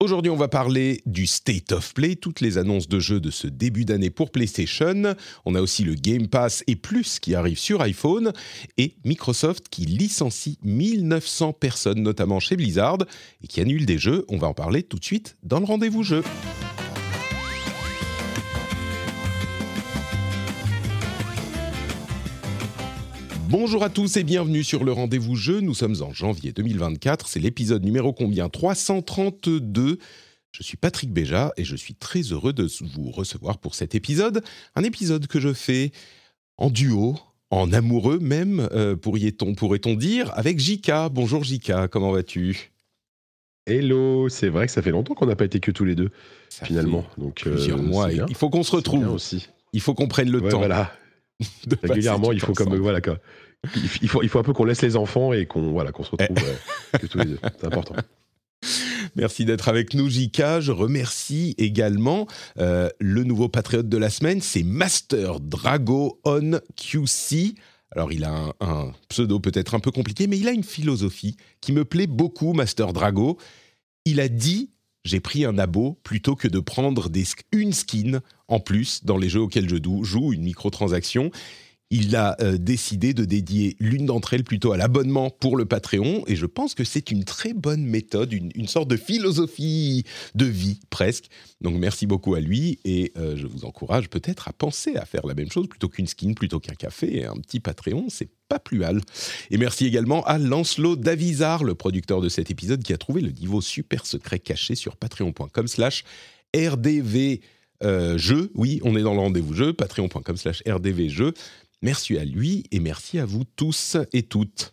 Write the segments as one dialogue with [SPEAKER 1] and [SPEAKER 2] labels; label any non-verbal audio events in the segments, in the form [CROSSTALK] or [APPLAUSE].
[SPEAKER 1] Aujourd'hui, on va parler du State of Play, toutes les annonces de jeux de ce début d'année pour PlayStation. On a aussi le Game Pass et plus qui arrive sur iPhone et Microsoft qui licencie 1900 personnes, notamment chez Blizzard, et qui annule des jeux. On va en parler tout de suite dans le rendez-vous jeu. Bonjour à tous et bienvenue sur le rendez-vous jeu. Nous sommes en janvier 2024. C'est l'épisode numéro combien? 332. Je suis Patrick Béja et je suis très heureux de vous recevoir pour cet épisode. Un épisode que je fais en duo, en amoureux même, euh, pourrait-on pourrait dire, avec Jika. Bonjour Jika, comment vas-tu?
[SPEAKER 2] Hello, c'est vrai que ça fait longtemps qu'on n'a pas été que tous les deux, finalement. Donc,
[SPEAKER 1] plusieurs mois. Il faut qu'on se retrouve.
[SPEAKER 2] Aussi.
[SPEAKER 1] Il faut qu'on prenne le temps.
[SPEAKER 2] Voilà. [LAUGHS] Régulièrement, il faut comme voilà quoi. Il faut, il faut un peu qu'on laisse les enfants et qu'on voilà, qu'on se retrouve euh, que tous les deux. C'est important. [LAUGHS]
[SPEAKER 1] Merci d'être avec nous, Jika. Je remercie également euh, le nouveau patriote de la semaine, c'est Master Drago on QC. Alors, il a un, un pseudo peut-être un peu compliqué, mais il a une philosophie qui me plaît beaucoup, Master Drago. Il a dit j'ai pris un abo plutôt que de prendre des, une skin en plus dans les jeux auxquels je joue, une microtransaction il a euh, décidé de dédier l'une d'entre elles plutôt à l'abonnement pour le Patreon, et je pense que c'est une très bonne méthode, une, sorte de philosophie de vie presque. Donc merci beaucoup à lui, et euh, je vous encourage peut-être à penser à faire la même chose plutôt qu'une skin, plutôt qu'un café, et un petit Patreon, c'est pas plus mal. Et merci également à Lancelot Davizard, le producteur de cet épisode, qui a trouvé le niveau super secret caché sur patreon.com slash rdv euh, oui, on est dans le rendez-vous jeu, patreon.com slash rdvjeu. Merci à lui et merci à vous tous et toutes.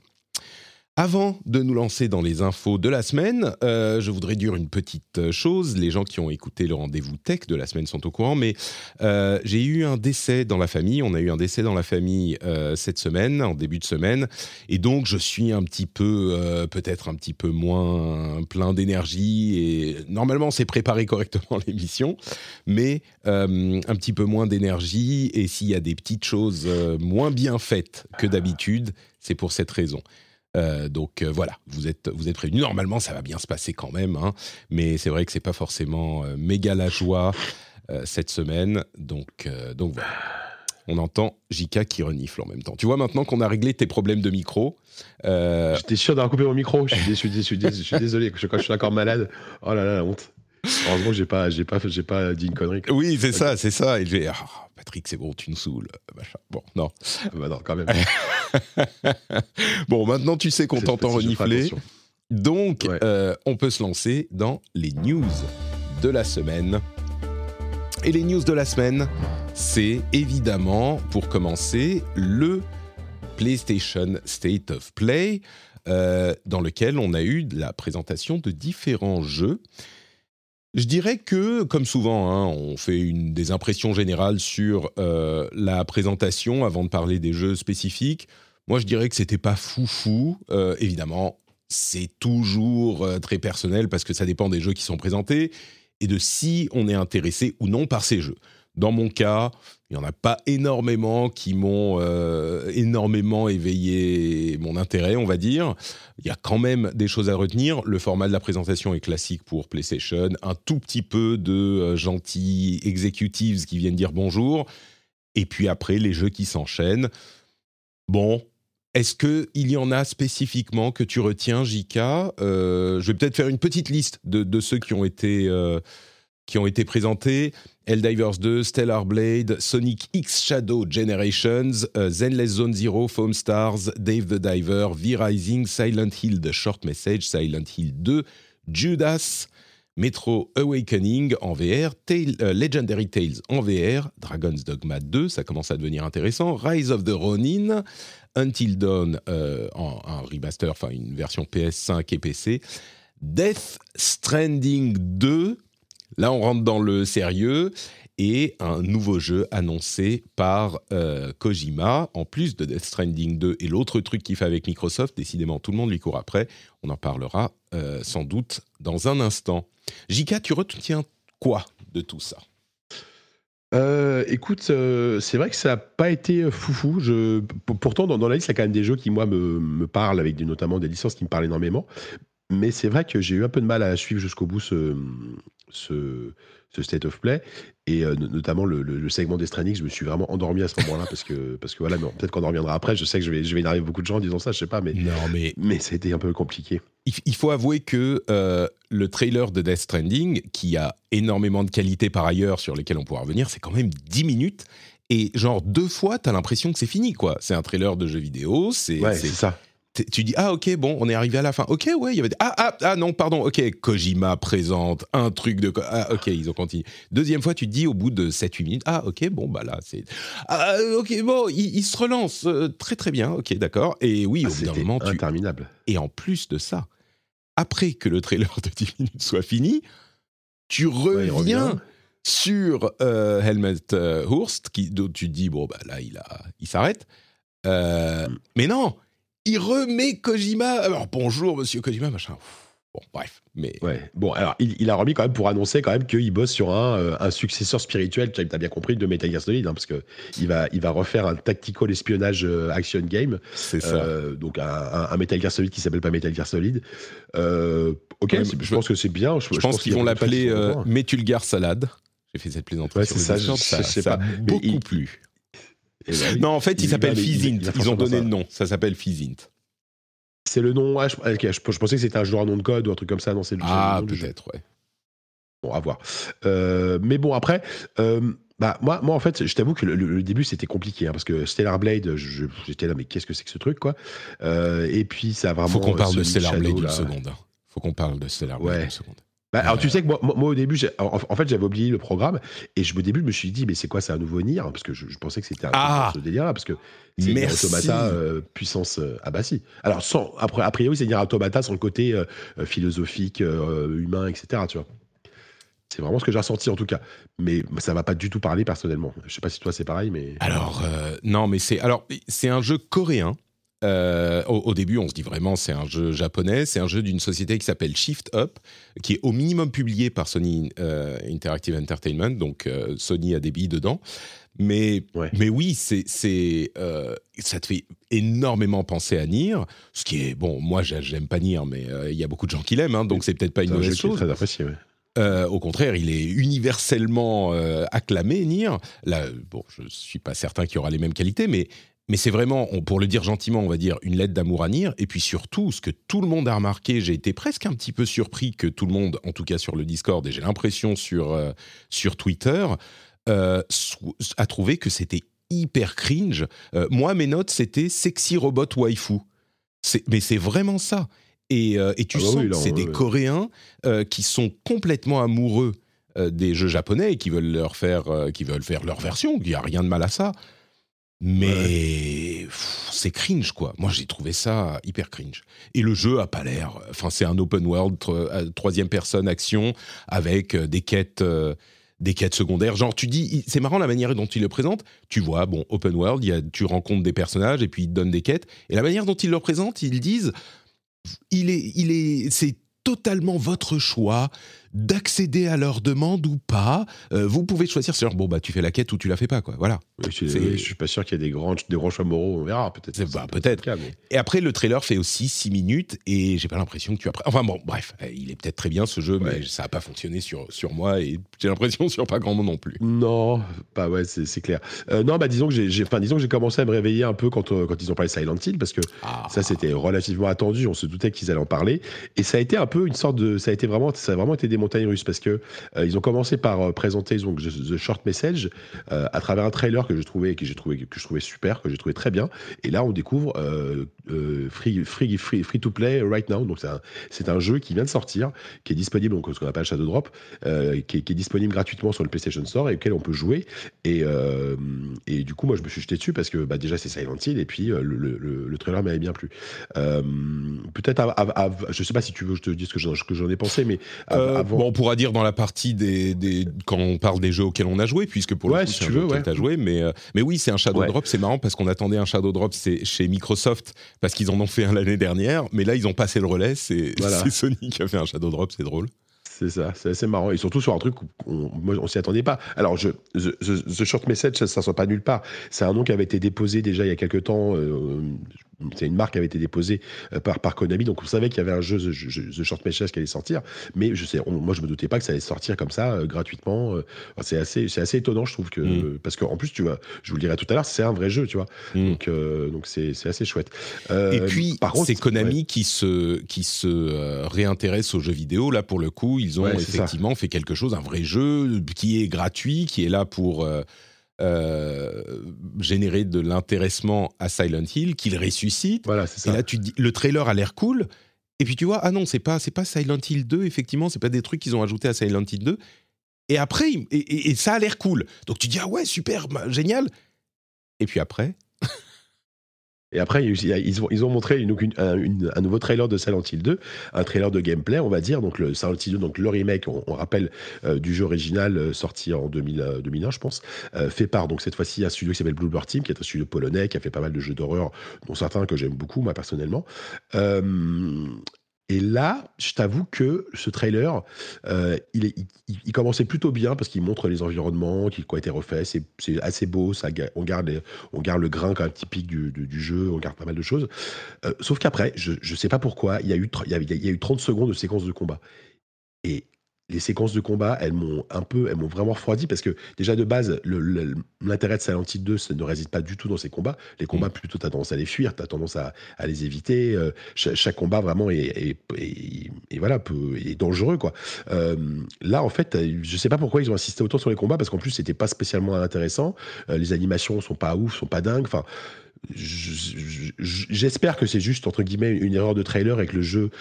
[SPEAKER 1] Avant de nous lancer dans les infos de la semaine, euh, je voudrais dire une petite chose. Les gens qui ont écouté le rendez-vous tech de la semaine sont au courant, mais euh, j'ai eu un décès dans la famille. On a eu un décès dans la famille euh, cette semaine, en début de semaine, et donc je suis un petit peu, peut-être un petit peu moins plein d'énergie. Et normalement, c'est préparé correctement [LAUGHS] l'émission, mais un petit peu moins d'énergie. Et s'il y a des petites choses moins bien faites que d'habitude, c'est pour cette raison. Euh, donc euh, voilà, vous êtes, vous êtes prévenus. Normalement, ça va bien se passer quand même, hein, mais c'est vrai que c'est pas forcément euh, méga la joie cette semaine. Donc, donc voilà. On entend Jika qui renifle en même temps. Tu vois maintenant qu'on a réglé tes problèmes de micro.
[SPEAKER 2] J'étais sûr d'avoir coupé mon micro. Je suis, désolé. Je suis encore malade. Oh là là, la honte. Heureusement, j'ai pas, j'ai pas, j'ai pas dit une connerie.
[SPEAKER 1] Oui, c'est ça, c'est ça. Et j'ai, ah, Patrick, c'est bon, tu nous saoules. Bon, non.
[SPEAKER 2] Ah bah non, quand même. [LAUGHS]
[SPEAKER 1] bon, maintenant tu sais qu'on t'entend renifler. Donc, euh, on peut se lancer dans les news de la semaine. Et les news de la semaine, c'est évidemment, pour commencer, le PlayStation State of Play, euh, dans lequel on a eu la présentation de différents jeux. Je dirais que, comme souvent, hein, on fait une, des impressions générales sur euh, la présentation avant de parler des jeux spécifiques. Moi, je dirais que c'était pas foufou. Euh, évidemment, c'est toujours euh, très personnel parce que ça dépend des jeux qui sont présentés et de si on est intéressé ou non par ces jeux. Dans mon cas, il n'y en a pas énormément qui m'ont euh, énormément éveillé mon intérêt, on va dire. Il y a quand même des choses à retenir. Le format de la présentation est classique pour PlayStation. Un tout petit peu de euh, gentils executives qui viennent dire bonjour. Et puis après, les jeux qui s'enchaînent. Bon, est-ce qu'il y en a spécifiquement que tu retiens, Jika euh, Je vais peut-être faire une petite liste de, ceux qui ont été qui ont été présentés. Helldivers 2, Stellar Blade, Sonic X Shadow Generations, uh, Zenless Zone Zero, Foam Stars, Dave the Diver, V-Rising, Silent Hill The Short Message, Silent Hill 2, Judas, Metro Awakening en VR, uh, Legendary Tales en VR, Dragon's Dogma 2, ça commence à devenir intéressant, Rise of the Ronin, Until Dawn en un remaster, enfin une version PS5 et PC, Death Stranding 2, là on rentre dans le sérieux, et un nouveau jeu annoncé par euh, Kojima, en plus de Death Stranding 2 et l'autre truc qu'il fait avec Microsoft, décidément tout le monde lui court après, on en parlera euh, sans doute dans un instant. Jika, tu retiens quoi de tout ça?
[SPEAKER 2] Euh, écoute, c'est vrai que ça n'a pas été foufou. Je, pourtant, dans, la liste, il y a quand même des jeux qui, moi, me, parlent, avec notamment des licences qui me parlent énormément. Mais c'est vrai que j'ai eu un peu de mal à suivre jusqu'au bout ce, ce, ce state of play. Et euh, notamment le, segment des trainings je me suis vraiment endormi à ce moment-là parce que [LAUGHS] parce que voilà peut-être qu'on en reviendra après. Je sais que je vais je vais énerver beaucoup de gens en disant ça je sais pas mais
[SPEAKER 1] non mais
[SPEAKER 2] mais c'était un peu compliqué.
[SPEAKER 1] il, faut avouer que euh, le trailer de Death Stranding qui a énormément de qualités par ailleurs sur lesquelles on pourra revenir c'est quand même 10 minutes. Et genre deux fois t'as l'impression que c'est fini quoi. C'est un trailer de jeu vidéo c'est
[SPEAKER 2] ouais, c'est ça
[SPEAKER 1] tu dis ah ok bon on est arrivé à la fin. Ok ouais il y avait ah ah ah non pardon ok Kojima présente un truc de ah ok ils ont continué. Deuxième fois tu te dis au bout de 7-8 minutes ah ok bon bah là c'est ah ok bon il, se relance euh, très très bien ok d'accord. Et oui
[SPEAKER 2] ah,
[SPEAKER 1] au bout d'un
[SPEAKER 2] moment interminable.
[SPEAKER 1] et en plus de ça après que le trailer de 10 minutes soit fini tu reviens sur euh, Helmet euh, Hurst qui dont tu te dis bon bah là il a il s'arrête. Mm. mais non il remet Kojima. Alors bonjour, monsieur Kojima, machin. Bon, bref, mais
[SPEAKER 2] ouais. Bon, alors il, a remis quand même pour annoncer quand même qu'il bosse sur un, euh, un successeur spirituel. Tu as bien compris de Metal Gear Solid, hein, parce que il va, il va refaire un tactical espionnage euh, action game.
[SPEAKER 1] C'est ça.
[SPEAKER 2] Euh, donc un, Metal Gear Solid qui s'appelle pas Metal Gear Solid. ok, je, pense que c'est bien.
[SPEAKER 1] Je, pense, qu'ils vont l'appeler Metulgar Salad. J'ai fait cette plaisanterie.
[SPEAKER 2] Ouais, c'est ça, je,
[SPEAKER 1] ça,
[SPEAKER 2] sais pas.
[SPEAKER 1] beaucoup plus. Ben non, en fait, il, s'appelle Fizint. Ils ont donné le nom. Ça s'appelle Fizint.
[SPEAKER 2] C'est le nom. je, pensais que c'était un joueur nom de code ou un truc comme ça. Non, c'est le
[SPEAKER 1] Ah, peut-être, ouais.
[SPEAKER 2] Bon, à voir. Euh, mais bon, après, euh, bah, moi, moi, en fait, je t'avoue que le, début, c'était compliqué. Hein, parce que Stellar Blade, j'étais là, mais qu'est-ce que c'est que ce truc, quoi? Euh, Et puis, ça a vraiment.
[SPEAKER 1] Faut qu'on parle de Stellar Blade une seconde. Hein. Faut qu'on parle de Stellar Blade une seconde.
[SPEAKER 2] Bah, alors tu sais que moi, moi au début, en, fait j'avais oublié le programme et je, au début je me suis dit mais c'est quoi c'est un nouveau Nier parce que je, pensais que c'était un
[SPEAKER 1] ah,
[SPEAKER 2] ce délire là parce que c'est Nier Automata euh, puissance euh, ah bah si alors sans après a priori c'est Nier Automata sans le côté euh, philosophique humain etc tu vois. C'est vraiment ce que j'ai ressenti en tout cas. Mais ça va pas du tout parler personnellement. Je sais pas si toi c'est pareil mais
[SPEAKER 1] alors non mais c'est alors c'est un jeu coréen euh, au, début, on se dit vraiment c'est un jeu japonais, c'est un jeu d'une société qui s'appelle Shift Up, qui est au minimum publié par Sony euh, Interactive Entertainment, donc euh, Sony a des billes dedans. Mais, mais oui, c'est, c'est, ça te fait énormément penser à Nier, ce qui est, bon, moi j'aime pas Nier, mais il y a beaucoup de gens qui l'aiment, hein, donc c'est peut-être pas une mauvaise chose.
[SPEAKER 2] Très apprécié,
[SPEAKER 1] au contraire, il est universellement acclamé, Nier. Là, bon, je suis pas certain qu'il aura les mêmes qualités, mais mais c'est vraiment, pour le dire gentiment, on va dire, une lettre d'amour à Nier. Et puis surtout, ce que tout le monde a remarqué, j'ai été presque un petit peu surpris que tout le monde, en tout cas sur le Discord, et j'ai l'impression sur, euh, sur Twitter, euh, a trouvé que c'était hyper cringe. Euh, moi, mes notes, c'était sexy robot waifu. Mais c'est vraiment ça. Et, et tu ah bah sens que c'est des Coréens qui sont complètement amoureux des jeux japonais et qui veulent leur faire, qui veulent faire leur version. Il n'y a rien de mal à ça. Mais c'est cringe, quoi. Moi, j'ai trouvé ça hyper cringe. Et le jeu a pas l'air. Enfin, c'est un open world, euh, troisième personne, action, avec euh, des quêtes. Euh, des quêtes secondaires. Genre, tu dis, c'est marrant la manière dont il le présente. Tu vois, bon, open world, y a, tu rencontres des personnages et puis ils te donnent des quêtes. Et la manière dont il le présente, ils disent, il est, il est, c'est totalement votre choix d'accéder à leur demande ou pas. Euh, vous pouvez choisir sur bon bah tu fais la quête ou tu la fais pas quoi. Voilà.
[SPEAKER 2] je, ne suis pas sûr qu'il y ait des grands des grands choix moraux. On verra peut-être.
[SPEAKER 1] Bah, peut-être. Et après le trailer fait aussi 6 minutes et j'ai pas l'impression que tu as. Enfin bon bref, il est peut-être très bien ce jeu, mais ça a pas fonctionné sur sur moi et j'ai l'impression sur pas grand monde non plus.
[SPEAKER 2] Non, pas ouais c'est clair. Euh, non bah disons que j'ai enfin disons que j'ai commencé à me réveiller un peu quand euh, quand ils ont parlé de Silent Hill parce que ah. ça c'était relativement attendu. On se doutait qu'ils allaient en parler et ça a été un peu une sorte de ça a été vraiment ça a vraiment été des montagnes russes parce que euh, ils ont commencé par euh, présenter donc, The Short Message euh, à travers un trailer que je trouvais que j'ai trouvé que je trouvais super, que j'ai trouvé très bien. Et là, on découvre free, free, free, free, to play right now. Donc c'est un, un, jeu qui vient de sortir, qui est disponible, donc ce qu'on appelle Shadow Drop, qui est, qui, est, disponible gratuitement sur le PlayStation Store et auquel on peut jouer. Et, et du coup, moi, je me suis jeté dessus parce que bah, déjà c'est Silent Hill et puis le, le, le, trailer m'avait bien plu. Peut-être, je sais pas si tu veux que je te dise ce que j'en ai pensé, mais
[SPEAKER 1] avant... bon, on pourra dire dans la partie des, des, quand on parle des jeux auxquels on a joué, puisque pour
[SPEAKER 2] le coup, si tu veux, ouais.
[SPEAKER 1] as joué, mais mais oui, c'est un Shadow Drop. C'est marrant parce qu'on attendait un Shadow Drop chez Microsoft parce qu'ils en ont fait un l'année dernière, mais là ils ont passé le relais. C'est Sony qui a fait un Shadow Drop, c'est drôle.
[SPEAKER 2] C'est ça, c'est assez marrant. Et surtout sur un truc où on, s'y attendait pas. Alors, je, The, Short Message, ça ne sort pas nulle part. C'est un nom qui avait été déposé déjà il y a quelques temps. Euh, c'est une marque qui avait été déposée euh, par, par Konami, donc on savait qu'il y avait un jeu The, Short Message qui allait sortir, mais je sais, moi je me doutais pas que ça allait sortir comme ça euh, gratuitement. c'est assez, c'est assez étonnant, je trouve que mm. parce qu'en plus tu vois, je vous le dirai tout à l'heure, c'est un vrai jeu, tu vois. Mm. Donc donc c'est, assez chouette.
[SPEAKER 1] Et puis c'est Konami qui se qui se réintéresse aux jeux vidéo. Là pour le coup, ils ont effectivement fait quelque chose, un vrai jeu qui est gratuit, qui est là pour euh, générer de l'intéressement à Silent Hill, qu'il ressuscite.
[SPEAKER 2] Voilà, c'est ça.
[SPEAKER 1] Et là, tu dis, le trailer a l'air cool. Et puis tu vois, ah non, c'est pas, c'est pas Silent Hill 2, effectivement, c'est pas des trucs qu'ils ont ajoutés à Silent Hill 2. Et après, et ça a l'air cool. Donc tu dis, ah ouais, super, bah, génial. Et puis après,
[SPEAKER 2] et après, ils ont, montré un, nouveau trailer de Silent Hill 2, un trailer de gameplay, on va dire. Donc, le Silent Hill 2, donc le remake, on, rappelle, euh, du jeu original euh, sorti en 2000, 2001, euh, je pense, fait par, donc cette fois-ci, un studio qui s'appelle Bluebird Team, qui est un studio polonais, qui a fait pas mal de jeux d'horreur, dont certains que j'aime beaucoup, moi, personnellement. Et là, je t'avoue que ce trailer, euh, il, commençait plutôt bien parce qu'il montre les environnements qui, ont été refaits. C'est, assez beau, ça, on, garde le grain quand même typique du, jeu, on garde pas mal de choses. Euh, sauf qu'après, je ne sais pas pourquoi, il y, a eu, il, il y a eu 30 secondes de séquence de combat. Et les séquences de combat, elles m'ont un peu, elles m'ont vraiment refroidi parce que déjà de base, l'intérêt de Silent Hill 2, ça ne réside pas du tout dans ces combats. Les combats, mm. plutôt, tu as tendance à les fuir, tu as tendance à, les éviter. Euh, chaque, combat vraiment est, voilà, est dangereux. Quoi. Euh, là, en fait, je sais pas pourquoi ils ont insisté autant sur les combats parce qu'en plus, c'était pas spécialement intéressant. Euh, les animations sont pas ouf, sont pas dingues. Enfin, J'espère que c'est juste entre guillemets une erreur de trailer et que le jeu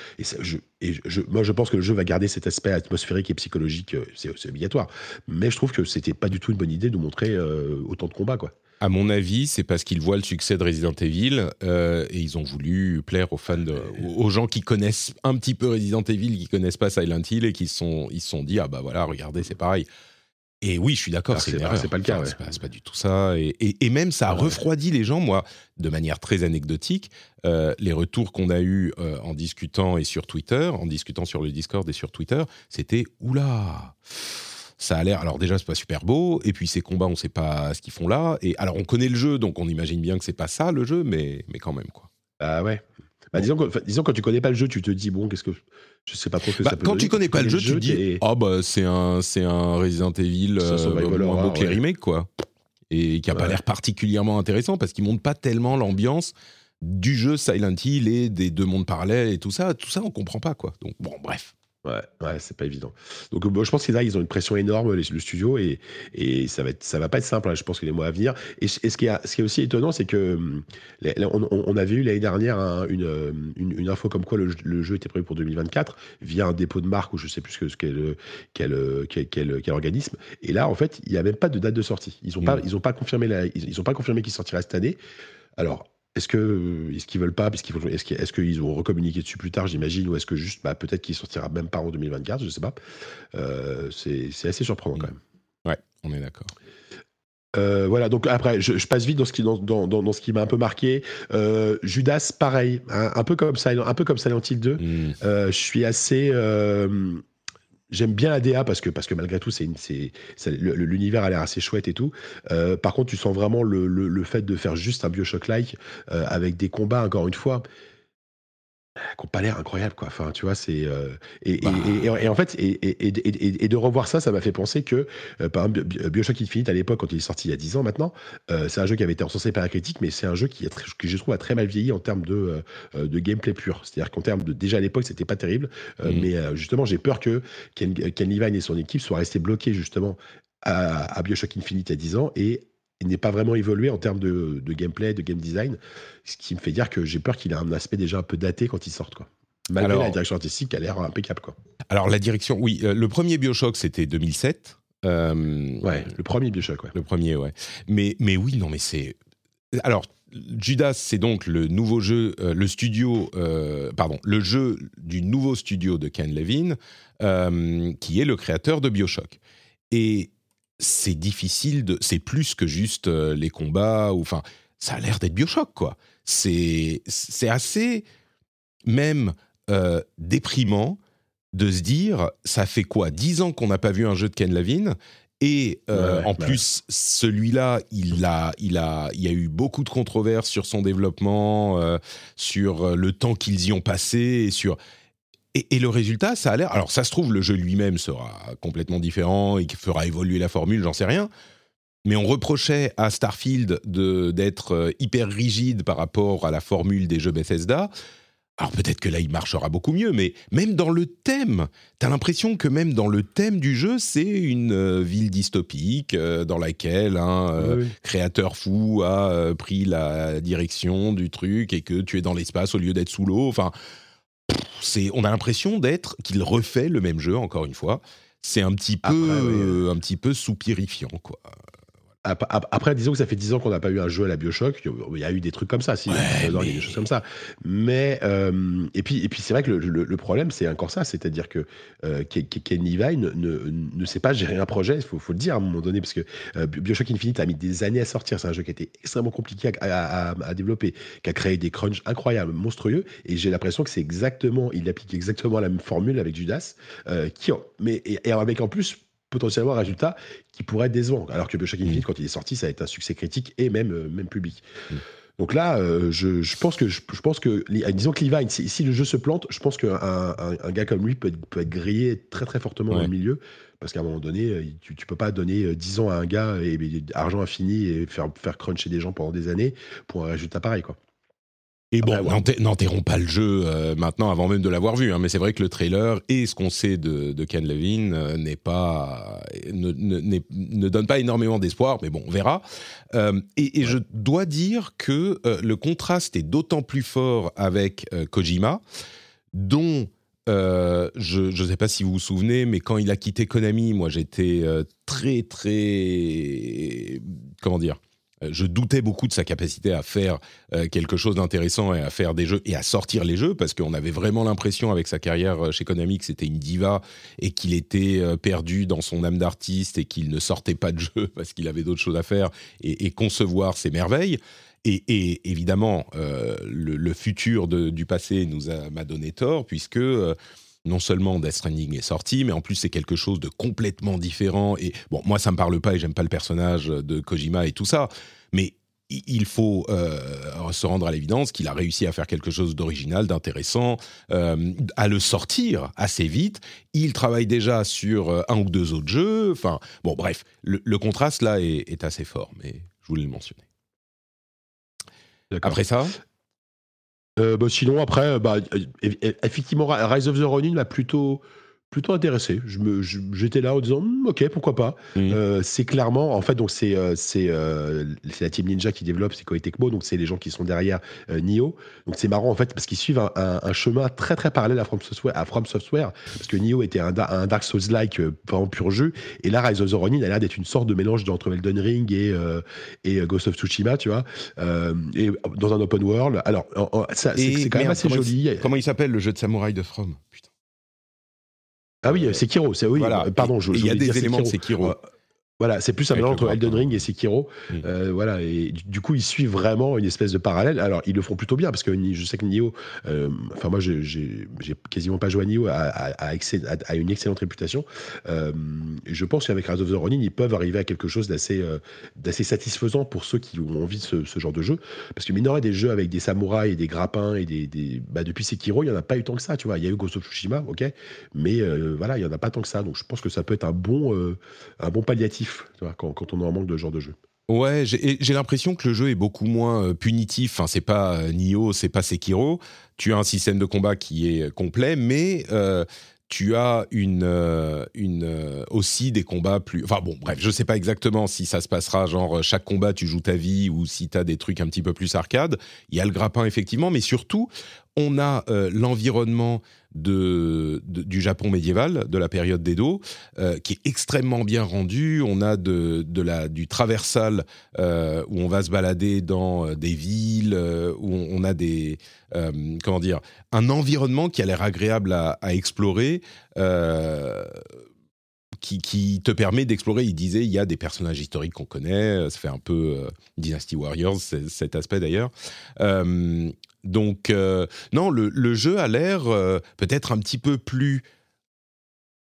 [SPEAKER 2] et, moi je pense que le jeu va garder cet aspect atmosphérique et psychologique, euh, c'est obligatoire. Mais je trouve que c'était pas du tout une bonne idée de montrer euh, autant de combats quoi.
[SPEAKER 1] À mon avis, c'est parce qu'ils voient le succès de Resident Evil euh, et ils ont voulu plaire aux fans, aux gens qui connaissent un petit peu Resident Evil, qui connaissent pas Silent Hill et qui sont, ils se sont dit ah bah voilà regardez c'est pareil. Et oui, je suis d'accord, c'est
[SPEAKER 2] pas, pas, le cas.
[SPEAKER 1] c'est pas, du tout ça. Et, même, ça a refroidi les gens, moi, de manière très anecdotique. Euh, les retours qu'on a eus euh, en discutant et sur Twitter, en discutant sur le Discord et sur Twitter, c'était oula ça a l'air. Alors déjà, c'est pas super beau. Et puis ces combats, on sait pas ce qu'ils font là. Et alors, on connaît le jeu, donc on imagine bien que c'est pas ça le jeu, mais mais quand même quoi.
[SPEAKER 2] Ah ouais. Bah, disons, que, disons, quand tu connais pas le jeu, tu te dis bon, qu'est-ce que je sais pas trop que
[SPEAKER 1] bah,
[SPEAKER 2] ça peut
[SPEAKER 1] Quand tu connais pas le jeu, tu te dis ah bah c'est un c'est un Resident Evil euh, moins beau que les remakes quoi, et qui a pas l'air particulièrement intéressant parce qu'il montre pas tellement l'ambiance du jeu Silent Hill et des deux mondes parallèles et tout ça. Tout ça, on comprend pas quoi. Donc bon, bref.
[SPEAKER 2] Ouais, ouais, c'est pas évident. Donc, je pense que là, ils ont une pression énorme, le studio, et, et ça, va être, ça va pas être simple, hein, je pense que les mois à venir. Et, ce, qui est, ce qui est aussi étonnant, c'est que hum, on, on, avait eu l'année dernière une, une, info comme quoi le, jeu était prévu pour 2024 via un dépôt de marque ou je sais plus ce quel, quel, quel, quel, organisme. Et là, en fait, il n'y a même pas de date de sortie. Ils n'ont pas, mmh. ils ont pas confirmé, la, ils, ont pas confirmé qu'il sortirait cette année. Alors, est-ce que est-ce qu'ils veulent pas parce qu'ils est-ce qu'ils est qu'ils ont recommuniqué dessus plus tard j'imagine ou est-ce que juste bah, peut-être qu'il sortira même pas en 2024 je sais pas euh, c'est assez surprenant quand même
[SPEAKER 1] ouais on est d'accord
[SPEAKER 2] euh, voilà, donc après, je, passe vite dans ce qui, dans, dans, dans ce qui m'a un peu marqué. Euh, Judas, pareil, hein, un peu comme Silent, un peu comme Silent Hill 2. Mmh. je suis assez, J'aime bien la DA parce que, parce que malgré tout, c'est l'univers a l'air assez chouette et tout. Euh, par contre, tu sens vraiment le, fait de faire juste un Bioshock-like euh, avec des combats, encore une fois qui n'ont pas l'air incroyable quoi enfin tu vois c'est euh, et, bah. et, et, en fait et, de revoir ça ça m'a fait penser que euh, par exemple Bioshock Infinite à l'époque quand il est sorti il y a 10 ans maintenant euh, c'est un jeu qui avait été encensé par la critique mais c'est un jeu qui a que je trouve a très mal vieilli en termes de de gameplay pur c'est-à-dire qu'en termes de déjà à l'époque c'était pas terrible mmh. mais justement j'ai peur que Ken, Ken, Levine et son équipe soient restés bloqués justement à, à Bioshock Infinite il y a 10 ans et n'est pas vraiment évolué en termes de, gameplay, de game design, ce qui me fait dire que j'ai peur qu'il ait un aspect déjà un peu daté quand il sorte. Quoi. Malgré la direction artistique, a l'air impeccable. Quoi.
[SPEAKER 1] Alors la direction, oui, euh, le premier Bioshock c'était 2007.
[SPEAKER 2] Euh, ouais, le premier Bioshock, ouais.
[SPEAKER 1] Le premier, ouais. Mais, mais oui, non, mais c'est. Alors, Judas, c'est donc le nouveau jeu, euh, le studio, pardon, le jeu du nouveau studio de Ken Levine, qui est le créateur de Bioshock. Et c'est difficile de. C'est plus que juste les combats, ou enfin, ça a l'air d'être Bioshock, quoi. C'est assez. Même euh, déprimant de se dire, ça fait quoi Dix ans qu'on n'a pas vu un jeu de Ken Levine et euh, en plus, celui-là, il a, il a, il y a eu beaucoup de controverses sur son développement, euh, sur le temps qu'ils y ont passé, et sur. Et, le résultat, ça a l'air. Alors, ça se trouve, le jeu lui-même sera complètement différent et fera évoluer la formule, j'en sais rien. Mais on reprochait à Starfield d'être hyper rigide par rapport à la formule des jeux Bethesda. Alors peut-être que là, il marchera beaucoup mieux, mais même dans le thème, tu as l'impression que même dans le thème du jeu, c'est une euh, ville dystopique euh, dans laquelle un euh, créateur fou a pris la direction du truc et que tu es dans l'espace au lieu d'être sous l'eau. Enfin, c'est, on a l'impression d'être qu'il refait le même jeu encore une fois. C'est un petit peu, un petit peu soupirifiant, quoi.
[SPEAKER 2] Après, disons que ça fait 10 ans qu'on n'a pas eu un jeu à la Bioshock. Il y a eu des trucs comme ça, si, il y a des choses comme ça. Mais euh, et puis, et puis c'est vrai que le, problème, c'est encore ça, c'est-à-dire que euh, Ken Levine ne, ne, sait pas gérer un projet. Il faut, faut, le dire à un moment donné, parce que euh, Bioshock Infinite a mis des années à sortir. C'est un jeu qui a été extrêmement compliqué à, à, développer, qui a créé des crunchs incroyables, monstrueux. Et j'ai l'impression que c'est exactement, il applique exactement la même formule avec Judas, qui, mais et avec en plus potentiellement un résultat qui pourrait être décevant. Alors que Bioshock Infinite, mmh. quand il est sorti, ça a été un succès critique et même, euh, même public. Mmh. Donc là, euh, je, je, pense que, je, pense que, disons que Levine, si, si, le jeu se plante, je pense qu'un un, gars comme lui peut être, peut être grillé très très fortement dans le milieu, parce qu'à un moment donné, euh, tu, tu peux pas donner 10 ans à un gars et, et argent infini et faire, faire cruncher des gens pendant des années pour un résultat pareil, quoi.
[SPEAKER 1] Et bon, n'enterrons pas le jeu euh, maintenant avant même de l'avoir vu, hein, mais c'est vrai que le trailer et ce qu'on sait de, Ken Levine euh, n'est pas, ne, ne, donne pas énormément d'espoir, mais bon, on verra. Euh, et, je dois dire que le contraste est d'autant plus fort avec Kojima, dont je ne sais pas si vous vous souvenez, mais quand il a quitté Konami, moi j'étais très très comment dire je doutais beaucoup de sa capacité à faire euh, quelque chose d'intéressant et à faire des jeux et à sortir les jeux parce qu'on avait vraiment l'impression avec sa carrière euh, chez Konami que c'était une diva et qu'il était perdu dans son âme d'artiste et qu'il ne sortait pas de jeu [LAUGHS] parce qu'il avait d'autres choses à faire et, concevoir ses merveilles. Et, évidemment, le, futur du passé nous m'a donné tort puisque non seulement Death Stranding est sorti, mais en plus c'est quelque chose de complètement différent. Et bon, moi ça me parle pas et j'aime pas le personnage de Kojima et tout ça, mais il faut euh, se rendre à l'évidence qu'il a réussi à faire quelque chose d'original, d'intéressant, euh, à le sortir assez vite. Il travaille déjà sur euh, un ou deux autres jeux. Enfin, bon, bref, le, contraste là est, est, assez fort, mais je voulais le mentionner. Après ça?
[SPEAKER 2] Euh, bah, sinon, après, bah, effectivement, Rise of the Ronin m'a plutôt plutôt intéressé. J'étais là en disant, hmm, ok, pourquoi pas. Euh, c'est clairement, en fait, donc c'est euh, c'est euh, la team Ninja qui développe, c'est Koei Tecmo, donc c'est les gens qui sont derrière Nioh. Donc c'est marrant en fait parce qu'ils suivent un, un, chemin très très parallèle à From Software, à From Software parce que Nioh était un, un Dark Souls-like vraiment pur jeu, et là Rise of the Ronin a l'air d'être une sorte de mélange entre Elden Ring et et Ghost of Tsushima, tu vois, et dans un open world. Alors c'est quand même assez joli.
[SPEAKER 1] comment il s'appelle le jeu de samouraï de From? Putain.
[SPEAKER 2] Ah oui, c'est Kiro, c'est oui. Pardon,
[SPEAKER 1] je, il y a des éléments de Sekiro.
[SPEAKER 2] Voilà, c'est plus un mélange entre Elden Ring et Sekiro. Euh, voilà, et du coup, ils suivent vraiment une espèce de parallèle. Alors, ils le font plutôt bien parce que je sais que Nioh, euh, enfin, moi, j'ai quasiment pas joué à Nioh, a, une excellente réputation. Euh, je pense qu'avec Rise of the Ronin, ils peuvent arriver à quelque chose d'assez d'assez satisfaisant pour ceux qui ont envie de ce, genre de jeu. Parce que, mine des jeux avec des samouraïs et des grappins et des. des bah, depuis Sekiro, il n'y en a pas eu tant que ça, tu vois. Il y a eu Ghost of Tsushima, ok, mais voilà, il n'y en a pas tant que ça. Donc, je pense que ça peut être un bon, un bon palliatif quand, on en manque de genre de jeu.
[SPEAKER 1] Ouais, j'ai l'impression que le jeu est beaucoup moins euh, punitif. Enfin, c'est pas euh, Nioh, c'est pas Sekiro. Tu as un système de combat qui est complet, mais euh, tu as une, euh, une, euh, aussi des combats plus... Enfin bon, bref, je sais pas exactement si ça se passera, genre chaque combat tu joues ta vie ou si tu as des trucs un petit peu plus arcade. Il y a le grappin effectivement, mais surtout, on a euh, l'environnement de, du Japon médiéval, de la période d'Edo, qui est extrêmement bien rendu. On a de, de la, du traversal où on va se balader dans des villes, où on, a des... comment dire Un environnement qui a l'air agréable à, explorer euh, qui, te permet d'explorer. Il disait, il y a des personnages historiques qu'on connaît, ça fait un peu euh, Dynasty Warriors, cet aspect d'ailleurs. Euh, donc, non, le, jeu a l'air peut-être un petit peu plus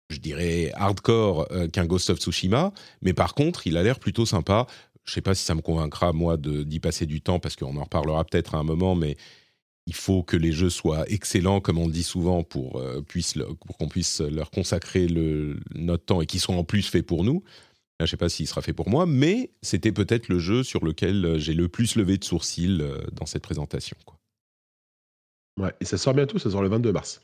[SPEAKER 1] je dirais hardcore qu'un Ghost of Tsushima, mais par contre, il a l'air plutôt sympa. Je ne sais pas si ça me convaincra moi d'y passer du temps parce qu'on en reparlera peut-être à un moment, mais il faut que les jeux soient excellents, comme on le dit souvent, pour, euh, pour qu'on puisse leur consacrer le, notre temps et qu'ils soient en plus faits pour nous. je ne sais pas s'il sera fait pour moi, mais c'était peut-être le jeu sur lequel euh, j'ai le plus levé de sourcils euh, dans cette présentation.
[SPEAKER 2] Ouais, et ça sort bientôt, ça sort le 22 mars.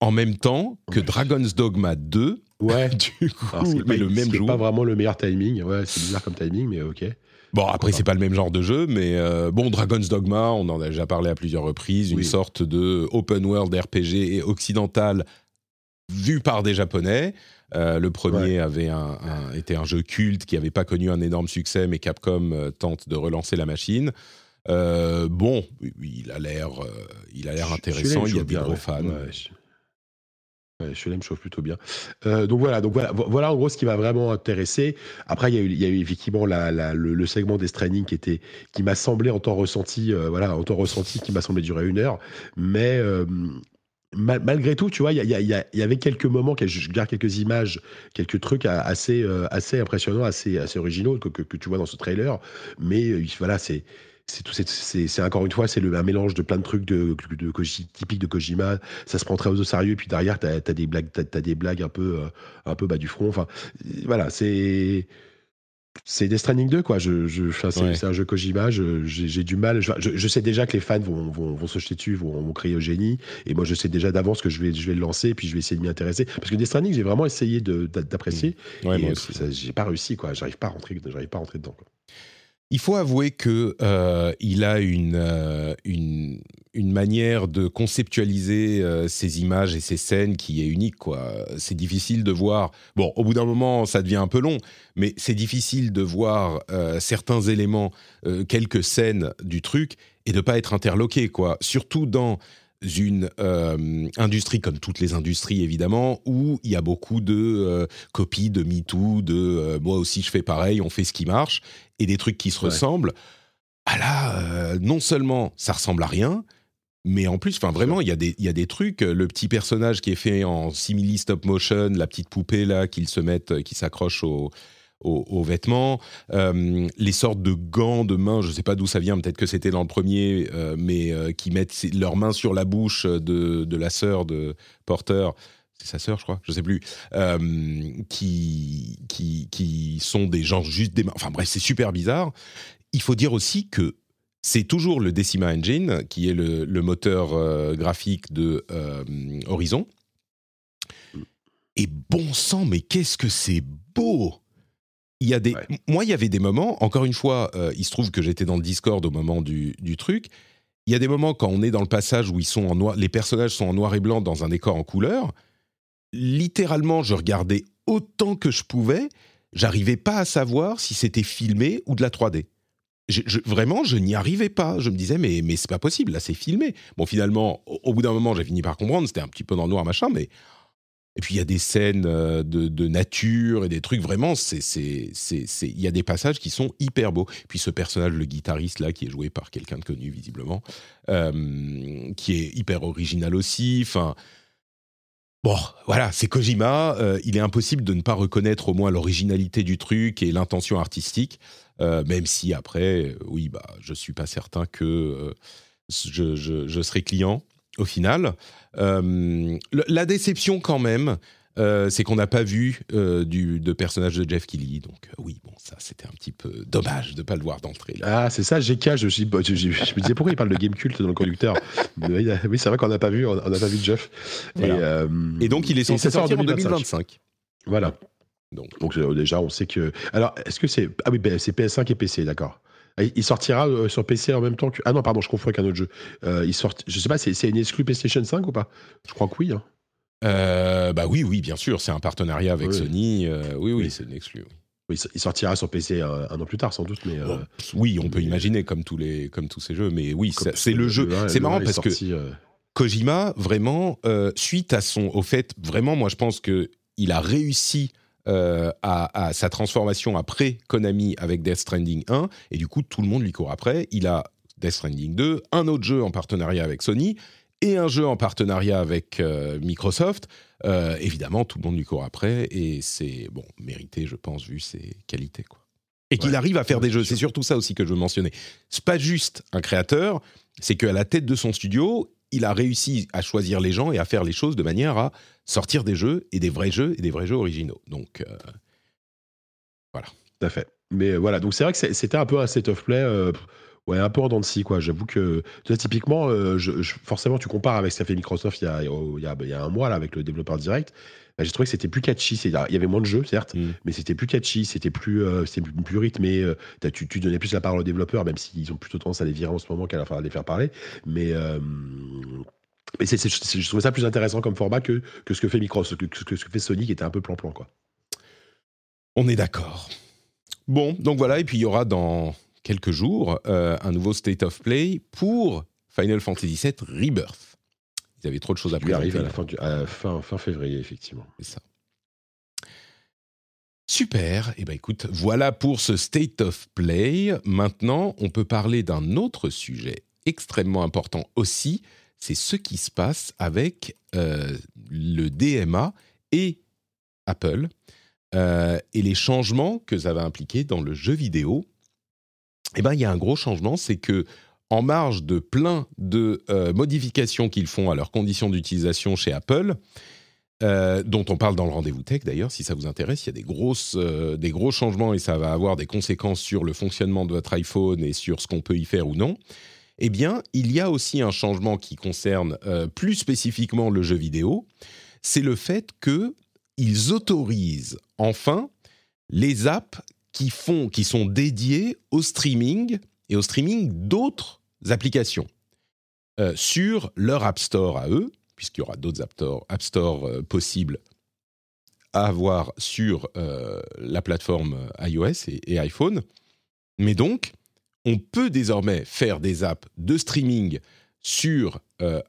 [SPEAKER 1] En même temps que Dragon's Dogma 2.
[SPEAKER 2] Ouais, [LAUGHS]
[SPEAKER 1] du coup, mais le même jour.
[SPEAKER 2] pas vraiment le meilleur timing. Ouais, c'est bizarre comme timing, mais ok.
[SPEAKER 1] Bon, après, c'est pas le même genre de jeu, mais euh, bon, Dragon's Dogma, on en a déjà parlé à plusieurs reprises, une sorte de open world RPG occidental vu par des Japonais. Euh, le premier avait un, était un jeu culte qui n'avait pas connu un énorme succès, mais Capcom euh, tente de relancer la machine. Bon, il a l'air, il a l'air intéressant. Il y a des gros fans.
[SPEAKER 2] Ouais, me chauffe plutôt bien. Euh, donc voilà, donc voilà, voilà en gros ce qui m'a vraiment intéressé. Après, il y a eu, il y a eu effectivement la, le, segment des training qui était, qui m'a semblé en temps ressenti, euh, voilà, en temps ressenti, qui m'a semblé durer une heure. Mais euh, malgré tout, tu vois, il y, y, avait quelques moments, je garde quelques images, quelques trucs assez, assez impressionnants, assez, assez originaux que, que, que, tu vois dans ce trailer. Mais voilà, c'est c'est encore une fois c'est un mélange de plein de trucs de, de, typiques de Kojima. Ça se prend très au sérieux puis derrière t'as as des blagues t'as as des blagues un peu euh, un peu bas du front. Enfin voilà c'est c'est Death Stranding 2 quoi. Je, je c'est un jeu Kojima. J'ai du mal. Je, sais déjà que les fans vont, vont, vont se jeter dessus vont, vont, crier au génie. Et moi je sais déjà d'avance que je vais je vais le lancer puis je vais essayer de m'y intéresser. Parce que Death Stranding j'ai vraiment essayé d'apprécier. Mmh. ouais, j'ai pas réussi quoi. J'arrive pas à rentrer j'arrive pas à rentrer dedans quoi.
[SPEAKER 1] Il faut avouer que euh, il a une, euh, une, une manière de conceptualiser euh, ces images et ces scènes qui est unique. Quoi. C'est difficile de voir. Bon, au bout d'un moment, ça devient un peu long, mais c'est difficile de voir certains éléments, quelques scènes du truc et de pas être interloqué. Quoi. Surtout dans une euh, industrie comme toutes les industries évidemment où il y a beaucoup de euh, copies de MeToo, de euh, moi aussi je fais pareil, on fait ce qui marche et des trucs qui se ressemblent. Ah là, non seulement ça ressemble à rien, mais en plus, enfin vraiment, il y, a des, il y a des trucs. Le petit personnage qui est fait en simili stop motion, la petite poupée là qu'ils se mettent, qui s'accroche au, aux, vêtements, euh, les sortes de gants de main, je ne sais pas d'où ça vient, peut-être que c'était dans le premier, euh, mais euh, qui mettent leurs mains sur la bouche de, la sœur de Porter c'est sa sœur, je crois, je sais plus, qui, qui, qui sont des gens juste des mains. Enfin bref, c'est super bizarre. Il faut dire aussi que c'est toujours le Decima Engine, qui est le moteur graphique de Horizon. Et bon sang, mais qu'est-ce que c'est beau il y a des, moi, il y avait des moments. Encore une fois, euh, il se trouve que j'étais dans le Discord au moment du, truc. Il y a des moments quand on est dans le passage où ils sont en noir, les personnages sont en noir et blanc dans un décor en couleur. Littéralement, je regardais autant que je pouvais. J'arrivais pas à savoir si c'était filmé ou de la 3D. vraiment, je n'y arrivais pas. Je me disais, mais, mais c'est pas possible, là, c'est filmé. Bon, finalement, au, au bout d'un moment, j'ai fini par comprendre, c'était un petit peu dans le noir, machin, mais et puis il y a des scènes euh, de, nature et des trucs vraiment, il y a des passages qui sont hyper beaux. Puis ce personnage, le guitariste là, qui est joué par quelqu'un de connu visiblement, euh, qui est hyper original aussi. Enfin, bon, voilà, c'est Kojima. Euh, il est impossible de ne pas reconnaître au moins l'originalité du truc et l'intention artistique, même si après, oui, bah, je suis pas certain que je serai client au final. Euh, la déception quand même, euh, c'est qu'on n'a pas vu euh, du, de personnage de Jeff Kelly. Donc oui, bon, ça c'était un petit peu dommage de ne pas le voir d'entrée.
[SPEAKER 2] Ah, c'est ça, GK. Je, je, je, je, me disais pourquoi il parle de game cult dans le conducteur? oui, c'est vrai qu'on n'a pas vu, on n'a pas vu Jeff.
[SPEAKER 1] Et, donc il est censé sortir en 2025.
[SPEAKER 2] Voilà. Donc, donc déjà, on sait que. Alors, est-ce que c'est ah oui, ben, c'est PS5 et PC, d'accord. Il sortira euh, sur PC en même temps que. Ah non, pardon, je confonds avec un autre jeu. Euh, il sort... Je sais pas, c'est une exclu PlayStation 5 ou pas? Je crois que oui. Hein.
[SPEAKER 1] Euh, bah oui, oui, bien sûr. C'est un partenariat avec Sony. oui, oui, c'est une exclu.
[SPEAKER 2] Oui. il sortira sur PC un, an plus tard, sans doute. Mais,
[SPEAKER 1] oui, on peut imaginer comme tous, les, comme tous ces jeux. Mais oui, c'est le, jeu. C'est marrant parce que Kojima, vraiment, suite à son. Au fait, vraiment, moi, je pense qu'il a réussi euh, à, sa transformation après Konami avec Death Stranding 1, et du coup tout le monde lui court après. Il a Death Stranding 2, un autre jeu en partenariat avec Sony, et un jeu en partenariat avec euh, Microsoft. Euh, évidemment, tout le monde lui court après, et c'est bon mérité, je pense, vu ses qualités. Quoi. Et qu'il arrive à faire des jeux, c'est surtout ça aussi que je veux mentionner. C'est pas juste un créateur, c'est qu'à la tête de son studio, il a réussi à choisir les gens et à faire les choses de manière à sortir des jeux et des vrais jeux et des vrais jeux originaux. Donc euh, voilà.
[SPEAKER 2] Tout à fait. Mais euh, voilà, donc c'est vrai que c'était un peu un set of play. Euh, ouais, un peu en dents de scie, quoi. J'avoue que, typiquement, forcément, tu compares avec ce qu'a fait Microsoft il y, a, il, y a, il y a un mois, là, avec le développeur direct. Bah, j'ai trouvé que c'était plus catchy. Il y avait moins de jeux, certes, mm. mais c'était plus catchy, c'était plus, euh, plus, rythmé. Euh, tu, tu, donnais plus la parole aux développeurs, même s'ils ont plutôt tendance à les virer en ce moment qu'à la les faire parler. Mais. Euh, mais je trouvais ça plus intéressant comme format que, que ce que fait Microsoft, que, que, ce que fait Sony, qui était un peu plan-plan, quoi.
[SPEAKER 1] On est d'accord. Bon, donc voilà, et puis il y aura dans quelques jours un nouveau State of Play pour Final Fantasy VII Rebirth. Ils avaient trop de choses à
[SPEAKER 2] présenter. arrive à la fin, fin, fin, février, effectivement.
[SPEAKER 1] C'est ça. Super. Eh ben écoute, voilà pour ce State of Play. Maintenant, on peut parler d'un autre sujet extrêmement important aussi. C'est ce qui se passe avec euh, le DMA et Apple euh, et les changements que ça va impliquer dans le jeu vidéo. Eh ben, il y a un gros changement, c'est que en marge de plein de euh, modifications qu'ils font à leurs conditions d'utilisation chez Apple, euh, dont on parle dans le rendez-vous tech d'ailleurs, si ça vous intéresse, il y a des, grosses, euh, des gros changements et ça va avoir des conséquences sur le fonctionnement de votre iPhone et sur ce qu'on peut y faire ou non. Eh bien, il y a aussi un changement qui concerne plus spécifiquement le jeu vidéo, c'est le fait qu'ils autorisent enfin les apps qui, font, qui sont dédiées au streaming et au streaming d'autres applications euh, sur leur App Store à eux, puisqu'il y aura d'autres App Store, euh, possibles à avoir sur euh, la plateforme iOS et, iPhone. Mais donc, on peut désormais faire des apps de streaming sur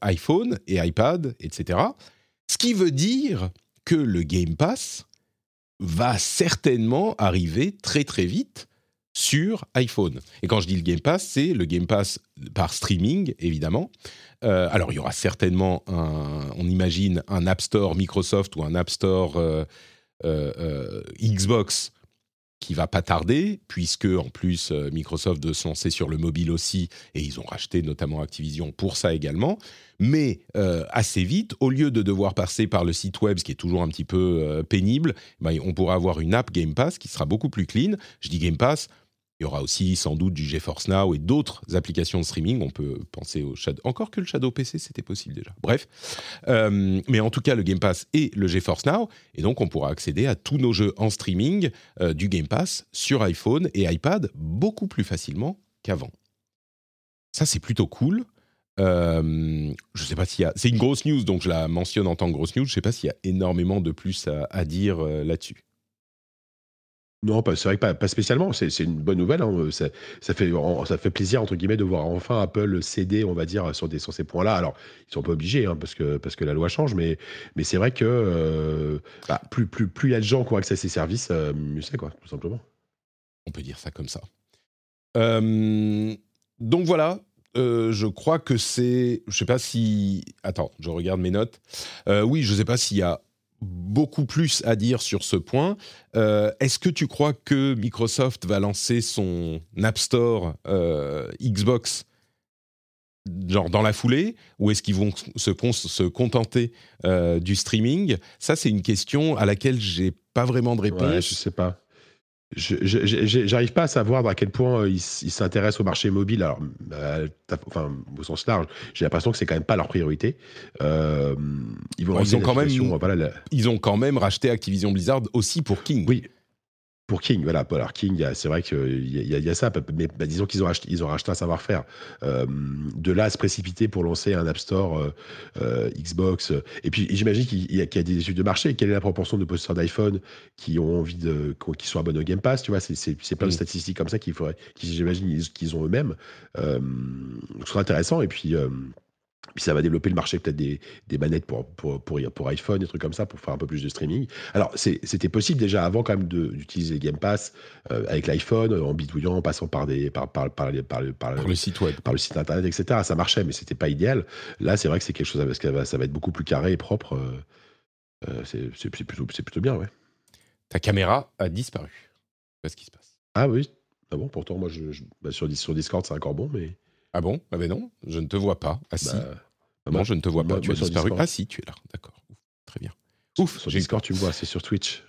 [SPEAKER 1] iPhone et iPad, etc. Ce qui veut dire que le Game Pass va certainement arriver très très vite sur iPhone. Et quand je dis le Game Pass, c'est le Game Pass par streaming, évidemment. Euh, alors, il y aura certainement, un, on imagine, un App Store Microsoft ou un App Store euh, euh, Xbox qui va pas tarder, puisque en plus Microsoft de se sur le mobile aussi, et ils ont racheté notamment Activision pour ça également. Mais assez vite, au lieu de devoir passer par le site web, ce qui est toujours un petit peu pénible, ben, on pourra avoir une app Game Pass qui sera beaucoup plus clean. Je dis Game Pass, il y aura aussi sans doute du GeForce Now et d'autres applications de streaming. On peut penser au Shadow. Encore que le Shadow PC, c'était possible déjà. Bref. Euh, mais en tout cas, le Game Pass et le GeForce Now. Et donc, on pourra accéder à tous nos jeux en streaming euh, du Game Pass sur iPhone et iPad beaucoup plus facilement qu'avant. Ça, c'est plutôt cool. Euh, je sais pas s'il y a. C'est une grosse news, donc je la mentionne en tant que grosse news. Je sais pas s'il y a énormément de plus à dire là-dessus.
[SPEAKER 2] Non, c'est vrai que pas, spécialement. C'est une bonne nouvelle. Hein. Ça, fait, ça fait plaisir, entre guillemets, de voir enfin Apple céder, on va dire, sur, ces points-là. Alors, ils sont pas obligés, hein, parce, que, la loi change, mais, c'est vrai que euh, bah, plus, plus, il y a de gens qui ont accès à ces services, euh, mieux c'est, quoi, tout simplement.
[SPEAKER 1] On peut dire ça comme ça. donc voilà, euh, je crois que c'est. Je sais pas si. Attends, je regarde mes notes. oui, je sais pas s'il y a beaucoup plus à dire sur ce point. Euh, est-ce que tu crois que Microsoft va lancer son App Store euh, Xbox genre dans la foulée ou est-ce qu'ils vont se, se contenter du streaming? Ça, c'est une question à laquelle j'ai pas vraiment de réponse.
[SPEAKER 2] Ouais, je sais pas j'arrive pas à savoir à quel point euh, ils s'intéressent au marché mobile. Alors, euh, enfin, au sens large, j'ai l'impression que c'est quand même pas leur priorité. Euh,
[SPEAKER 1] ils, vont ils, ont quand même, ils ont quand même racheté Activision Blizzard aussi pour King.
[SPEAKER 2] Oui, pour King, voilà. Alors King, c'est vrai qu'il y, y, a ça, mais bah, disons qu'ils ont, ils ont racheté un savoir-faire. Euh, de là à se précipiter pour lancer un App Store euh, euh, Xbox. Et puis j'imagine qu'il y, a des études de marché. Quelle est la proportion de possesseurs d'iPhone qui ont envie de, qui sont abonnés au Game Pass Tu vois, c'est plein de statistiques comme ça qu'il faudrait, j'imagine qu'ils ont eux-mêmes. Ce serait intéressant. Et puis puis ça va développer le marché peut-être des, des, manettes pour, pour, pour, pour, iPhone, des trucs comme ça, pour faire un peu plus de streaming. Alors, c'était possible déjà avant quand même d'utiliser Game Pass euh, avec l'iPhone, en bidouillant, en passant par, des, par, par, par, par,
[SPEAKER 1] le site web.
[SPEAKER 2] Par le site internet, etc. Ça marchait, mais c'était pas idéal. Là, c'est vrai que c'est quelque chose, parce que ça va être beaucoup plus carré et propre. Euh, euh, c'est plutôt, plutôt bien, ouais.
[SPEAKER 1] Ta caméra a disparu. Qu'est-ce qui se passe?
[SPEAKER 2] Ah oui. Ah bon, pourtant, moi, je, bah, sur, sur Discord, c'est encore bon, mais.
[SPEAKER 1] Ah bon? Ah ben non, je ne te vois pas. Ah si. Bah, non, je ne te vois pas. tu as disparu. Ah si, tu es là. D'accord. Très bien.
[SPEAKER 2] Ouf. Sur Discord, tu me vois. C'est sur Twitch.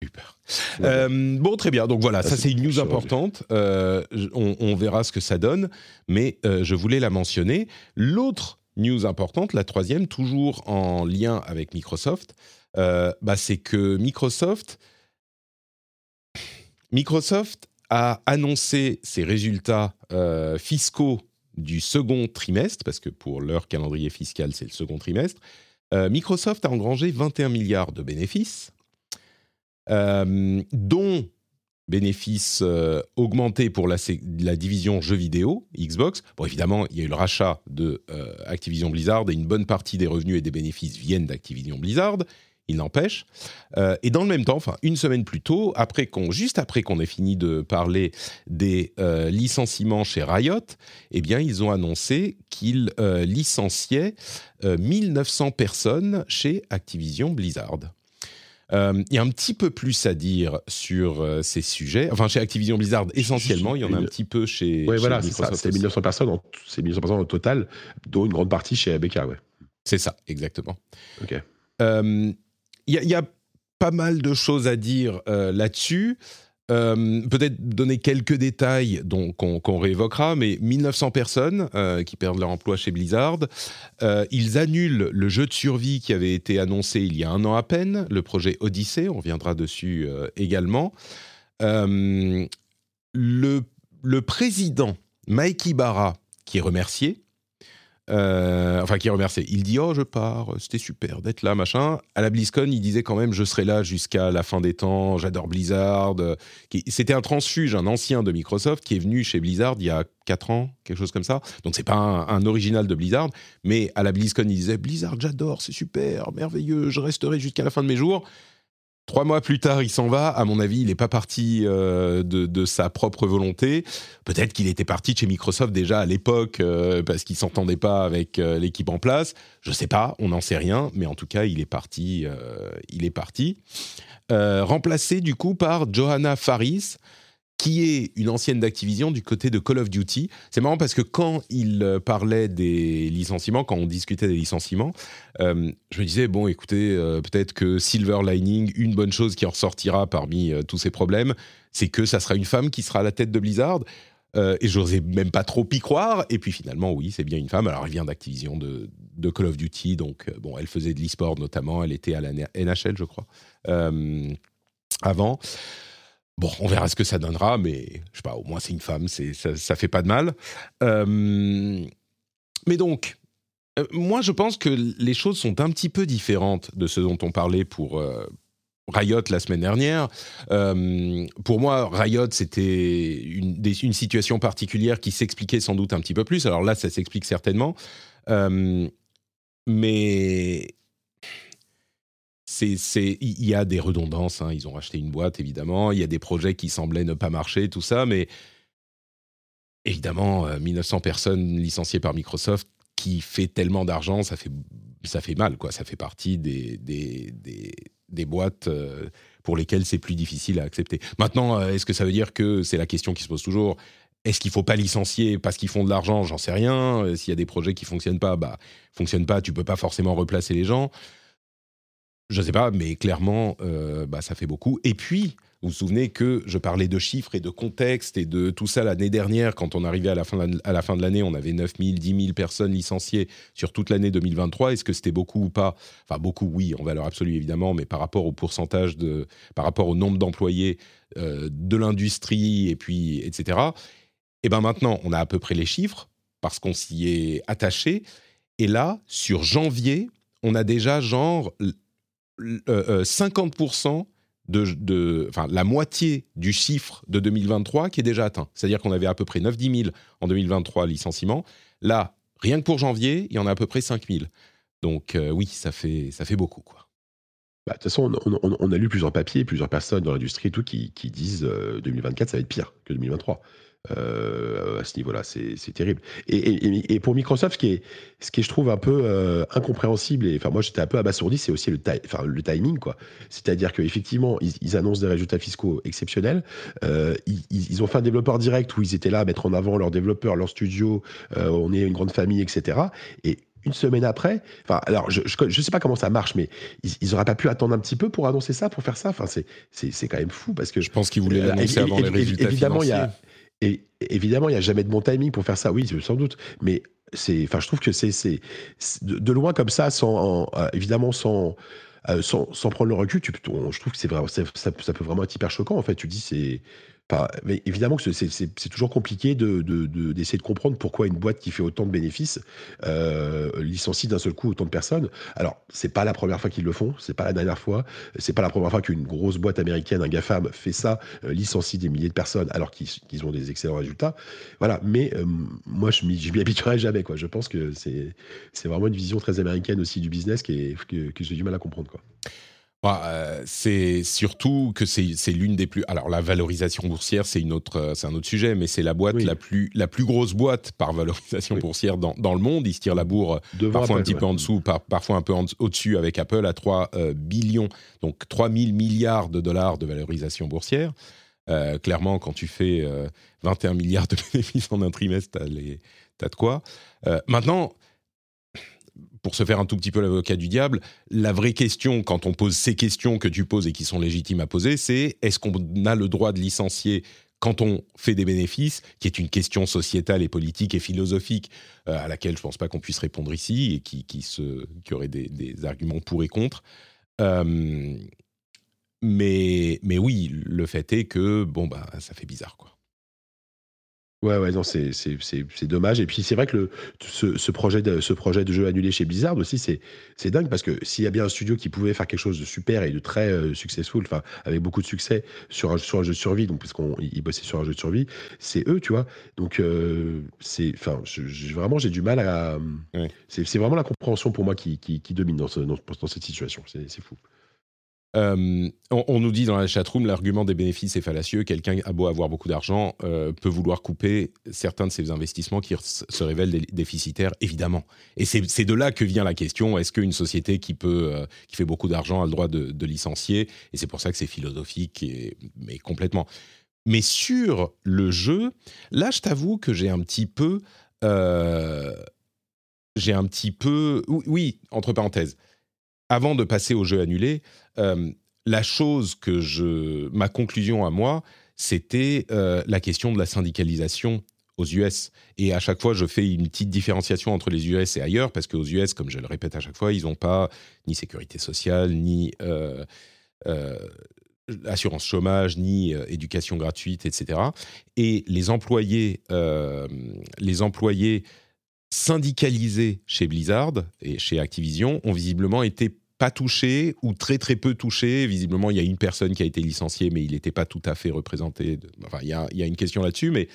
[SPEAKER 1] Super. Euh, bon, très bien. Donc voilà, ça, c'est une news importante. Euh, on, verra ce que ça donne, mais euh, je voulais la mentionner. L'autre news importante, la troisième, toujours en lien avec Microsoft, bah, c'est que Microsoft, Microsoft a annoncé ses résultats euh, fiscaux du second trimestre, parce que pour leur calendrier fiscal, c'est le second trimestre, euh, Microsoft a engrangé 21 milliards de bénéfices, euh, dont bénéfices augmentés pour la, division jeux vidéo, Xbox. Bon, évidemment, il y a eu le rachat de Activision Blizzard et une bonne partie des revenus et des bénéfices viennent d'Activision Blizzard il n'empêche. Euh, et dans le même temps, enfin une semaine plus tôt, après qu'on, juste après qu'on ait fini de parler des euh, licenciements chez Riot, eh bien ils ont annoncé qu'ils euh, licenciaient 1900 personnes chez Activision Blizzard. Il y a un petit peu plus à dire sur ces sujets. Enfin, chez Activision Blizzard, essentiellement, il y en a un petit peu chez.
[SPEAKER 2] Oui, voilà, c'est 1900 personnes, c'est 1900 personnes au total, dont une grande partie chez ABK, ouais.
[SPEAKER 1] C'est ça, exactement.
[SPEAKER 2] Ok.
[SPEAKER 1] Il y, a pas mal de choses à dire euh, là-dessus. Euh, peut-être donner quelques détails qu'on réévoquera, mais 1900 personnes euh, qui perdent leur emploi chez Blizzard. ils annulent le jeu de survie qui avait été annoncé il y a un an à peine, le projet Odyssey, on reviendra dessus également. le, le président Mike Ibarra, qui est remercié, euh, enfin, qui remercié. Il dit Oh, je pars, c'était super d'être là, machin. À la BlizzCon, il disait quand même Je serai là jusqu'à la fin des temps, j'adore Blizzard. C'était un transfuge, un ancien de Microsoft qui est venu chez Blizzard il y a 4 ans, quelque chose comme ça. Donc, c'est pas un, original de Blizzard, mais à la BlizzCon, il disait Blizzard, j'adore, c'est super, merveilleux, je resterai jusqu'à la fin de mes jours. Trois mois plus tard, il s'en va. À mon avis, il n'est pas parti euh, de, sa propre volonté. Peut-être qu'il était parti de chez Microsoft déjà à l'époque euh, parce qu'il s'entendait pas avec euh, l'équipe en place. Je ne sais pas, on n'en sait rien, mais en tout cas, il est parti. il est parti. remplacé du coup par Johanna Faris, qui est une ancienne d'Activision du côté de Call of Duty. C'est marrant parce que quand il euh, parlait des licenciements, quand on discutait des licenciements, euh, je me disais, bon, écoutez, euh, peut-être que Silver Lining, une bonne chose qui en ressortira parmi tous ces problèmes, c'est que ça sera une femme qui sera à la tête de Blizzard. et j'osais même pas trop y croire. Et puis finalement, oui, c'est bien une femme. Alors, elle vient d'Activision de, de, Call of Duty. Donc, bon, elle faisait de l'e-sport notamment. Elle était à la NHL, je crois, avant. Bon, on verra ce que ça donnera, mais je sais pas, au moins c'est une femme, c'est ça, ça fait pas de mal. Euh, mais donc, euh, moi je pense que les choses sont un petit peu différentes de ce dont on parlait pour euh, Riot la semaine dernière. pour moi, Riot c'était une, une, situation particulière qui s'expliquait sans doute un petit peu plus. Alors là, ça s'explique certainement, mais c'est, il y a des redondances. Hein. Ils ont racheté une boîte, évidemment. Il y a des projets qui semblaient ne pas marcher, tout ça. Mais évidemment, 1900 euh, personnes licenciées par Microsoft, qui fait tellement d'argent, ça fait, ça fait mal, quoi. Ça fait partie des, des, des, boîtes euh, pour lesquelles c'est plus difficile à accepter. Maintenant, euh, est-ce que ça veut dire que c'est la question qui se pose toujours? Est-ce qu'il faut pas licencier parce qu'ils font de l'argent? J'en sais rien. S'il y a des projets qui fonctionnent pas, bah fonctionnent pas. Tu peux pas forcément replacer les gens. Je sais pas, mais clairement, bah, ça fait beaucoup. Et puis, vous vous souvenez que je parlais de chiffres et de contexte et de tout ça l'année dernière, quand on arrivait à la fin de, l'année, on avait 9 000, 10 000 personnes licenciées sur toute l'année 2023. Est-ce que c'était beaucoup ou pas? Enfin, beaucoup, oui, en valeur absolue évidemment, mais par rapport au pourcentage de, par rapport au nombre d'employés euh, de l'industrie et puis, etc. Et eh bien maintenant, on a à peu près les chiffres parce qu'on s'y est attaché. Et là, sur janvier, on a déjà genre 50% euh, de, enfin, la moitié du chiffre de 2023 qui est déjà atteint. C'est-à-dire qu'on avait à peu près 9-10 000 en 2023 licenciements. Là, rien que pour janvier, il y en a à peu près 5 000. Donc euh, oui, ça fait, ça fait beaucoup. Quoi.
[SPEAKER 2] Bah, de toute façon, on, a lu plusieurs papiers, plusieurs personnes dans l'industrie tout qui, disent 2024, euh, ça va être pire que 2023. Euh, à ce niveau-là. C'est terrible. Et, pour Microsoft, ce qui est, ce qui est, je trouve, un peu euh, incompréhensible, et enfin, moi j'étais un peu abasourdi, c'est aussi le, enfin, le timing. quoi. C'est-à-dire qu'effectivement, ils, ils annoncent des résultats fiscaux exceptionnels. Euh, ils, ils, ont fait un développeur direct où ils étaient là à mettre en avant leurs développeurs, leurs studios, on est une grande famille, etc. Et une semaine après. Enfin, alors, je ne sais pas comment ça marche, mais ils n'auraient pas pu attendre un petit peu pour annoncer ça, pour faire ça. Enfin, c'est quand même fou parce que
[SPEAKER 1] je pense qu'ils voulaient l'annoncer avant les résultats
[SPEAKER 2] évidemment, il y a et évidemment, il n'y a jamais de bon timing pour faire ça, oui, sans doute. Mais c'est, enfin, je trouve que c'est, de, loin comme ça, sans, euh, évidemment, sans, euh, sans, prendre le recul, je trouve que c'est vraiment, ça, ça, peut vraiment être hyper choquant. En fait, tu dis, c'est, mais évidemment que c'est toujours compliqué d'essayer de, comprendre pourquoi une boîte qui fait autant de bénéfices euh, licencie d'un seul coup autant de personnes. Alors, c'est pas la première fois qu'ils le font, c'est pas la dernière fois, c'est pas la première fois qu'une grosse boîte américaine, un GAFAM, fait ça, euh, licencie des milliers de personnes alors qu'ils ont des excellents résultats. Voilà, mais euh, moi, je m'y habituerai jamais. Je pense que c'est vraiment une vision très américaine aussi du business qui est, que, j'ai du mal à comprendre.
[SPEAKER 1] Bah, euh, c'est surtout que c'est l'une des plus. Alors la valorisation boursière, c'est une autre, euh, c'est un autre sujet, mais c'est la boîte la plus la plus grosse boîte par valorisation boursière dans, dans, le monde. Ils se tirent la bourre parfois un petit peu en dessous, par, parfois un peu au-dessus avec Apple à 3 euh, billions, donc 3 000 milliards de dollars de valorisation boursière. clairement, quand tu fais 21 milliards de [LAUGHS] bénéfices en un trimestre, t'as as de quoi. maintenant pour se faire un tout petit peu l'avocat du diable, la vraie question, quand on pose ces questions que tu poses et qui sont légitimes à poser, c'est est-ce qu'on a le droit de licencier quand on fait des bénéfices, qui est une question sociétale et politique et philosophique euh, à laquelle je ne pense pas qu'on puisse répondre ici et qui, qui, se, qui aurait des, arguments pour et contre. Euh, mais, mais oui, le fait est que bon bah ça fait bizarre quoi.
[SPEAKER 2] Ouais, ouais, non, c'est dommage. Et puis c'est vrai que le, ce, projet de, ce projet de jeu annulé chez Blizzard aussi, c'est dingue parce que s'il y a bien un studio qui pouvait faire quelque chose de super et de très euh, successful, enfin avec beaucoup de succès sur un, sur un jeu de survie, donc parce qu'ils bossaient sur un jeu de survie, c'est eux, tu vois. Donc euh, c'est, enfin, vraiment j'ai du mal à. C'est vraiment la compréhension pour moi qui, qui, domine dans, dans, dans cette situation. C'est fou.
[SPEAKER 1] Euh, on, nous dit dans la chatroom, l'argument des bénéfices est fallacieux. Quelqu'un a beau avoir beaucoup d'argent, euh, peut vouloir couper certains de ses investissements qui se révèlent déficitaires, évidemment. Et c'est de là que vient la question est-ce qu'une société qui peut, euh, qui fait beaucoup d'argent a le droit de, licencier? Et c'est pour ça que c'est philosophique, et, mais complètement. Mais sur le jeu, là, je t'avoue que j'ai un petit peu, j'ai un petit peu, oui, entre parenthèses avant de passer au jeu annulé, euh, la chose que je, ma conclusion à moi, c'était euh, la question de la syndicalisation aux US. Et à chaque fois, je fais une petite différenciation entre les US et ailleurs, parce qu'aux US, comme je le répète à chaque fois, ils n'ont pas ni sécurité sociale, ni euh, assurance chômage, ni éducation gratuite, etc. Et les employés, les employés syndicalisés chez Blizzard et chez Activision ont visiblement été pas touchés ou très très peu touchés. Visiblement, il y a une personne qui a été licenciée, mais il n'était pas tout à fait représenté. Enfin, il y a, il y a une question là-dessus, mais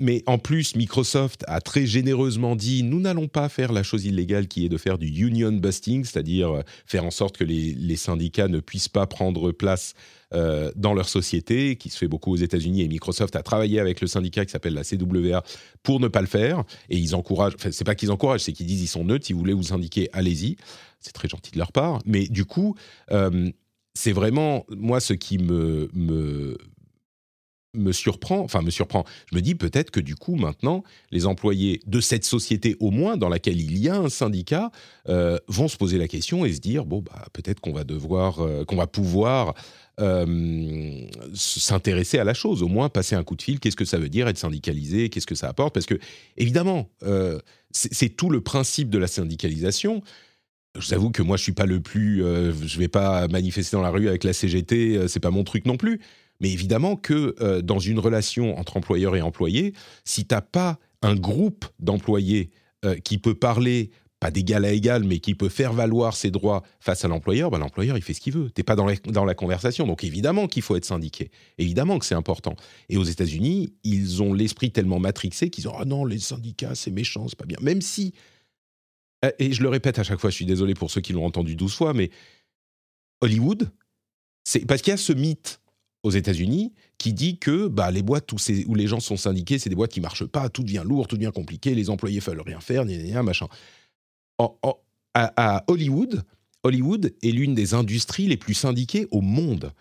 [SPEAKER 1] mais en plus, Microsoft a très généreusement dit nous n'allons pas faire la chose illégale qui est de faire du union busting, c'est-à-dire euh, faire en sorte que les, syndicats ne puissent pas prendre place euh, dans leur société, qui se fait beaucoup aux États-Unis. Et Microsoft a travaillé avec le syndicat qui s'appelle la CWA pour ne pas le faire. Et ils encouragent, enfin, c'est pas qu'ils encouragent, c'est qu'ils disent ils sont neutres, si vous voulez vous syndiquer, allez-y. C'est très gentil de leur part. Mais du coup, euh, c'est vraiment, moi, ce qui me, me me surprend, enfin me surprend. Je me dis peut-être que du coup maintenant, les employés de cette société au moins dans laquelle il y a un syndicat euh, vont se poser la question et se dire bon bah peut-être qu'on va devoir, euh, qu'on va pouvoir euh, s'intéresser à la chose, au moins passer un coup de fil. Qu'est-ce que ça veut dire être syndicalisé? Qu'est-ce que ça apporte? Parce que évidemment, c'est tout le principe de la syndicalisation. Je vous avoue que moi, je suis pas le plus. je vais pas manifester dans la rue avec la CGT. c'est pas mon truc non plus. Mais évidemment que euh, dans une relation entre employeur et employé, si tu n'as pas un groupe d'employés euh, qui peut parler, pas d'égal à égal, mais qui peut faire valoir ses droits face à l'employeur, ben, l'employeur, il fait ce qu'il veut. Tu n'es pas dans la, conversation. Donc évidemment qu'il faut être syndiqué. Évidemment que c'est important. Et aux États-Unis, ils ont l'esprit tellement matrixé qu'ils ont Ah non, les syndicats, c'est méchant, c'est pas bien. Même si. Euh, et je le répète à chaque fois, je suis désolé pour ceux qui l'ont entendu 12 fois, mais Hollywood, c'est parce qu'il y a ce mythe aux États-Unis qui dit que bah, les boîtes où, les gens sont syndiqués, c'est des boîtes qui marchent pas, tout devient lourd, tout devient compliqué, les employés veulent rien faire, gna, machin. à, Hollywood, Hollywood est l'une des industries les plus syndiquées au monde.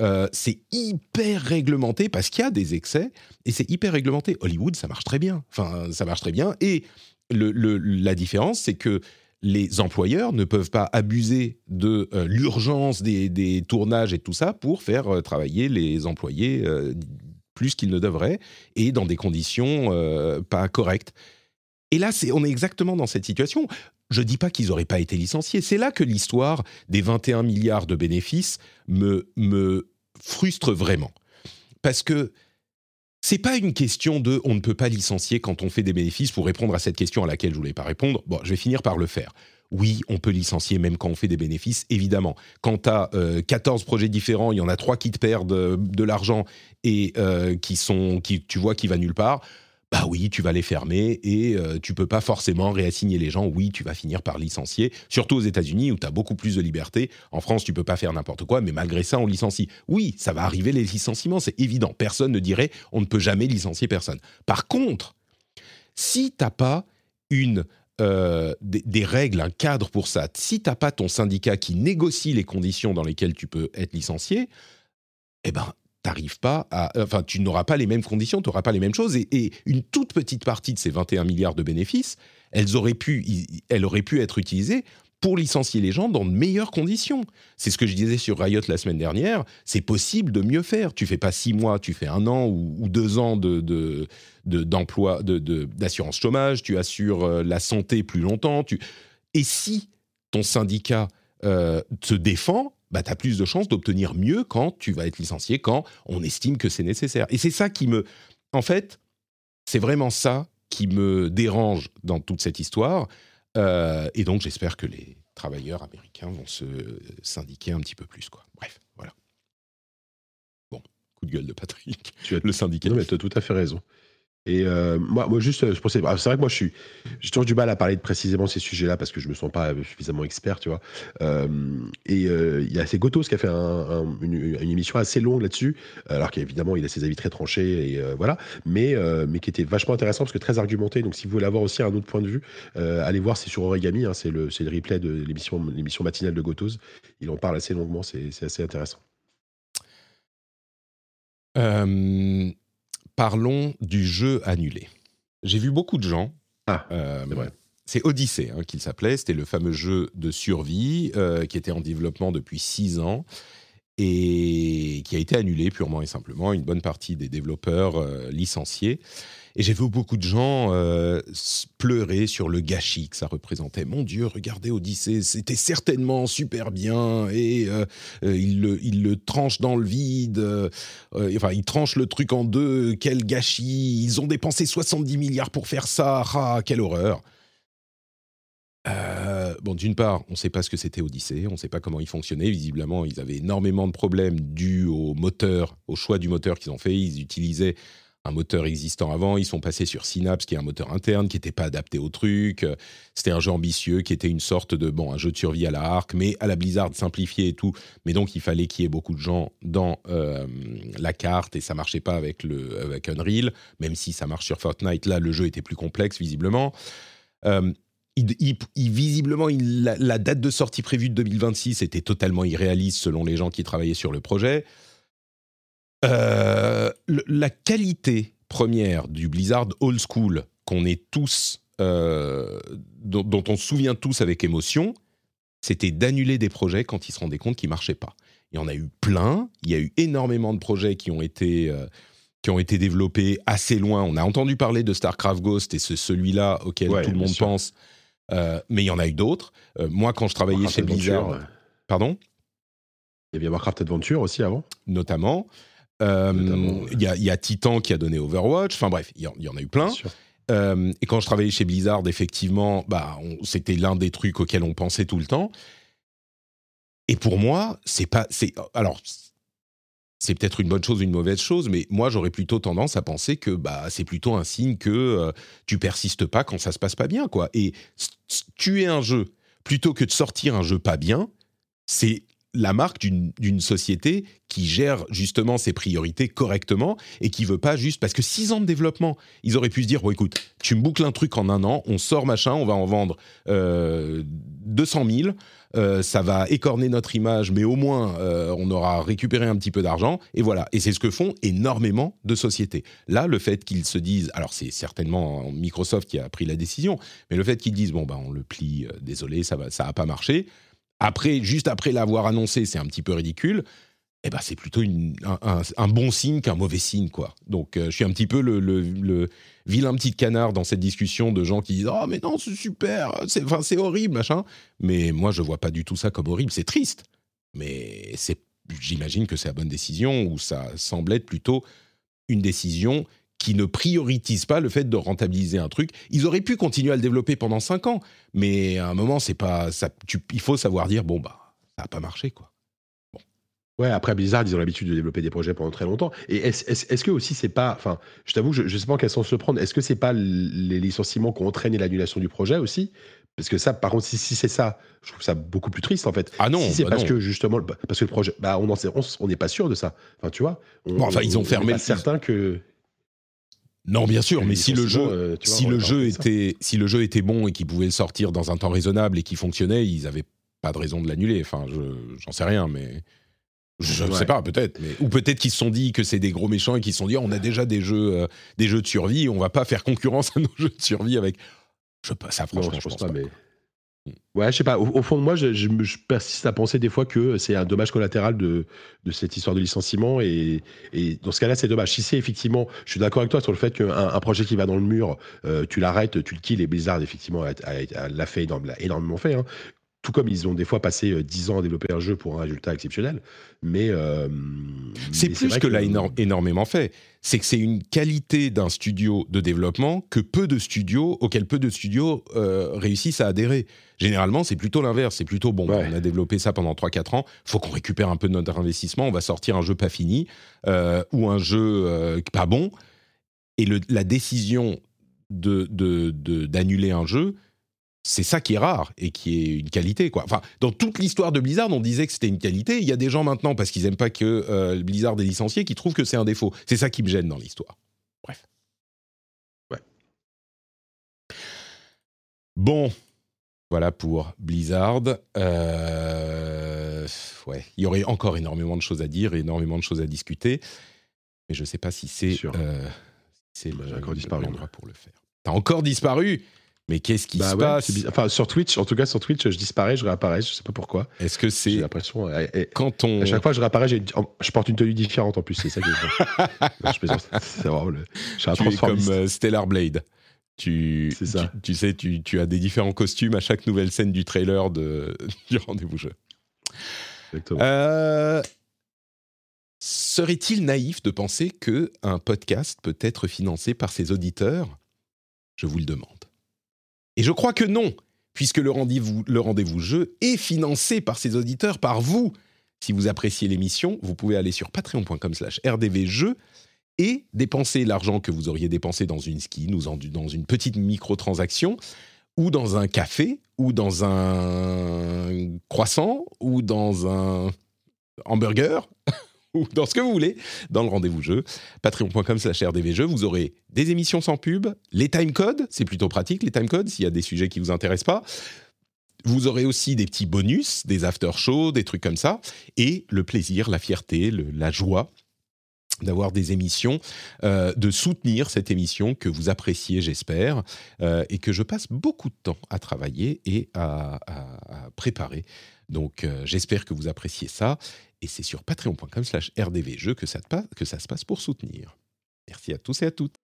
[SPEAKER 1] Euh, c'est hyper réglementé parce qu'il y a des excès et c'est hyper réglementé. Hollywood, ça marche très bien. Enfin, ça marche très bien. Et le, la différence, c'est que les employeurs ne peuvent pas abuser de euh, l'urgence des, tournages et tout ça pour faire euh, travailler les employés euh, plus qu'ils ne devraient et dans des conditions pas correctes. Et là, on est exactement dans cette situation. Je ne dis pas qu'ils n'auraient pas été licenciés. C'est là que l'histoire des 21 milliards de bénéfices me, me frustre vraiment. Parce que c'est pas une question de on ne peut pas licencier quand on fait des bénéfices pour répondre à cette question à laquelle je voulais pas répondre. Bon, je vais finir par le faire. Oui, on peut licencier même quand on fait des bénéfices, évidemment. Quand tu as 14 projets différents, il y en a 3 qui te perdent euh, de, l'argent et euh, qui sont, qui, tu vois qui va nulle part, bah oui, tu vas les fermer et euh, tu peux pas forcément réassigner les gens. Oui, tu vas finir par licencier, surtout aux États-Unis où tu as beaucoup plus de liberté. En France, tu peux pas faire n'importe quoi, mais malgré ça, on licencie. Oui, ça va arriver les licenciements, c'est évident. Personne ne dirait on ne peut jamais licencier personne. Par contre, si t'as pas une euh, des, règles, un cadre pour ça, si t'as pas ton syndicat qui négocie les conditions dans lesquelles tu peux être licencié, eh ben t'arrives pas à, enfin, tu n'auras pas les mêmes conditions, tu n'auras pas les mêmes choses, et, une toute petite partie de ces 21 milliards de bénéfices, elles auraient pu, elles auraient pu être utilisées pour licencier les gens dans de meilleures conditions. C'est ce que je disais sur Riot la semaine dernière. C'est possible de mieux faire. Tu fais pas six mois, tu fais un an ou, deux ans de, d'emploi, de, d'assurance chômage. Tu assures euh, la santé plus longtemps. Et si ton syndicat euh, te défend, bah, tu as plus de chances d'obtenir mieux quand tu vas être licencié, quand on estime que c'est nécessaire. Et c'est ça qui me... En fait, c'est vraiment ça qui me dérange dans toute cette histoire. Euh, et donc, j'espère que les travailleurs américains vont se syndiquer un petit peu plus. Quoi. Bref, voilà. Bon, coup de gueule de Patrick.
[SPEAKER 2] Tu as, le syndicat. Non, mais tu as tout à fait raison. Et euh, moi, moi, juste, je pensais, c'est vrai que moi, je suis, j'ai toujours du mal à parler de précisément ces sujets-là parce que je me sens pas suffisamment expert, tu vois. Euh, et euh, il y a c'est Gotos qui a fait une, émission assez longue là-dessus, alors qu'évidemment, il a ses avis très tranchés et voilà, mais mais qui était vachement intéressant parce que très argumenté. Donc, si vous voulez avoir aussi un autre point de vue, allez voir, c'est sur Origami, hein, c'est le, le replay de l'émission, l'émission matinale de Gotos. Il en parle assez longuement, c'est, c'est assez intéressant.
[SPEAKER 1] Euh parlons du jeu annulé. J'ai vu beaucoup de gens.
[SPEAKER 2] Ah, euh, c'est vrai.
[SPEAKER 1] C'est Odyssey hein, qu'il s'appelait. C'était le fameux jeu de survie euh, qui était en développement depuis six ans et qui a été annulé purement et simplement. Une bonne partie des développeurs euh, licenciés. Et j'ai vu beaucoup de gens euh, pleurer sur le gâchis que ça représentait. Mon Dieu, regardez Odyssée, c'était certainement super bien et euh, euh, il, le, il, le, tranche dans le vide. enfin, il tranche le truc en deux. Quel gâchis Ils ont dépensé 70 milliards pour faire ça. Ah, quelle horreur bon, d'une part, on ne sait pas ce que c'était Odyssée, on ne sait pas comment il fonctionnait. Visiblement, ils avaient énormément de problèmes dus au moteur, au choix du moteur qu'ils ont fait. Ils utilisaient un moteur existant avant. Ils sont passés sur Synapse, qui est un moteur interne, qui n'était pas adapté au truc. C'était un jeu ambitieux, qui était une sorte de, bon, un jeu de survie à la Arc, mais à la Blizzard simplifié et tout. Mais donc, il fallait qu'il y ait beaucoup de gens dans euh, la carte et ça marchait pas avec, le, avec Unreal, même si ça marche sur Fortnite. Là, le jeu était plus complexe, visiblement. Euh, visiblement, la, date de sortie prévue de 2026 était totalement irréaliste selon les gens qui travaillaient sur le projet Euh, la qualité première du Blizzard old school qu'on est tous, euh, dont, dont, on se souvient tous avec émotion, c'était d'annuler des projets quand ils se rendaient compte qu'ils marchaient pas. Il y en a eu plein. Il y a eu énormément de projets qui ont été euh, qui ont été développés assez loin. On a entendu parler de Starcraft Ghost et c'est celui-là auquel
[SPEAKER 2] Ouais,
[SPEAKER 1] tout le monde
[SPEAKER 2] sûr.
[SPEAKER 1] pense. Euh, mais il y en a eu d'autres. Euh, moi, quand je travaillais
[SPEAKER 2] Warcraft
[SPEAKER 1] chez Blizzard,
[SPEAKER 2] Adventure,
[SPEAKER 1] pardon,
[SPEAKER 2] Il y avait Warcraft Adventure aussi avant.
[SPEAKER 1] notamment. Euh. Il y, a- y a Titan qui a donné Overwatch. Enfin bref, il y en, il y en a eu plein. Euh, et quand je travaillais chez Blizzard, effectivement, bah, c'était l'un des trucs auxquels on pensait tout le temps. Et pour moi, c'est pas, c'est alors, c'est peut-être une bonne chose ou une mauvaise chose, mais moi, j'aurais plutôt tendance à penser que bah, c'est plutôt un signe que euh, tu persistes pas quand ça se passe pas bien, quoi. Et tuer un jeu plutôt que de sortir un jeu pas bien, c'est la marque d'une société qui gère justement ses priorités correctement et qui veut pas juste parce que six ans de développement, ils auraient pu se dire bon écoute, tu me boucles un truc en un an, on sort machin, on va en vendre euh, 200 000, euh, ça va écorner notre image, mais au moins euh, on aura récupéré un petit peu d'argent et voilà. Et c'est ce que font énormément de sociétés. Là, le fait qu'ils se disent, alors c'est certainement Microsoft qui a pris la décision, mais le fait qu'ils disent bon bah on le plie, euh, désolé, ça va, ça a pas marché. Après, juste après l'avoir annoncé, c'est un petit peu ridicule. Eh ben, c'est plutôt un, bon signe qu'un mauvais signe, quoi. Donc, euh, je suis un petit peu le, vilain petit canard dans cette discussion de gens qui disent oh mais non c'est super, c'est horrible machin. Mais moi, je vois pas du tout ça comme horrible. C'est triste, mais c'est j'imagine que c'est la bonne décision ou ça semble être plutôt une décision qui ne priorise pas le fait de rentabiliser un truc. Ils auraient pu continuer à le développer pendant cinq ans, mais à un moment, c'est pas ça. tu- il faut savoir dire bon bah ça a pas marché quoi.
[SPEAKER 2] Ouais, après Blizzard, ils ont l'habitude de développer des projets pendant très longtemps. Et est-ce que aussi c'est pas, enfin, je t'avoue, je, je sais pas en quel sens se prendre. Est-ce que c'est pas les licenciements qui ont entraîné l'annulation du projet aussi? Parce que ça, par contre, si, si c'est ça, je trouve ça beaucoup plus triste en fait.
[SPEAKER 1] Ah non,
[SPEAKER 2] si c'est
[SPEAKER 1] bah
[SPEAKER 2] parce
[SPEAKER 1] non.
[SPEAKER 2] que justement, parce que le projet, bah, on sait- on n'est pas sûr de ça. Enfin, tu vois. On,
[SPEAKER 1] Bon, enfin, ils ont
[SPEAKER 2] on- on
[SPEAKER 1] fermé le-
[SPEAKER 2] certain que.
[SPEAKER 1] Non, bien sûr, mais si le jeu,
[SPEAKER 2] euh, vois,
[SPEAKER 1] si le était, si le jeu était bon et qu'il pouvait le sortir dans un temps raisonnable et qu'il fonctionnait, ils avaient pas de raison de l'annuler. Enfin, je, j'en sais rien, mais je ne
[SPEAKER 2] Ouais.
[SPEAKER 1] sais pas, peut-être. Mais ou peut-être qu'ils se sont dit que c'est des gros méchants et qu'ils se sont dit, on a déjà des jeux, euh, des jeux de survie, on va pas faire concurrence [LAUGHS] à nos jeux de survie avec. Je sais pas, ça
[SPEAKER 2] Non,
[SPEAKER 1] franchement,
[SPEAKER 2] je pense pas,
[SPEAKER 1] pas.
[SPEAKER 2] mais. Ouais, je sais pas. Au, fond de moi, je, persiste à penser des fois que c'est un dommage collatéral de, cette histoire de licenciement. Et, dans ce cas-là, c'est dommage. Si c'est effectivement, je suis d'accord avec toi sur le fait qu'un un projet qui va dans le mur, euh, tu l'arrêtes, tu le kills. Et Blizzard, effectivement, l'a fait, énormément fait. hein. Tout comme ils ont des fois passé euh, 10 ans à développer un jeu pour un résultat exceptionnel. Mais. euh,
[SPEAKER 1] C'est plus
[SPEAKER 2] vrai
[SPEAKER 1] que, l'a éno- énormément fait. C'est que c'est une qualité d'un studio de développement que peu de studios, auquel peu de studios euh, réussissent à adhérer. Généralement, c'est plutôt l'inverse. C'est plutôt bon,
[SPEAKER 2] Ouais.
[SPEAKER 1] on a développé ça pendant 3-4 ans, faut qu'on récupère un peu de notre investissement, on va sortir un jeu pas fini euh, ou un jeu euh, pas bon. Et le- la décision de, de- de- d'annuler un jeu, c'est ça qui est rare et qui est une qualité. Quoi. Enfin, dans toute l'histoire de Blizzard, on disait que c'était une qualité. Il y a des gens maintenant, parce qu'ils n'aiment pas que euh, Blizzard est licencié, qui trouvent que c'est un défaut. C'est ça qui me gêne dans l'histoire. Bref.
[SPEAKER 2] Ouais.
[SPEAKER 1] Bon, voilà pour Blizzard. Euh, ouais, il y aurait encore énormément de choses à dire énormément de choses à discuter. Mais je ne sais pas si c'est euh, si c'est
[SPEAKER 2] Bah,
[SPEAKER 1] le-
[SPEAKER 2] j'ai encore disparu,
[SPEAKER 1] l'endroit pour le faire. T'as encore disparu? Mais qu'est-ce qui
[SPEAKER 2] Bah
[SPEAKER 1] se
[SPEAKER 2] ouais,
[SPEAKER 1] passe.
[SPEAKER 2] Enfin, sur Twitch, en tout cas, sur Twitch, je disparais, je réapparais, je sais pas pourquoi.
[SPEAKER 1] Est-ce que
[SPEAKER 2] J'ai
[SPEAKER 1] c'est
[SPEAKER 2] l'impression. et- et-
[SPEAKER 1] quand on
[SPEAKER 2] À chaque fois que je réapparais, j'ai je porte une tenue différente en plus, c'est ça qui est [LAUGHS] Non, je plaisante. C'est vraiment le. Je suis un
[SPEAKER 1] tu es comme euh, Stellar Blade tu,
[SPEAKER 2] C'est ça.
[SPEAKER 1] tu, tu sais, tu, tu as des différents costumes à chaque nouvelle scène du trailer de, [LAUGHS] du rendez-vous jeu.
[SPEAKER 2] Exactement.
[SPEAKER 1] Euh, Serait-il naïf de penser que un podcast peut être financé par ses auditeurs? Je vous le demande. Et je crois que non, puisque le rendez-vous, jeu est financé par ses auditeurs, par vous. Si vous appréciez l'émission, vous pouvez aller sur patreon.com/slash rdvjeux et dépenser l'argent que vous auriez dépensé dans une skin ou dans une petite microtransaction ou dans un café ou dans un croissant ou dans un hamburger [LAUGHS] [LAUGHS] ou dans ce que vous voulez dans le rendez-vous jeu patreon.com slash rdvjeux vous aurez des émissions sans pub les timecodes c'est plutôt pratique les timecodes s'il y a des sujets qui vous intéressent pas vous aurez aussi des petits bonus des after shows des trucs comme ça et le plaisir la fierté la joie d'avoir des émissions, euh, de soutenir cette émission que vous appréciez, j'espère, euh, et que je passe beaucoup de temps à travailler et à, préparer. Donc j'espère que vous appréciez ça. Et c'est sur patreon.com slash rdvjeux que ça, que ça se passe pour soutenir. Merci à tous et à toutes.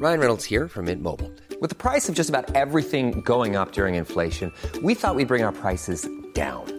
[SPEAKER 3] Ryan Reynolds here from Mint Mobile. With the price of just about everything going up during inflation, we thought we'd bring our prices down.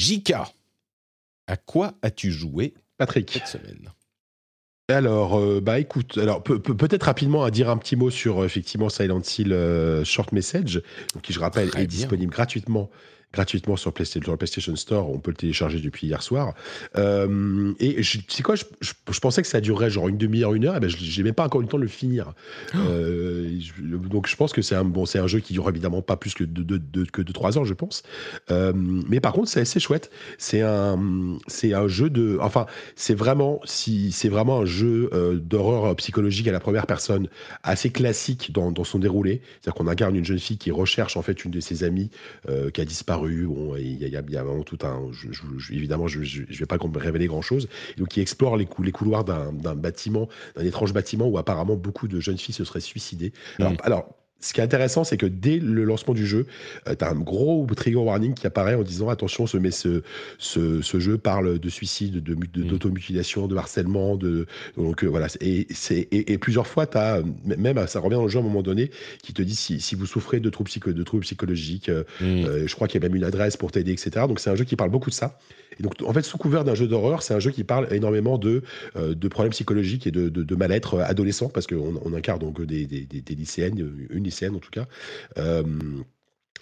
[SPEAKER 1] Jika, à quoi as-tu joué
[SPEAKER 2] Patrick.
[SPEAKER 1] cette semaine?
[SPEAKER 2] Alors, euh, bah écoute, alors peut-être rapidement à dire un petit mot sur effectivement Silent Hill euh, Short Message, qui je rappelle est disponible gratuitement gratuitement sur, PlayStation, le PlayStation Store. On peut le télécharger depuis hier soir. Euh, et tu sais quoi, je, pensais que ça durerait genre une demi-heure, une heure. Et ben, je n'ai même pas encore eu le temps de le finir. Oh. Euh, donc je pense que c'est un, bon, c'est un jeu qui dure évidemment pas plus que de, de, que de 3 heures, je pense. Euh, mais par contre, c'est assez chouette. C'est un, c'est un jeu de. Enfin, c'est vraiment, si, c'est vraiment un jeu d'horreur psychologique à la première personne, assez classique dans, dans son déroulé. C'est-à-dire qu'on incarne une jeune fille qui recherche en fait une de ses amies qui a disparu Bon, il y, a, vraiment tout un. évidemment, je ne vais pas révéler grand chose. Donc, qui explore les, couloirs d'un bâtiment, d'un étrange bâtiment où apparemment beaucoup de jeunes filles se seraient suicidées. alors mm ce qui est intéressant, c'est que dès le lancement du jeu, euh, tu as un gros trigger warning qui apparaît en disant attention, ce, mais ce, ce, jeu parle de suicide, de, mm. d'automutilation, de, harcèlement. De, donc euh, voilà. Et, et, plusieurs fois, as, même ça revient dans le jeu à un moment donné, qui te dit si, si vous souffrez de troubles, de troubles psychologiques, euh, mm. je crois qu'il y a même une adresse pour t'aider, etc. Donc c'est un jeu qui parle beaucoup de ça. Et donc en fait, sous couvert d'un jeu d'horreur, c'est un jeu qui parle énormément de, de problèmes psychologiques et de, mal-être adolescent, parce qu'on on incarne donc des, des, des lycéennes, une en tout cas.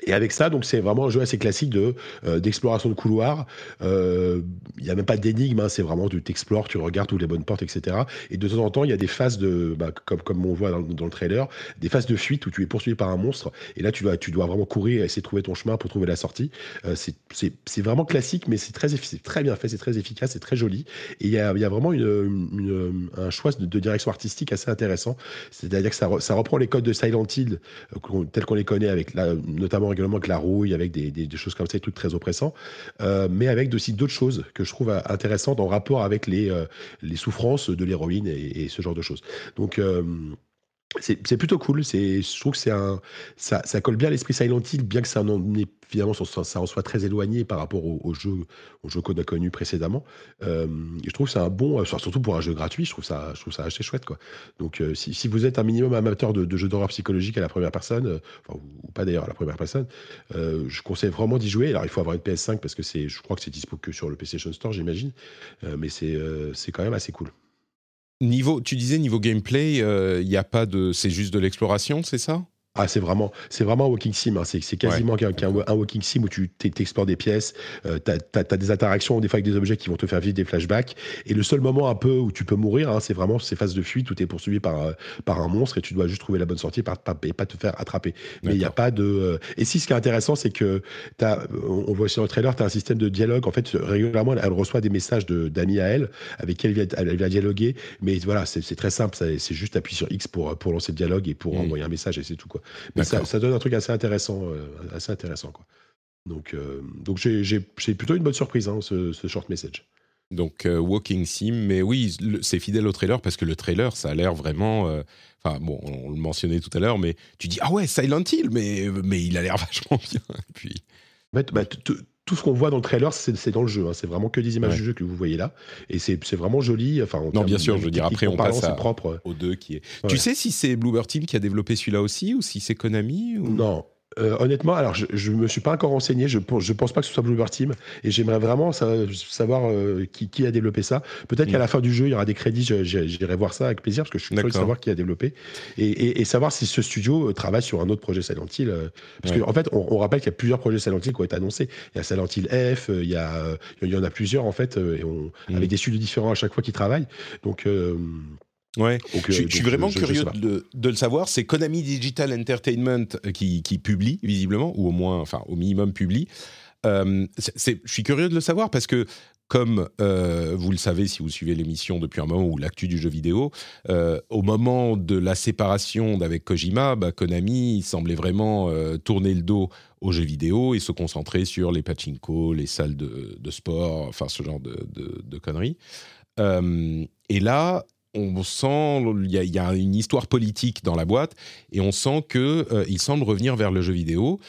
[SPEAKER 2] Euh, et avec ça, donc c'est vraiment un jeu assez classique de euh, d'exploration de couloirs. Il euh, n'y a même pas d'énigme, hein, c'est vraiment tu t'explores, tu regardes toutes les bonnes portes, etc. Et de temps en temps, il y a des phases de, bah, comme comme on voit dans, le trailer, des phases de fuite où tu es poursuivi par un monstre. Et là, tu vas, tu dois vraiment courir et essayer de trouver ton chemin pour trouver la sortie. Euh, c'est vraiment classique, mais c'est très très bien fait, c'est très efficace, c'est très joli. Et il y a, y a vraiment une, un choix de, direction artistique assez intéressant. C'est-à-dire que ça, ça reprend les codes de Silent Hill tels qu'on les connaît avec notamment régulièrement avec la rouille, avec des, choses comme ça, des trucs très oppressants, euh, mais avec aussi d'autres choses que je trouve intéressantes en rapport avec les, euh, les souffrances de l'héroïne et, ce genre de choses. Donc, euh, c'est plutôt cool. Je trouve que c'est un, ça, colle bien à l'esprit Silent Hill, bien que ça en finalement en soit très éloigné par rapport au, au jeu, au jeu qu'on a connu précédemment. Euh, je trouve que c'est un bon, surtout pour un jeu gratuit, je trouve ça, je assez chouette quoi. Donc euh, si, vous êtes un minimum amateur de, jeux d'horreur psychologique à la première personne, euh, ou pas d'ailleurs à la première personne, je conseille vraiment d'y jouer. Alors il faut avoir une PS5 parce que je crois que c'est dispo que sur le PlayStation Store, j'imagine, mais c'est quand même assez cool.
[SPEAKER 1] Niveau, tu disais niveau gameplay, il euh, y a pas de, c'est juste de l'exploration, c'est ça?
[SPEAKER 2] Ah, c'est vraiment, c'est vraiment un walking sim. Hein. C'est, quasiment un, walking sim où tu t'explores des pièces, euh, tu as, des interactions des fois avec des objets qui vont te faire vivre des flashbacks. Et le seul moment un peu où tu peux mourir, hein, c'est vraiment ces phases de fuite où tu es poursuivi par, euh, par un monstre et tu dois juste trouver la bonne sortie et pas, te faire attraper. Mais il n'y a pas de. Euh, et si ce qui est intéressant, c'est que as, on voit sur le trailer, tu as un système de dialogue. En fait, régulièrement, elle reçoit des messages d'amis à elle avec qui elle vient, elle vient dialoguer. Mais voilà, c'est, très simple. C'est juste appuyer sur X pour, pour lancer le dialogue et pour mm. envoyer un message et c'est tout. Quoi. Mais ça, ça, donne un truc assez intéressant, euh, assez intéressant quoi. Donc, euh, donc j'ai plutôt une bonne surprise, hein, ce, short message.
[SPEAKER 1] Donc euh, Walking Sim, mais oui, c'est fidèle au trailer parce que le trailer, ça a l'air vraiment. Enfin bon, on, le mentionnait tout à l'heure, mais tu dis ah ouais Silent Hill, mais mais il a l'air [LAUGHS] vachement bien. puis.
[SPEAKER 2] bah, tout ce qu'on voit dans le trailer, c'est dans le jeu. Hein. C'est vraiment que des images du jeu que vous voyez là. Et c'est vraiment joli. Enfin,
[SPEAKER 1] non, bien sûr, je veux dire, après, on passe à, propre. aux deux qui est. Tu sais si c'est Bluebird Team qui a développé celui-là aussi ou si c'est Konami ou...
[SPEAKER 2] Non. Euh, honnêtement, alors je, ne me suis pas encore renseigné, je, je pense pas que ce soit Bluebird Team, et j'aimerais vraiment savoir euh, qui, a développé ça. Peut-être qu'à mm. la fin du jeu, il y aura des crédits, j'irai voir ça avec plaisir, parce que je suis curieux de savoir qui a développé, et, savoir si ce studio euh, travaille sur un autre projet Silent Hill. parce qu'en en fait, on, rappelle qu'il y a plusieurs projets Silent Hill qui ont été annoncés. Il y a Silent Hill F, il y, a, il y en a plusieurs en fait, et on, mm. avec des studios différents à chaque fois qui travaillent. Donc
[SPEAKER 1] Ouais. je, suis vraiment curieux de, le savoir. C'est Konami Digital Entertainment euh, qui, publie, visiblement, ou au moins, enfin, au minimum publie. Euh, je suis curieux de le savoir parce que, comme euh, vous le savez si vous suivez l'émission depuis un moment ou l'actu du jeu vidéo, au moment de la séparation d'avec Kojima, bah, Konami semblait vraiment tourner le dos aux jeux vidéo et se concentrer sur les pachinko, les salles de, sport, enfin ce genre de, de conneries. et là, on sent il y, a une histoire politique dans la boîte et on sent que euh, il semble revenir vers le jeu vidéo.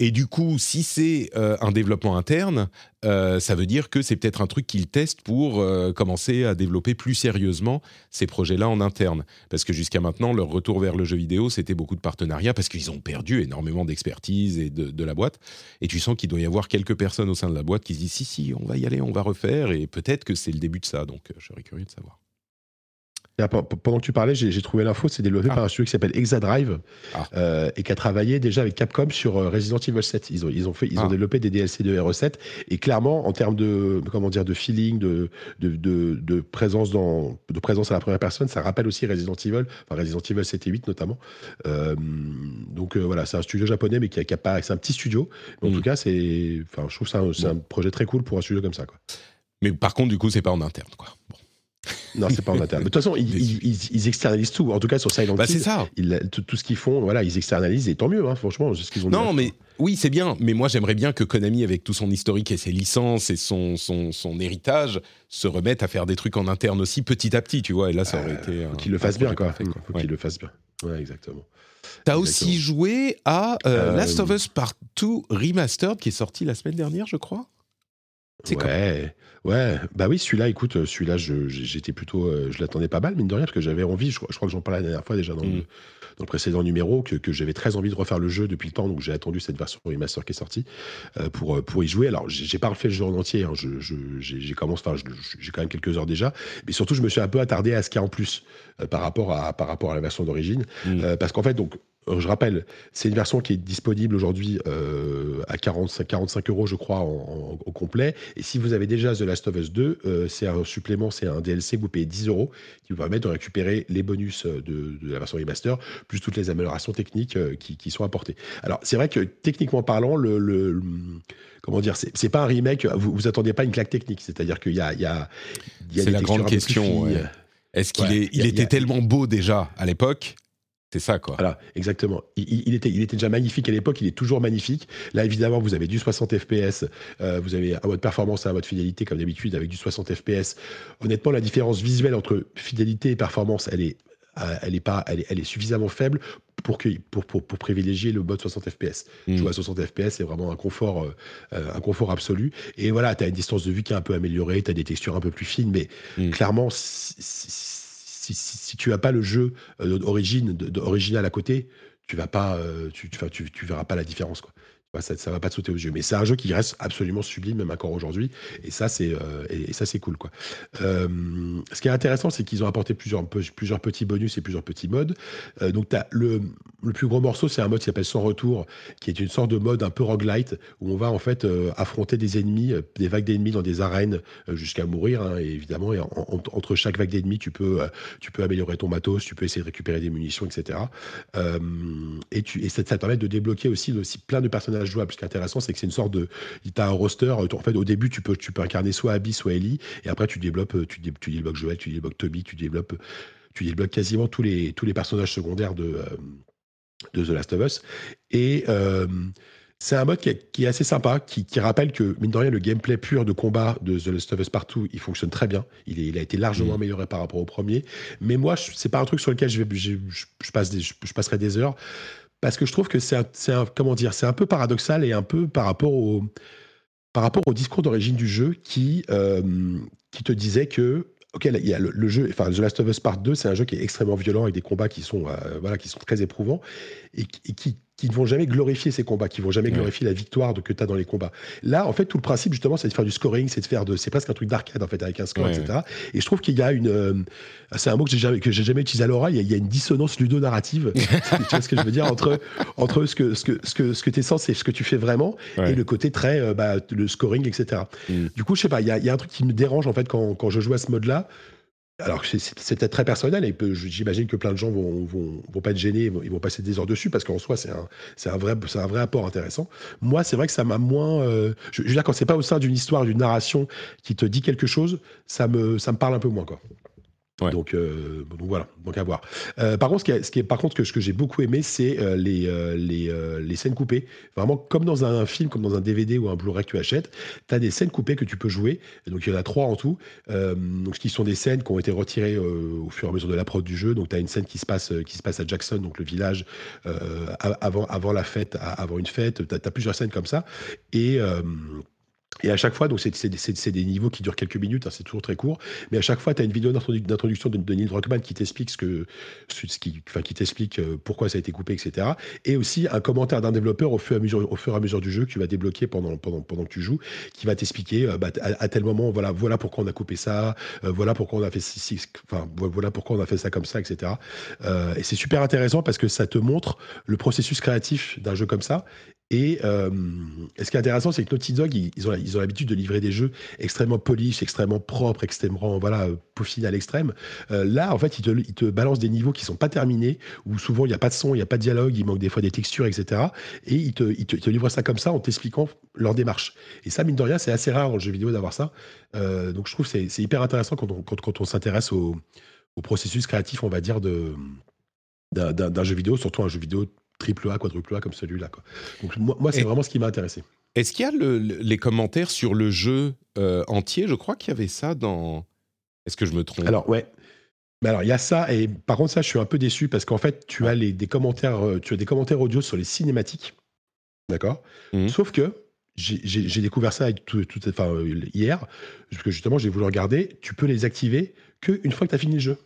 [SPEAKER 1] Et du coup, si c'est euh, un développement interne, euh, ça veut dire que c'est peut-être un truc qu'ils testent pour commencer à développer plus sérieusement ces projets-là en interne. Parce que jusqu'à maintenant, leur retour vers le jeu vidéo, c'était beaucoup de partenariats parce qu'ils ont perdu énormément d'expertise et de, de, la boîte. Et tu sens qu'il doit y avoir quelques personnes au sein de la boîte qui se disent si, si, on va y aller, on va refaire. Et peut-être que c'est le début de ça. Donc, je serais curieux de savoir
[SPEAKER 2] pendant que tu parlais, j'ai trouvé l'info, c'est développé ah. par un studio qui s'appelle Exadrive ah. euh, et qui a travaillé déjà avec Capcom sur euh, Resident Evil 7. Ils ont, ils ont, fait, ils ont ah. développé des DLC de RE7 et clairement, en termes de, comment dire, de feeling, de, de, de, présence, dans, de présence à la première personne, ça rappelle aussi Resident Evil, enfin Resident Evil 7 et 8 notamment. Euh, donc voilà, c'est un studio japonais, mais qui a, qui a pas, c'est un petit studio. en mm. tout cas, c'est, enfin, je trouve que c'est un, un, projet très cool pour un studio comme ça. Quoi.
[SPEAKER 1] Mais par contre, du coup, c'est pas en interne. Quoi. Bon.
[SPEAKER 2] Non, c'est pas en interne. [LAUGHS] De toute façon, ils, externalisent tout. En tout cas, sur Silent
[SPEAKER 1] bah, c'est ça.
[SPEAKER 2] tout, ce qu'ils font, voilà, ils externalisent et tant mieux, hein, franchement. Ce qu'ils ont
[SPEAKER 1] non, mais oui, c'est bien. Mais moi, j'aimerais bien que Konami, avec tout son historique et ses licences et son, son, son héritage, se remette à faire des trucs en interne aussi, petit à petit, tu vois. Et là, ça aurait euh, été.
[SPEAKER 2] Faut qu'il le fasse bien, quoi. Fait, Faut qu'il le fasse bien. Ouais, exactement.
[SPEAKER 1] T'as aussi joué à euh, euh, Last of Us Part 2 Remastered qui est sorti la semaine dernière, je crois.
[SPEAKER 2] Ouais, ouais, bah oui, celui-là, écoute, euh, celui-là, j'étais plutôt, euh, je l'attendais pas mal, mine de rien, parce que j'avais envie, je, crois que j'en parlais la dernière fois déjà dans, le, dans le précédent numéro, que, que j'avais très envie de refaire le jeu depuis le temps, donc j'ai attendu cette version remaster qui est sortie euh, pour, pour y jouer. Alors, j'ai pas refait le jeu en entier, hein, j'ai commencé, enfin, j'ai quand même quelques heures déjà, mais surtout, je me suis un peu attardé à ce qu'il y a en plus par, rapport à, par rapport à la version d'origine, mmh. parce qu'en fait, donc, je rappelle, c'est une version qui est disponible aujourd'hui euh, à 45, 45 euros, je crois, au complet. Et si vous avez déjà The Last of Us 2, euh, c'est un supplément, c'est un DLC que vous payez 10 euros qui vous permet de récupérer les bonus de, la version remaster, plus toutes les améliorations techniques qui, sont apportées. Alors, c'est vrai que techniquement parlant, le, comment dire, c'est pas un remake, vous, vous attendez pas une claque technique, c'est-à-dire qu'il y a, il y a,
[SPEAKER 1] c'est la grande question. Est-ce qu'il est, il était tellement beau déjà à l'époque c'est ça, quoi.
[SPEAKER 2] Voilà, exactement. Il, était, il était déjà magnifique à l'époque, il est toujours magnifique. Là, évidemment, vous avez du 60 FPS, euh, vous avez un mode performance un mode fidélité, comme d'habitude, avec du 60 FPS. Honnêtement, la différence visuelle entre fidélité et performance, elle est, euh, elle est, pas, elle est, elle est suffisamment faible pour, que, pour, pour, pour, privilégier le mode 60 FPS. Mm. Jouer à 60 FPS, c'est vraiment un confort, euh, un confort absolu. Et voilà, tu as une distance de vue qui est un peu améliorée, tu as des textures un peu plus fines, mais mm. clairement, si, tu n'as pas le jeu euh, d'origine, original à côté, tu vas euh, verras pas la différence. Ça, ça va pas te sauter aux yeux. Mais c'est un jeu qui reste absolument sublime, même encore aujourd'hui. Et ça, c'est euh, et, cool. Quoi. Euh, ce qui est intéressant, c'est qu'ils ont apporté plusieurs, plusieurs petits bonus et plusieurs petits modes. Euh, donc, le, le plus gros morceau, c'est un mode qui s'appelle Sans Retour, qui est une sorte de mode un peu roguelite, où on va en fait affronter des ennemis, des vagues d'ennemis dans des arènes jusqu'à mourir. Hein, et évidemment, entre chaque vague d'ennemis, tu peux, tu peux améliorer ton matos, tu peux essayer de récupérer des munitions, etc. et, tu, et ça, ça te permet de débloquer aussi, aussi plein de personnages jouable. Ce qui est intéressant, c'est que c'est une sorte de. Tu as un roster. En fait, au début, tu peux, tu peux incarner soit Abby, soit Ellie. Et après, tu développes, tu, tu débloques Joel, tu débloques Toby, tu développes, tu débloques quasiment tous les, tous les personnages secondaires de, euh, de The Last of Us. Et. Euh, c'est un mode qui est, assez sympa, qui, rappelle que, mine de rien, le gameplay pur de combat de The Last of Us Partout, il fonctionne très bien. Il, il a été largement mm. amélioré par rapport au premier. Mais moi, c'est pas un truc sur lequel je, vais, je, passe des, je passerai des heures parce que je trouve que c'est un, comment dire, c'est un peu paradoxal et un peu par rapport au par rapport au discours d'origine du jeu qui, qui te disait que Ok, il y a le, jeu, enfin The Last of Us Part 2, c'est un jeu qui est extrêmement violent avec des combats qui sont, voilà, qui sont très éprouvants et, qui, qui ne vont jamais glorifier ces combats, qui vont jamais glorifier la victoire de, que tu as dans les combats. Là, en fait, tout le principe, justement, c'est de faire du scoring, c'est de faire de. C'est presque un truc d'arcade, en fait, avec un score, etc. Et je trouve qu'il y a une. Euh, c'est un mot que j'ai jamais, que jamais utilisé à l'oral, il, y a une dissonance ludonarrative. [LAUGHS] tu vois ce que je veux dire entre, entre ce que, ce que, ce que, ce que tu es censé, ce que tu fais vraiment, et le côté très. Euh, bah, le scoring, etc. Mm. Du coup, je sais pas, il y a, y a, un truc qui me dérange, en fait, quand, quand je joue à ce mode-là alors c'est peut-être très personnel et j'imagine que plein de gens vont, vont, pas être gênés, ils vont passer des heures dessus parce qu'en soi c'est un, vrai, un apport intéressant. Moi c'est vrai que ça m'a moins... Euh, je, veux dire quand c'est pas au sein d'une histoire, d'une narration qui te dit quelque chose, ça me, ça me parle un peu moins quoi. Donc, euh, donc, voilà, donc à voir. Euh, par contre, ce ce que, ce j'ai beaucoup aimé, c'est euh, les, scènes coupées. Vraiment, comme dans un film, comme dans un DVD ou un Blu-ray que tu achètes, tu as des scènes coupées que tu peux jouer. donc il y en a trois en tout. donc, qui sont des scènes qui ont été retirées au fur et à mesure de la prod du jeu. Donc tu as une scène qui se passe, à Jackson, donc le village, avant, avant la fête, avant une fête. Tu as, as, plusieurs scènes comme ça. Et et à chaque fois, donc c'est des niveaux qui durent quelques minutes, hein, c'est toujours très court, mais à chaque fois, tu as une vidéo d'introduction de, Neil Druckmann qui t'explique ce que, qui, t'explique euh, pourquoi ça a été coupé, etc. Et aussi un commentaire d'un développeur au fur, et à mesure, du jeu que tu vas débloquer pendant, pendant, pendant que tu joues, qui va t'expliquer euh, bah, à, tel moment, voilà, voilà pourquoi on a coupé ça, euh, voilà pourquoi on a fait enfin, voilà pourquoi on a fait ça comme ça, etc. et c'est super intéressant parce que ça te montre le processus créatif d'un jeu comme ça et, euh, ce qui est intéressant, c'est que Naughty Dog, ils, ils ont l'habitude de livrer des jeux extrêmement polis, extrêmement propres, extrêmement voilà, peaufinés à l'extrême. Euh, là, en fait, ils te, balancent des niveaux qui sont pas terminés, où souvent il n'y a pas de son, il n'y a pas de dialogue, il manque des fois des textures, etc. Et ils te, livrent ça comme ça en t'expliquant leur démarche. Et ça, mine de rien, c'est assez rare le jeu vidéo d'avoir ça. Euh, donc je trouve que c'est hyper intéressant quand on, s'intéresse au, processus créatif, on va dire, d'un jeu vidéo, surtout un jeu vidéo triple A, quadruple A comme celui-là. Donc moi, c'est vraiment ce qui m'a intéressé.
[SPEAKER 1] Est-ce qu'il y a les commentaires sur le jeu euh, entier? Je crois qu'il y avait ça dans. Est-ce que je me trompe?
[SPEAKER 2] Alors ouais. Mais alors il y a ça et par contre ça je suis un peu déçu parce qu'en fait tu as les, des commentaires euh, tu as des commentaires audio sur les cinématiques, d'accord? Mmh. Sauf que j'ai découvert ça avec tout, enfin, euh, hier parce que justement j'ai voulu regarder. Tu peux les activer que une fois que tu as fini le jeu,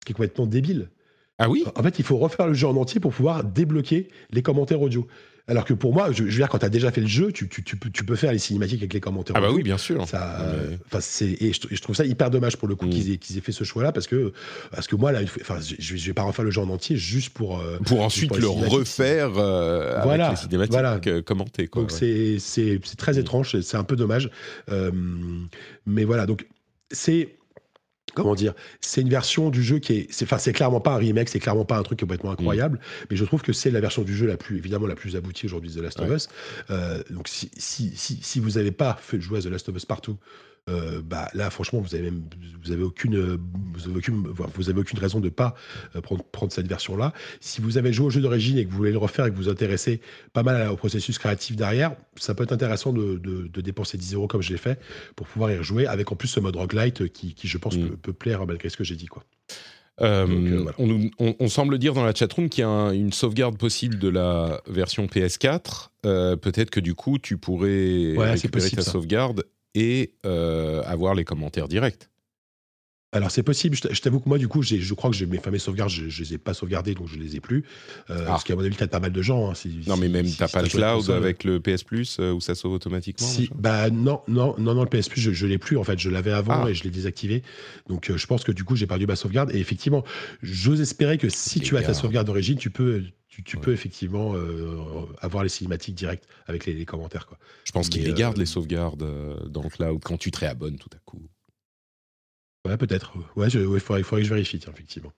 [SPEAKER 2] ce qui est complètement débile.
[SPEAKER 1] Ah oui
[SPEAKER 2] En fait, il faut refaire le jeu en entier pour pouvoir débloquer les commentaires audio. Alors que pour moi, je, veux dire, quand tu as déjà fait le jeu, tu, tu, peux, tu, peux, faire les cinématiques avec les commentaires.
[SPEAKER 1] Ah
[SPEAKER 2] bah
[SPEAKER 1] oui, bien sûr.
[SPEAKER 2] Ça, et je, trouve ça hyper dommage pour le coup mm. qu'ils aient, aient, fait ce choix-là parce que, parce que moi, là, je, ne vais pas refaire le jeu en entier juste pour.
[SPEAKER 1] Euh, pour ensuite le refaire euh, voilà, avec les cinématiques voilà. Euh, commentées.
[SPEAKER 2] donc c'est très mm. étrange, c'est un peu dommage. mais voilà, donc c'est comment dire, c'est une version du jeu qui est, c'est, enfin, c'est clairement pas un remake, c'est clairement pas un truc complètement incroyable, mm. mais je trouve que c'est la version du jeu la plus, évidemment, la plus aboutie aujourd'hui de The Last of Us. Euh, donc, si, si, si, si vous n'avez pas fait jouer à The Last of Us partout, euh, bah, là, franchement, vous avez, vous avez, aucune, vous avez aucune, vous avez aucune raison de ne pas euh, prendre, prendre, cette version-là. Si vous avez joué au jeu d'origine et que vous voulez le refaire et que vous vous intéressez pas mal au processus créatif derrière, ça peut être intéressant de, de, dépenser 10 euros comme je l'ai fait pour pouvoir y rejouer avec en plus ce mode roguelite qui, qui je pense, mm. peut, plaire malgré ce que j'ai dit. Quoi.
[SPEAKER 1] Euh, on, on, semble dire dans la chatroom qu'il y a une sauvegarde possible de la version PS4. Peut-être que du coup, tu pourrais récupérer ta sauvegarde et euh, avoir les commentaires directs.
[SPEAKER 2] Alors c'est possible, je t'avoue que moi du coup je crois que j'ai mes fameuses sauvegardes, je, ne les ai pas sauvegardées donc je les ai plus. Euh, ah. Parce qu'à mon avis peut-être pas mal de gens. Hein,
[SPEAKER 1] non mais même tu t'as pas le cloud avec le PS Plus euh, où ça sauve automatiquement.
[SPEAKER 2] Si, bah non non non non le PS Plus je, je l'ai plus en fait, je l'avais avant ah. et je l'ai désactivé. Donc je pense que du coup j'ai perdu ma sauvegarde et effectivement j'ose espérer que si tu as ta sauvegarde d'origine tu peux tu, peux effectivement avoir les cinématiques directes avec les, commentaires. Quoi.
[SPEAKER 1] Je pense qu'ils les gardent, les sauvegardes dans le cloud, quand tu te réabonnes tout à coup.
[SPEAKER 2] Ouais, peut-être. Ouais, il faudrait, que je vérifie, effectivement.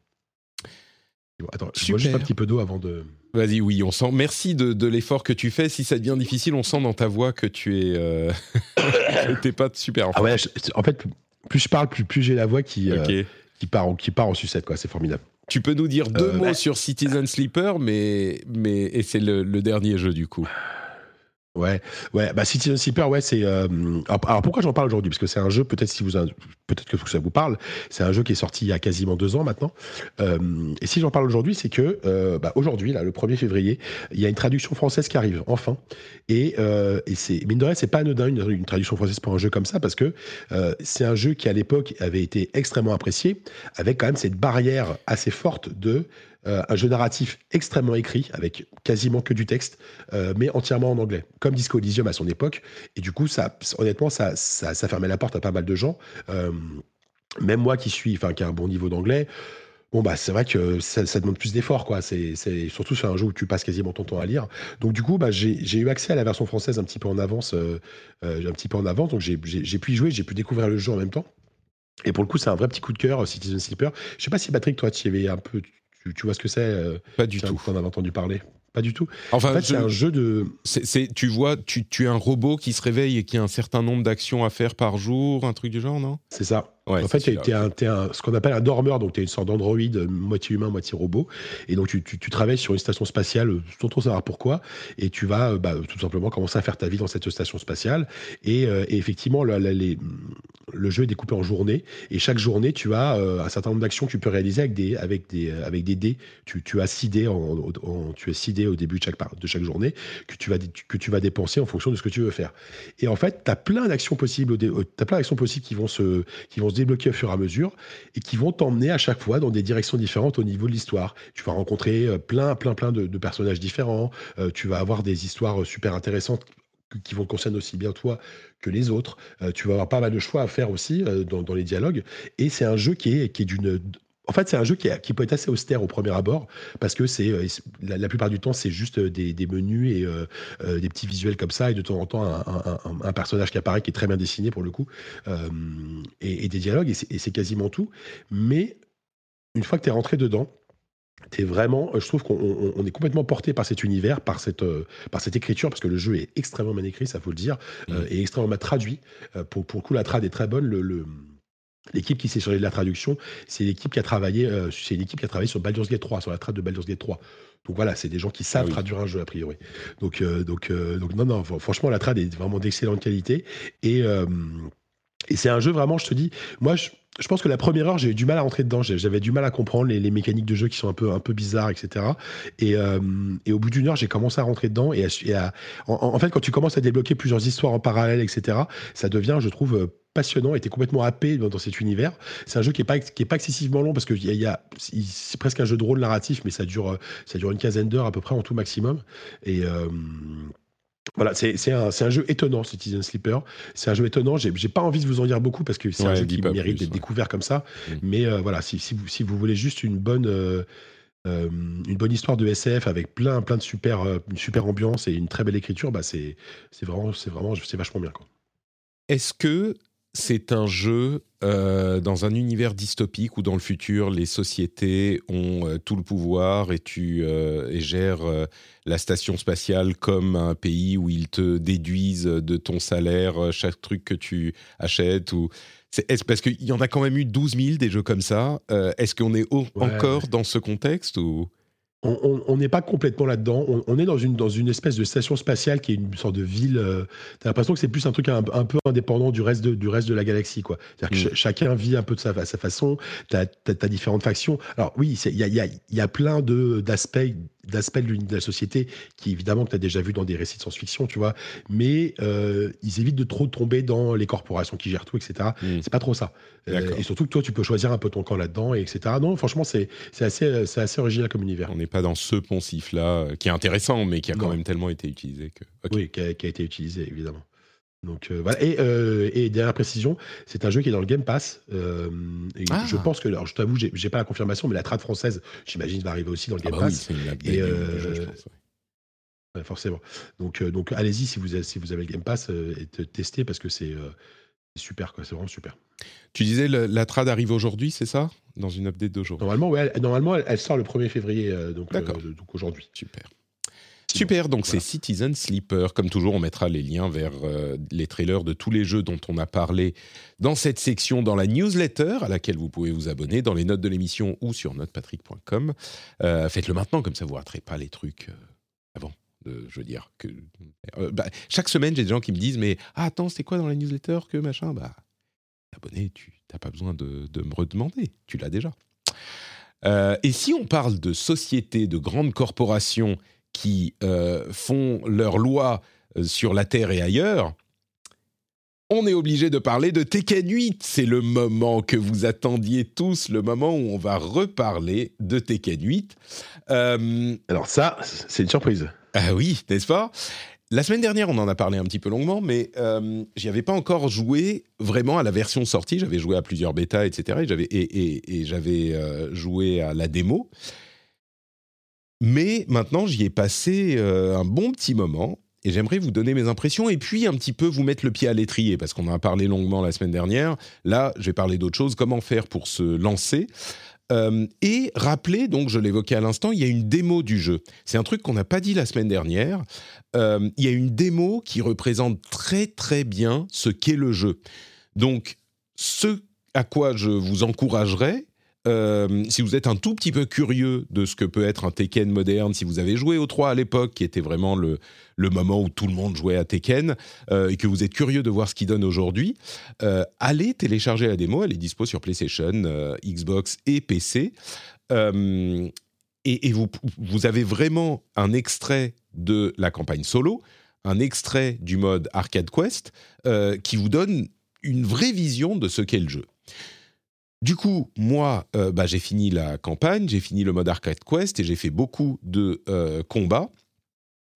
[SPEAKER 2] attends, je bois juste un petit peu d'eau avant de.
[SPEAKER 1] Vas-y, oui, on sent. Merci de, l'effort que tu fais. Si ça devient difficile, on sent dans ta voix que tu es. Euh... [LAUGHS] T'es pas super.
[SPEAKER 2] En, ah ouais, en fait, plus je parle, plus, plus j'ai la voix qui, euh, qui, part, en, qui part en sucette, quoi. C'est formidable.
[SPEAKER 1] Tu peux nous dire deux euh, mots bah sur Citizen Sleeper, mais, mais et c'est le, le, dernier jeu du coup.
[SPEAKER 2] Ouais, ouais, bah Citizen Sleeper, ouais, c'est. euh, alors, pourquoi j'en parle aujourd'hui? Parce que c'est un jeu, peut-être si vous, peut-être que ça vous parle. C'est un jeu qui est sorti il y a quasiment deux ans maintenant. Euh, et si j'en parle aujourd'hui, c'est que euh, bah, aujourd'hui, là, le 1er février, il y a une traduction française qui arrive, enfin. Et, et c'est mine de rien, c'est pas anodin une, une traduction française pour un jeu comme ça, parce que c'est un jeu qui à l'époque avait été extrêmement apprécié, avec quand même cette barrière assez forte de euh, un jeu narratif extrêmement écrit, avec quasiment que du texte euh, mais entièrement en anglais, comme Disco Elysium à son époque. Et du coup, ça, honnêtement, ça, ça, fermait la porte à pas mal de gens. Euh, même moi qui suis, enfin, qui a un bon niveau d'anglais, bon bah c'est vrai que ça, demande plus d'efforts, quoi. C'est surtout sur un jeu où tu passes quasiment ton temps à lire. Donc du coup, bah, j'ai eu accès à la version française un petit peu en avance, un petit peu en avance. Donc j'ai pu y jouer, j'ai pu découvrir le jeu en même temps. Et pour le coup, c'est un vrai petit coup de cœur, Citizen Sleeper. Je sais pas si Patrick, toi, tu y avais un peu, tu, tu vois ce que c'est euh,
[SPEAKER 1] Pas du tout.
[SPEAKER 2] T'en avais entendu parler Pas du tout.
[SPEAKER 1] Enfin,
[SPEAKER 2] En fait,
[SPEAKER 1] je-
[SPEAKER 2] c'est un jeu de.
[SPEAKER 1] tu vois, tu, tu es un robot qui se réveille et qui a un certain nombre d'actions à faire par jour, un truc du genre, non?
[SPEAKER 2] C'est ça.
[SPEAKER 1] Ouais,
[SPEAKER 2] en fait, tu es, un, ce qu'on appelle un dormeur, donc tu es une sorte d'androïde, euh, moitié humain, moitié robot. Et donc tu, tu, tu travailles sur une station spatiale, euh, sans trop savoir pourquoi, et tu vas euh, bah, tout simplement commencer à faire ta vie dans cette station spatiale. Et, euh, et effectivement, le, le- les- le jeu est découpé en journées, et chaque journée, tu as euh, un certain nombre d'actions que tu peux réaliser avec des, avec des, avec des dés. Tu, tu as six dés, en, en- tu as six dés au début de chaque, de chaque journée que tu, vas, que tu vas dépenser en fonction de ce que tu veux faire. Et en fait, tu as plein d'actions possibles, plein d'actions possibles qui vont se qui vont se débloquer au fur et à mesure et qui vont t'emmener à chaque fois dans des directions différentes au niveau de l'histoire. Tu vas rencontrer euh, plein, plein, plein de, personnages différents. Euh, tu vas avoir des histoires euh, super intéressantes qui- vont concerner aussi bien toi que les autres. Tu vas avoir pas mal de choix à faire aussi dans, dans les dialogues. Et c'est un jeu qui est, qui est d'une... En fait, c'est un jeu qui, est- qui peut être assez austère au premier abord, parce que c'est euh, la, la plupart du temps, c'est juste des, des menus et euh, euh, des petits visuels comme ça, et de temps en temps, un, un- un- un personnage qui apparaît, qui est très bien dessiné pour le coup, euh, et, et des dialogues, et c'est- quasiment tout. Mais une fois que tu es rentré dedans, T'es vraiment, je trouve qu'on on- on est complètement porté par cet univers, par cette, euh, par cette écriture, parce que le jeu est extrêmement bien écrit, ça faut le dire, euh, et extrêmement bien traduit. Euh, pour, pour le coup, la trad est très bonne. Le, le- L'équipe qui s'est chargée de la traduction, c'est l'équipe qui a travaillé, euh, c'est une équipe qui a travaillé sur Baldur's Gate 3, sur la trad de Baldur's Gate 3. Donc voilà, c'est des gens qui savent
[SPEAKER 1] Ah oui.
[SPEAKER 2] traduire un jeu a priori. Donc, euh, donc, euh, donc non, non, fr- franchement, la trad est vraiment d'excellente qualité. Et, euh, et c'est un jeu vraiment, je te dis, moi, je, je pense que la première heure, j'ai eu du mal à rentrer dedans. J'avais du mal à comprendre les, les mécaniques de jeu qui sont un peu, un peu bizarres, etc. Et, euh, et au bout d'une heure, j'ai commencé à rentrer dedans. Et, à- et à- en, en fait, quand tu commences à débloquer plusieurs histoires en parallèle, etc., ça devient, je trouve, passionnant t'es complètement happé dans, dans cet univers. C'est un jeu qui est pas, qui est pas excessivement long parce que il y a, y a- c'est presque un jeu de rôle narratif, mais ça dure, euh, ça dure une quinzaine d'heures à peu près en tout maximum. Et euh, voilà, c'est c'est un, c'est un jeu étonnant, Citizen Sleeper. C'est un jeu étonnant. J'ai j'ai pas envie de vous en dire beaucoup parce que c'est un jeu qui mérite
[SPEAKER 1] plus,
[SPEAKER 2] d'être
[SPEAKER 1] ouais.
[SPEAKER 2] découvert comme ça.
[SPEAKER 1] Mm.
[SPEAKER 2] Mais euh, voilà, si, si vous, si vous voulez juste une bonne, euh, euh, une bonne histoire de SF avec plein, plein de super, euh, une super ambiance et une très belle écriture, bah c'est c'est vraiment, c'est vraiment, c'est vachement bien. Quoi.
[SPEAKER 1] Est-ce que c'est un jeu euh, dans un univers dystopique où dans le futur les sociétés ont euh, tout le pouvoir et tu euh, et euh, la station spatiale comme un pays où ils te déduisent de ton salaire chaque truc que tu achètes ou c'est, est-ce, parce qu'il y en a quand même eu 12 000 des jeux comme ça. Est-ce qu'on est
[SPEAKER 2] Ouais,
[SPEAKER 1] encore dans ce contexte ou?
[SPEAKER 2] On- n'est pas complètement là-dedans. On, on est dans une, dans une espèce de station spatiale qui est une sorte de ville. euh, T'as l'impression que c'est plus un truc un, un peu indépendant du reste de, du reste de la galaxie. quoi. C'est-à-dire que
[SPEAKER 1] Mm.
[SPEAKER 2] ch- chacun vit un peu de sa, fa- sa façon. T'as as, différentes factions. Alors oui, il y a, y, a, y a plein de- d'aspects d'aspects de la société qui évidemment que tu as déjà vu dans des récits de science-fiction, tu vois. Mais euh, ils évitent de trop tomber dans les corporations qui gèrent tout, etc.
[SPEAKER 1] Mm.
[SPEAKER 2] C'est pas trop ça. Euh, et surtout que toi, tu peux choisir un peu ton camp là-dedans, et etc. Non, franchement, c'est c'est assez, original comme univers.
[SPEAKER 1] on n'est pas dans ce poncif-là euh, qui est intéressant mais qui a quand même tellement été utilisé que.
[SPEAKER 2] Oui, qui a, qui a été utilisé, évidemment. Donc euh, voilà. Et, euh, et dernière précision, c'est un jeu qui est dans le Game Pass. euh, et
[SPEAKER 1] Ah.
[SPEAKER 2] je pense que, alors je t'avoue, j'ai pas la confirmation, mais la trad française, j'imagine, va arriver aussi dans le
[SPEAKER 1] Ah
[SPEAKER 2] Game
[SPEAKER 1] bah oui,
[SPEAKER 2] Pass.
[SPEAKER 1] c'est une
[SPEAKER 2] Et, euh,
[SPEAKER 1] jeu, je pense, ouais.
[SPEAKER 2] Ouais, forcément. Donc, euh, donc allez-y si vous avez, si vous avez le Game Pass euh, et te- testez parce que euh, c'est super. C'est vraiment super.
[SPEAKER 1] Tu disais le- la trad arrive aujourd'hui, c'est ça? Dans une update d'aujourd'hui.
[SPEAKER 2] Normalement, ouais, elle, normalement, elle, elle sort le 1er février, euh, donc, euh, donc aujourd'hui.
[SPEAKER 1] Super. Super, donc
[SPEAKER 2] Voilà.
[SPEAKER 1] c'est Citizen Sleeper. Comme toujours, on mettra les liens vers euh, les trailers de tous les jeux dont on a parlé dans cette section, dans la newsletter, à laquelle vous pouvez vous abonner dans les notes de l'émission ou sur notepatrick.com. Faites-le maintenant, comme ça vous ne raterez pas les trucs avant. Je veux dire que euh, bah, chaque semaine, j'ai des gens qui me disent mais ah, attends, c'est quoi dans la newsletter que machin? Bah, abonné, tu n'as pas besoin de, me redemander, tu l'as déjà. Euh, et si on parle de sociétés, de grandes corporations qui euh, font leurs lois sur la Terre et ailleurs, on est obligé de parler de Tekken 8. C'est le moment que vous attendiez tous, le moment où on va reparler de Tekken 8. Euh,
[SPEAKER 2] Alors ça, c'est une surprise.
[SPEAKER 1] Ah oui, n'est-ce pas? La semaine dernière, on en a parlé un petit peu longuement, mais euh, j'y avais pas encore joué vraiment à la version sortie. J'avais joué à plusieurs bêtas, etc. Et j'avais, et, j'avais euh, joué à la démo. Mais maintenant, j'y ai passé euh, un bon petit moment. Et j'aimerais vous donner mes impressions et puis un petit peu vous mettre le pied à l'étrier parce qu'on en a parlé longuement la semaine dernière. Là, je vais parler d'autre chose. Comment faire pour se lancer Euh, Et rappeler, donc je l'évoquais à l'instant, il y a une démo du jeu. C'est un truc qu'on n'a pas dit la semaine dernière. Euh, il y a une démo qui représente très très bien ce qu'est le jeu. Donc, ce à quoi je vous encouragerais, euh, si vous êtes un tout petit peu curieux de ce que peut être un Tekken moderne, si vous avez joué au 3 à l'époque, qui était vraiment le, moment où tout le monde jouait à Tekken, euh, et que vous êtes curieux de voir ce qu'il donne aujourd'hui, euh, allez télécharger la démo. Elle est dispo sur PlayStation, Xbox et PC. Et vous, avez vraiment un extrait de la campagne solo, un extrait du mode Arcade Quest, qui vous donne une vraie vision de ce qu'est le jeu. Du coup, moi, euh, bah, j'ai fini la campagne, j'ai fini le mode Arcade Quest et j'ai fait beaucoup de euh, combats.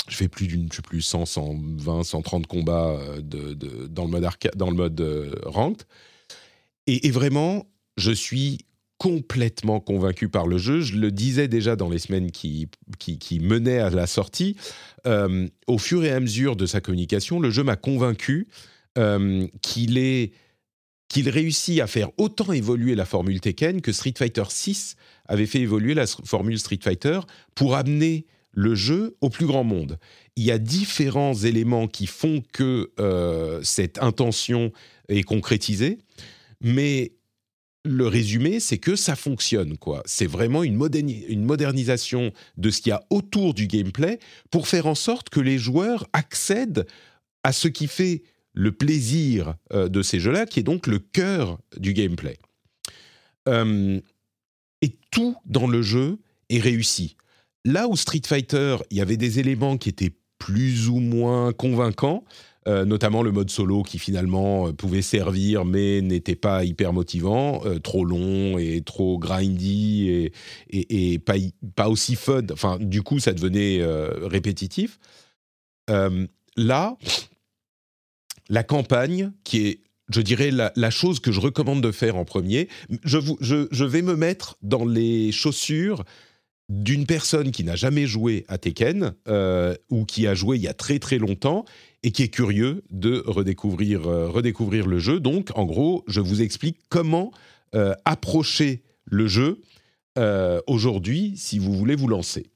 [SPEAKER 1] Je fais plus d'une, je sais plus 100, 120, 130 combats euh, dans le mode arcade, dans le mode ranked. Et, vraiment, je suis complètement convaincu par le jeu. Je le disais déjà dans les semaines qui, menaient à la sortie. Au fur et à mesure de sa communication, le jeu m'a convaincu qu'il est qu'il réussit à faire autant évoluer la formule Tekken que Street Fighter 6 avait fait évoluer la formule Street Fighter pour amener le jeu au plus grand monde. Il y a différents éléments qui font que euh, cette intention est concrétisée, mais le résumé, c'est que ça fonctionne. quoi. C'est vraiment une, une modernisation de ce qu'il y a autour du gameplay pour faire en sorte que les joueurs accèdent à ce qui fait le plaisir euh, de ces jeux-là, qui est donc le cœur du gameplay. Euh, et tout dans le jeu est réussi. Là où Street Fighter, il y avait des éléments qui étaient plus ou moins convaincants, euh, notamment le mode solo qui finalement pouvait servir mais n'était pas hyper motivant, trop long et trop grindy et, pas, aussi fun. Enfin, du coup, ça devenait répétitif. Là, la campagne, qui est, je dirais, la, chose que je recommande de faire en premier, je, vais me mettre dans les chaussures d'une personne qui n'a jamais joué à Tekken euh, ou qui a joué il y a très très longtemps et qui est curieux de redécouvrir, euh, le jeu. Donc, en gros, je vous explique comment euh, approcher le jeu aujourd'hui si vous voulez vous lancer.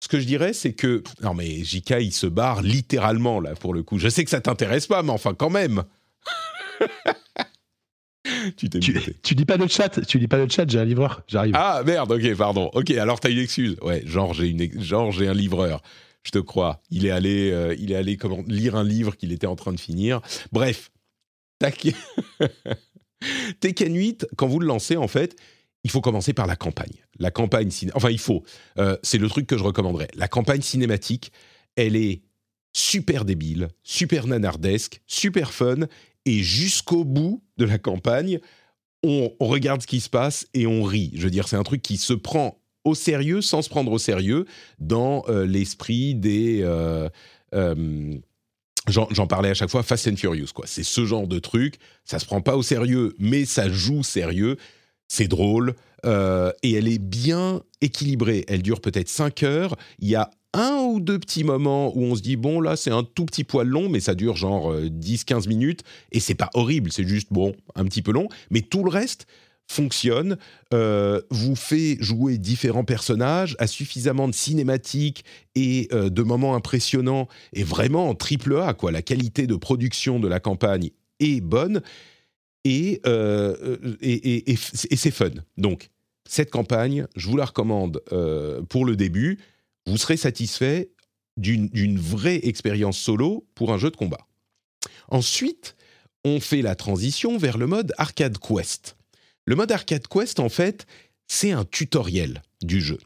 [SPEAKER 1] Ce que je dirais, c'est que... Non mais JK, il se barre littéralement, là, pour le coup. Je sais que ça t'intéresse pas, mais enfin, quand même [LAUGHS] Tu t'es
[SPEAKER 2] Tu, tu dis pas de chat, tu dis pas de chat, j'ai un livreur, j'arrive.
[SPEAKER 1] Ah merde, ok, pardon. Ok, alors t'as une excuse. Ouais, genre j'ai une, genre j'ai un livreur. Je te crois. Il est allé, euh, il est allé comment, lire un livre qu'il était en train de finir. Bref, tac. Tekken 8, quand vous le lancez, en fait, il faut commencer par la campagne. La campagne, ciné- enfin il faut. euh, c'est le truc que je recommanderais. La campagne cinématique, elle est super débile, super nanardesque, super fun, et jusqu'au bout de la campagne, on, regarde ce qui se passe et on rit. Je veux dire, c'est un truc qui se prend au sérieux sans se prendre au sérieux dans euh, l'esprit des. euh, J'en j'en parlais à chaque fois, Fast and Furious, quoi. C'est ce genre de truc. Ça se prend pas au sérieux, mais ça joue sérieux. C'est drôle. euh, et elle est bien équilibrée. Elle dure peut-être 5 heures. Il y a un ou deux petits moments où on se dit, bon, là, c'est un tout petit poil long, mais ça dure genre euh, 10-15 minutes. Et c'est pas horrible, c'est juste, bon, un petit peu long. Mais tout le reste fonctionne, euh, vous fait jouer différents personnages, a suffisamment de cinématiques et euh, de moments impressionnants, et vraiment en triple A, quoi. La qualité de production de la campagne est bonne, et, euh, et, et- et c'est fun. Donc, cette campagne, je vous la recommande euh, pour le début. Vous serez satisfait d'une vraie expérience solo pour un jeu de combat. Ensuite, on fait la transition vers le mode Arcade Quest. Le mode Arcade Quest, en fait, c'est un tutoriel du jeu.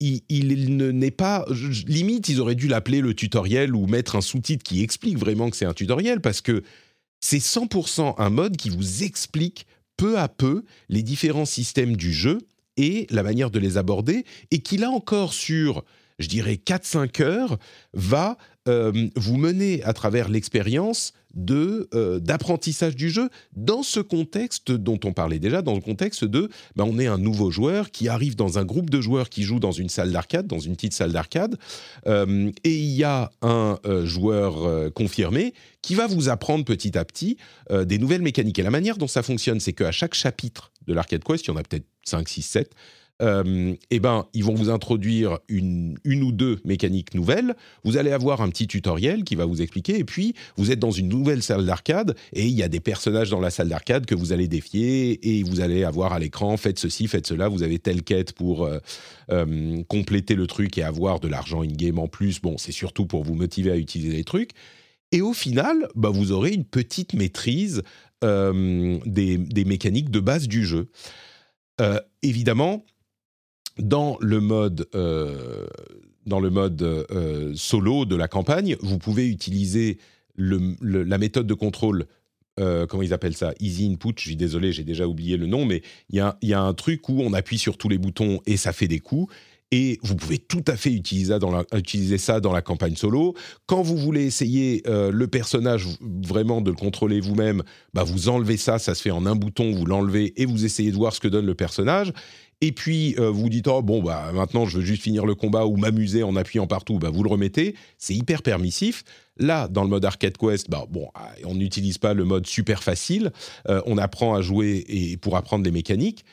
[SPEAKER 1] Il, ne n'est pas limite ils auraient dû l'appeler le tutoriel ou mettre un sous-titre qui explique vraiment que c'est un tutoriel parce que c'est 100% un mode qui vous explique peu à peu les différents systèmes du jeu et la manière de les aborder et qui là encore sur je dirais 4-5 heures, va euh, vous mener à travers l'expérience de euh, d'apprentissage du jeu dans ce contexte dont on parlait déjà, dans le contexte de ben, on est un nouveau joueur qui arrive dans un groupe de joueurs qui jouent dans une salle d'arcade, dans une petite salle d'arcade, euh, et il y a un joueur confirmé qui va vous apprendre petit à petit des nouvelles mécaniques. Et la manière dont ça fonctionne, c'est qu'à chaque chapitre de l'Arcade Quest, il y en a peut-être 5, 6, 7, euh, eh ben, ils vont vous introduire une, ou deux mécaniques nouvelles. Vous allez avoir un petit tutoriel qui va vous expliquer. Et puis, vous êtes dans une nouvelle salle d'arcade et il y a des personnages dans la salle d'arcade que vous allez défier et vous allez avoir à l'écran faites ceci, faites cela. Vous avez telle quête pour euh, euh, compléter le truc et avoir de l'argent in-game en plus. Bon, c'est surtout pour vous motiver à utiliser les trucs. Et au final, bah, vous aurez une petite maîtrise des, mécaniques de base du jeu. évidemment, dans le mode, euh, dans le mode euh, solo de la campagne, vous pouvez utiliser la méthode de contrôle. Euh, comment ils appellent ça? Easy Input, je suis désolé, j'ai déjà oublié le nom, mais il y a, un truc où on appuie sur tous les boutons et ça fait des coups. Et vous pouvez tout à fait utiliser, ça dans la campagne solo. Quand vous voulez essayer le personnage vraiment de le contrôler vous-même, bah vous enlevez ça, ça se fait en un bouton, vous l'enlevez et vous essayez de voir ce que donne le personnage et puis euh, vous dites oh bon bah maintenant je veux juste finir le combat ou m'amuser en appuyant partout, bah vous le remettez, c'est hyper permissif. Là dans le mode Arcade Quest, bah bon, ah, on n'utilise pas le mode super facile, euh, on apprend à jouer et pour apprendre des mécaniques.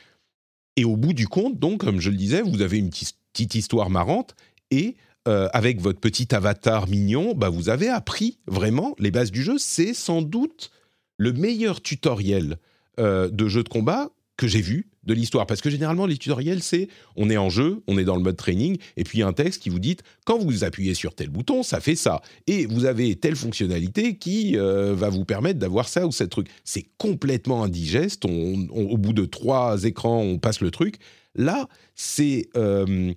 [SPEAKER 1] Et au bout du compte, donc comme je le disais, vous avez une petite histoire marrante et euh, avec votre petit avatar mignon, bah vous avez appris vraiment les bases du jeu. C'est sans doute le meilleur tutoriel de jeu de combat que j'ai vu de l'histoire. Parce que généralement, les tutoriels, c'est on est en jeu, on est dans le mode training, et puis un texte qui vous dit quand vous appuyez sur tel bouton, ça fait ça. Et vous avez telle fonctionnalité qui euh, va vous permettre d'avoir ça ou ce truc. C'est complètement indigeste. au bout de trois écrans, on passe le truc. Là, c'est. Euh,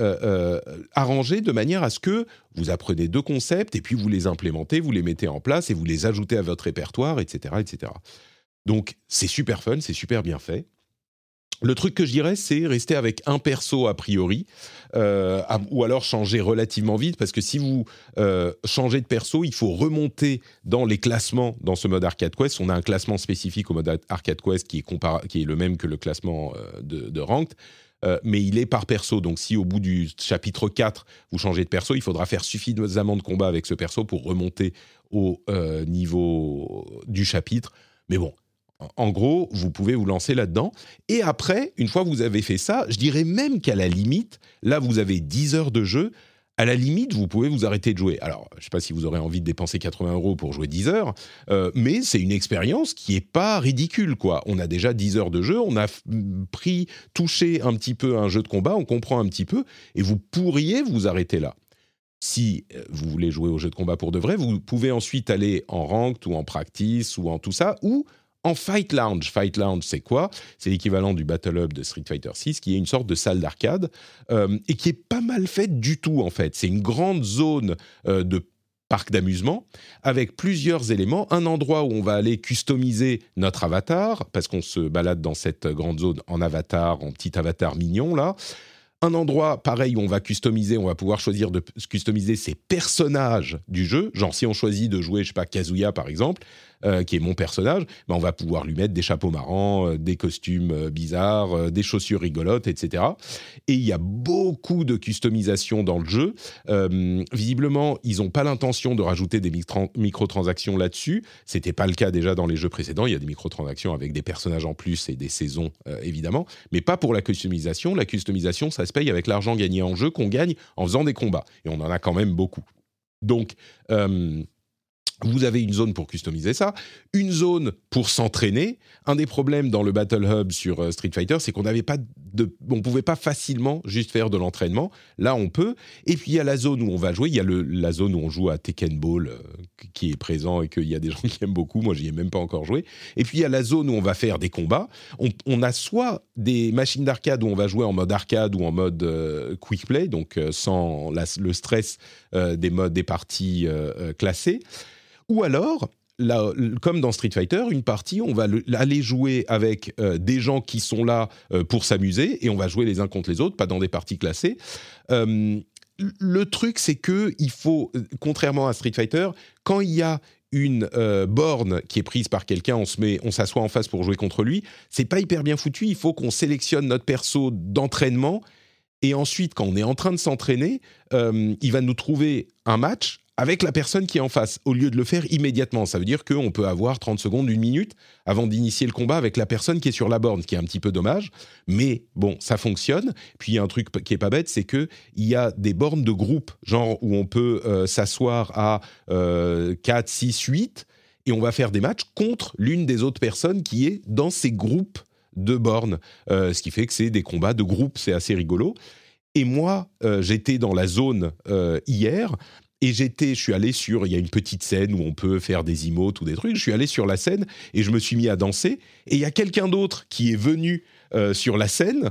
[SPEAKER 1] euh, arrangé de manière à ce que vous apprenez deux concepts et puis vous les implémentez, vous les mettez en place et vous les ajoutez à votre répertoire, etc., etc. Donc c'est super fun, c'est super bien fait. Le truc que je dirais, c'est rester avec un perso a priori, euh, ou alors changer relativement vite, parce que si vous euh, changez de perso, il faut remonter dans les classements dans ce mode Arcade Quest. On a un classement spécifique au mode Arcade Quest qui est, le même que le classement euh, de, Ranked. mais il est par perso, donc si au bout du chapitre 4, vous changez de perso, il faudra faire suffisamment de combats avec ce perso pour remonter au niveau du chapitre. Mais bon, en gros, vous pouvez vous lancer là-dedans. Et après, une fois que vous avez fait ça, je dirais même qu'à la limite, là, vous avez 10 heures de jeu. À la limite, vous pouvez vous arrêter de jouer. Alors, je ne sais pas si vous aurez envie de dépenser 80 euros pour jouer 10 heures, euh, mais c'est une expérience qui n'est pas ridicule, quoi. On a déjà 10 heures de jeu, on a pris, touché un petit peu un jeu de combat, on comprend un petit peu, et vous pourriez vous arrêter là. Si euh, vous voulez jouer au jeu de combat pour de vrai, vous pouvez ensuite aller en ranked ou en practice ou en tout ça, ou en Fight Lounge. Fight Lounge, c'est quoi? C'est l'équivalent du Battle Hub de Street Fighter 6, qui est une sorte de salle d'arcade euh, et qui est pas mal faite du tout en fait. C'est une grande zone euh, de parc d'amusement avec plusieurs éléments. Un endroit où on va aller customiser notre avatar parce qu'on se balade dans cette grande zone en avatar, en petit avatar mignon là un endroit pareil où on va customiser, on va pouvoir choisir de customiser ses personnages du jeu. Genre si on choisit de jouer, je sais pas, Kazuya par exemple, euh, qui est mon personnage, ben on va pouvoir lui mettre des chapeaux marrants, euh, des costumes euh, bizarres, des chaussures rigolotes, etc. Et il y a beaucoup de customisation dans le jeu. visiblement, ils n'ont pas l'intention de rajouter des microtransactions là-dessus. C'était pas le cas déjà dans les jeux précédents. Il y a des microtransactions avec des personnages en plus et des saisons, évidemment, mais pas pour la customisation. La customisation, ça se paye avec l'argent gagné en jeu qu'on gagne en faisant des combats. Et on en a quand même beaucoup. Donc, Vous avez une zone pour customiser ça, une zone pour s'entraîner. Un des problèmes dans le Battle Hub sur euh, Street Fighter, c'est qu'on n'avait pas on pouvait pas facilement juste faire de l'entraînement. Là, on peut. Et puis il y a la zone où on va jouer. Il y a la zone où on joue à Tekken Ball euh, qui est présent et qu'il y a des [LAUGHS] gens qui aiment beaucoup. Moi, j'y ai même pas encore joué. Et puis il y a la zone où on va faire des combats. On, a soit des machines d'arcade où on va jouer en mode arcade ou en mode euh, quick play, donc sans le stress des modes des parties classées. Ou alors, comme dans Street Fighter, une partie, on va le- aller jouer avec euh, des gens qui sont là euh, pour s'amuser et on va jouer les uns contre les autres, pas dans des parties classées. Euh, le truc, c'est que il faut, contrairement à Street Fighter, quand il y a une borne qui est prise par quelqu'un, on se met, on s'assoit en face pour jouer contre lui. C'est pas hyper bien foutu. Il faut qu'on sélectionne notre perso d'entraînement et ensuite, quand on est en train de s'entraîner, il va nous trouver un match avec la personne qui est en face, au lieu de le faire immédiatement. Ça veut dire qu'on peut avoir 30 secondes, une minute avant d'initier le combat avec la personne qui est sur la borne, ce qui est un petit peu dommage. Mais bon, ça fonctionne. Puis il y a un truc qui est pas bête, c'est que il y a des bornes de groupe, genre où on peut euh, s'asseoir à euh, 4, 6, 8, et on va faire des matchs contre l'une des autres personnes qui est dans ces groupes de bornes. Euh, ce qui fait que c'est des combats de groupe, c'est assez rigolo. Et moi, euh, j'étais dans la zone hier. Et j'étais, je suis allé sur, il y a une petite scène où on peut faire des emotes ou des trucs. Je suis allé sur la scène et je me suis mis à danser. Et il y a quelqu'un d'autre qui est venu euh, sur la scène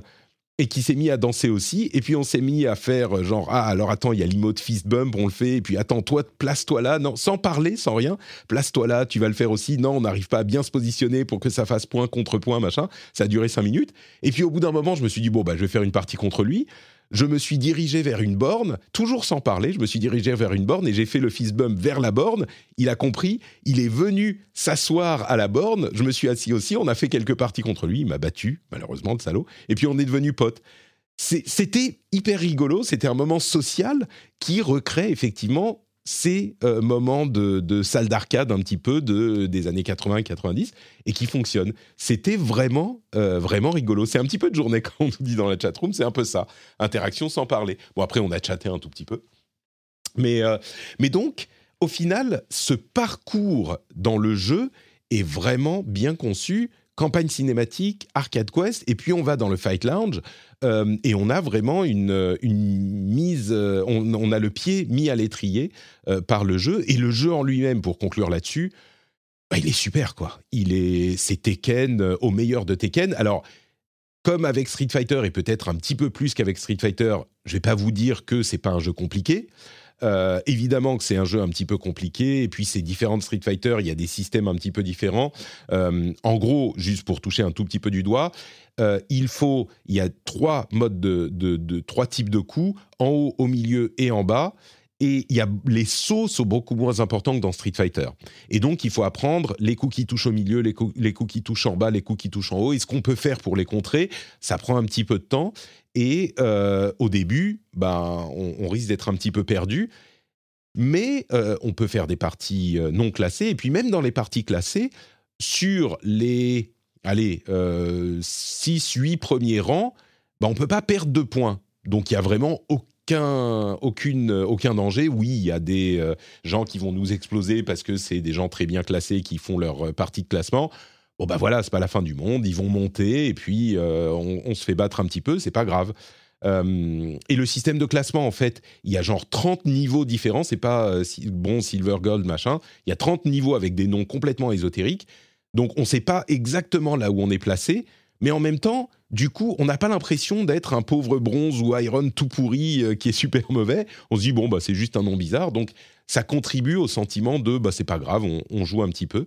[SPEAKER 1] et qui s'est mis à danser aussi. Et puis on s'est mis à faire euh, genre ah alors attends il y a l'emote fist bump on le fait. Et puis attends toi place-toi là non sans parler sans rien place-toi là tu vas le faire aussi. Non on n'arrive pas à bien se positionner pour que ça fasse point contre point machin. Ça a duré cinq minutes. Et puis au bout d'un moment je me suis dit bon bah je vais faire une partie contre lui je me suis dirigé vers une borne, toujours sans parler, je me suis dirigé vers une borne et j'ai fait le fist bump vers la borne. Il a compris, il est venu s'asseoir à la borne, je me suis assis aussi, on a fait quelques parties contre lui, il m'a battu, malheureusement, le salaud, et puis on est devenus potes. C'était hyper rigolo, c'était un moment social qui recrée effectivement ces euh, moments de, salle d'arcade un petit peu de, des années 80-90 et qui fonctionnent. C'était vraiment, euh, vraiment rigolo. C'est un petit peu de journée [LAUGHS] quand on nous dit dans la chatroom, c'est un peu ça. Interaction sans parler. Bon, après, on a chatté un tout petit peu. Mais, euh, mais donc, au final, ce parcours dans le jeu est vraiment bien conçu. Campagne cinématique, arcade quest, et puis on va dans le Fight Lounge euh, et on a vraiment une, une mise, euh, on, a le pied mis à l'étrier euh, par le jeu et le jeu en lui-même, pour conclure là-dessus, bah, il est super quoi. Il est, c'est Tekken euh, au meilleur de Tekken. Alors comme avec Street Fighter et peut-être un petit peu plus qu'avec Street Fighter, je vais pas vous dire que c'est pas un jeu compliqué. Euh, évidemment que c'est un jeu un petit peu compliqué, et puis c'est différent de Street Fighter, il y a des systèmes un petit peu différents. Euh, en gros, juste pour toucher un tout petit peu du doigt, euh, il faut, il y a trois modes de, trois types de coups, en haut, au milieu et en bas. Et y a, les sauts sont beaucoup moins importants que dans Street Fighter. Et donc, il faut apprendre les coups qui touchent au milieu, les coups, qui touchent en bas, les coups qui touchent en haut. Et ce qu'on peut faire pour les contrer, ça prend un petit peu de temps. Et euh, au début, ben, on, risque d'être un petit peu perdu. Mais euh, on peut faire des parties euh, non classées. Et puis même dans les parties classées, sur les allez, 6, 8 premiers rangs, ben, on ne peut pas perdre de points. Donc il y a vraiment aucun, aucune, aucun danger. Oui, il y a des euh, gens qui vont nous exploser parce que c'est des gens très bien classés qui font leur euh, partie de classement. Bon bah voilà, c'est pas la fin du monde, ils vont monter et puis euh, on, se fait battre un petit peu, c'est pas grave. Et le système de classement, en fait, il y a genre 30 niveaux différents, c'est pas bon, silver, gold, machin. Il y a 30 niveaux avec des noms complètement ésotériques. Donc on ne sait pas exactement là où on est placé, mais en même temps, du coup, on n'a pas l'impression d'être un pauvre bronze ou iron tout pourri euh, qui est super [LAUGHS] mauvais. On se dit, bon, bah, c'est juste un nom bizarre. Donc ça contribue au sentiment de, bah, c'est pas grave, on, joue un petit peu.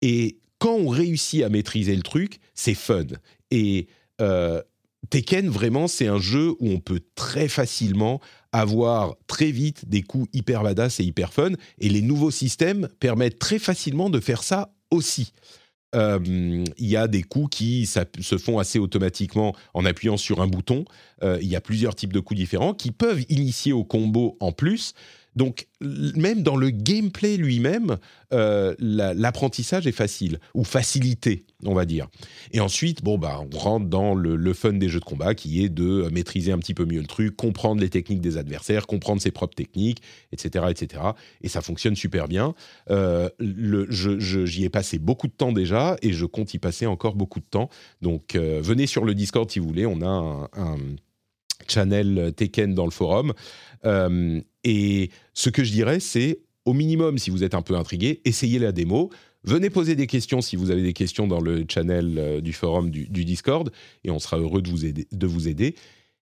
[SPEAKER 1] Et quand on réussit à maîtriser le truc, c'est fun. Et euh, Tekken, vraiment, c'est un jeu où on peut très facilement avoir très vite des coups hyper badass et hyper fun. Et les nouveaux systèmes permettent très facilement de faire ça aussi. Euh, Il y a des coups qui se font assez automatiquement en appuyant sur un bouton. Euh, Il y a plusieurs types de coups différents qui peuvent initier au combo en plus. Donc, même dans le gameplay lui-même, euh, l'apprentissage est facile, ou facilité, on va dire. Et ensuite, bon, bah, on rentre dans le, fun des jeux de combat, qui est de maîtriser un petit peu mieux le truc, comprendre les techniques des adversaires, comprendre ses propres techniques, etc. etc. Et ça fonctionne super bien. Euh, j'y ai passé beaucoup de temps déjà, et je compte y passer encore beaucoup de temps. Donc, euh, venez sur le Discord si vous voulez, on a un, channel Tekken dans le forum. Euh, et ce que je dirais, c'est au minimum, si vous êtes un peu intrigué, essayez la démo. Venez poser des questions si vous avez des questions dans le channel euh, du forum du, Discord et on sera heureux de vous aider.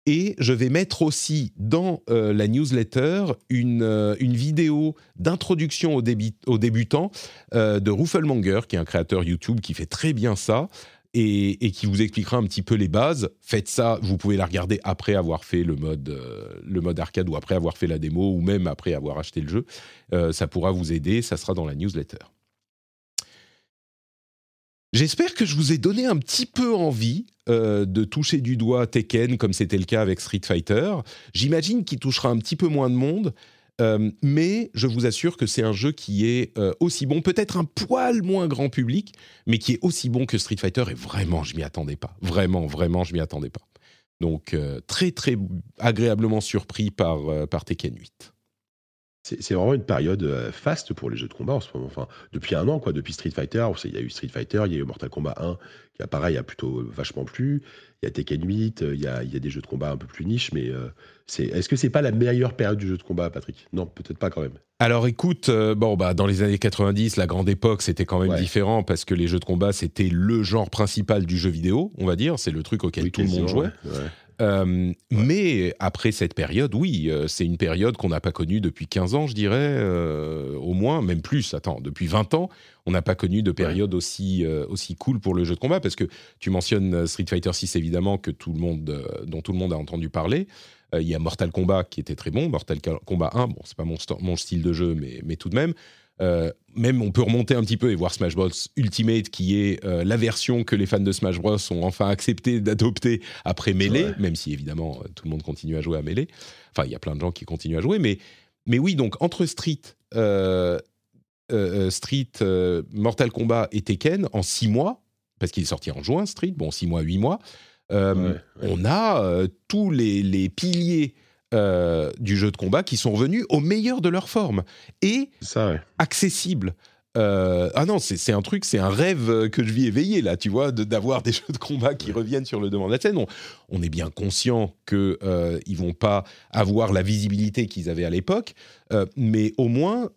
[SPEAKER 1] Et je vais mettre aussi dans euh, la newsletter une, une vidéo d'introduction aux, aux, débutants de Ruffelmonger, qui est un créateur YouTube qui fait très bien ça et, qui vous expliquera un petit peu les bases. Faites ça, vous pouvez la regarder après avoir fait le mode, euh, le mode arcade ou après avoir fait la démo ou même après avoir acheté le jeu. Euh, ça pourra vous aider, ça sera dans la newsletter. J'espère que je vous ai donné un petit peu envie euh, de toucher du doigt Tekken comme c'était le cas avec Street Fighter. J'imagine qu'il touchera un petit peu moins de monde. Euh, mais je vous assure que c'est un jeu qui est euh, aussi bon, peut-être un poil moins grand public, mais qui est aussi bon que Street Fighter. Et vraiment, je m'y attendais pas. Vraiment, vraiment, je m'y attendais pas. Donc, euh, très, très agréablement surpris par, par Tekken 8.
[SPEAKER 2] C'est vraiment une période faste pour les jeux de combat en ce moment. Enfin, depuis un an, quoi. Depuis Street Fighter, il y a eu Street Fighter, il y a eu Mortal Kombat 1, qui a pareil, a plutôt vachement plu. Il y a Tekken 8, il y a, il y a des jeux de combat un peu plus niches, mais c'est est-ce que c'est pas la meilleure période du jeu de combat, Patrick? Non, peut-être pas quand même.
[SPEAKER 1] Alors écoute, bon bah dans les années 90, la grande époque, c'était quand même différent parce que les jeux de combat c'était le genre principal du jeu vidéo, on va dire, c'est le truc auquel tout le monde jouait. Euh, mais après cette période, oui, euh, c'est une période qu'on n'a pas connue depuis 15 ans, je dirais, euh, au moins, même plus. Attends, depuis 20 ans, on n'a pas connu de période aussi, aussi cool pour le jeu de combat, parce que tu mentionnes Street Fighter 6, évidemment, que tout le monde, dont tout le monde a entendu parler. Il y a Mortal Kombat qui était très bon, Mortal Kombat 1, bon, c'est pas mon, mon, style de jeu, mais, mais tout de même. Euh, même on peut remonter un petit peu et voir Smash Bros. Ultimate, qui est euh, la version que les fans de Smash Bros. ont enfin accepté d'adopter après Melee, même si évidemment euh, tout le monde continue à jouer à Melee. Enfin, il y a plein de gens qui continuent à jouer, mais, mais oui, donc entre Street, Street Mortal Kombat et Tekken, en six mois, parce qu'il est sorti en juin, Street, bon, six mois, huit mois, on a tous les, les piliers euh, du jeu de combat qui sont revenus au meilleur de leur forme et accessibles. Euh, ah non, c'est un truc, c'est un rêve que je vis éveillé là, tu vois, d'avoir [LAUGHS] des jeux de combat qui reviennent sur le devant de la scène. On, est bien conscient qu'ils euh, ils vont pas avoir la visibilité qu'ils avaient à l'époque, euh, mais au moins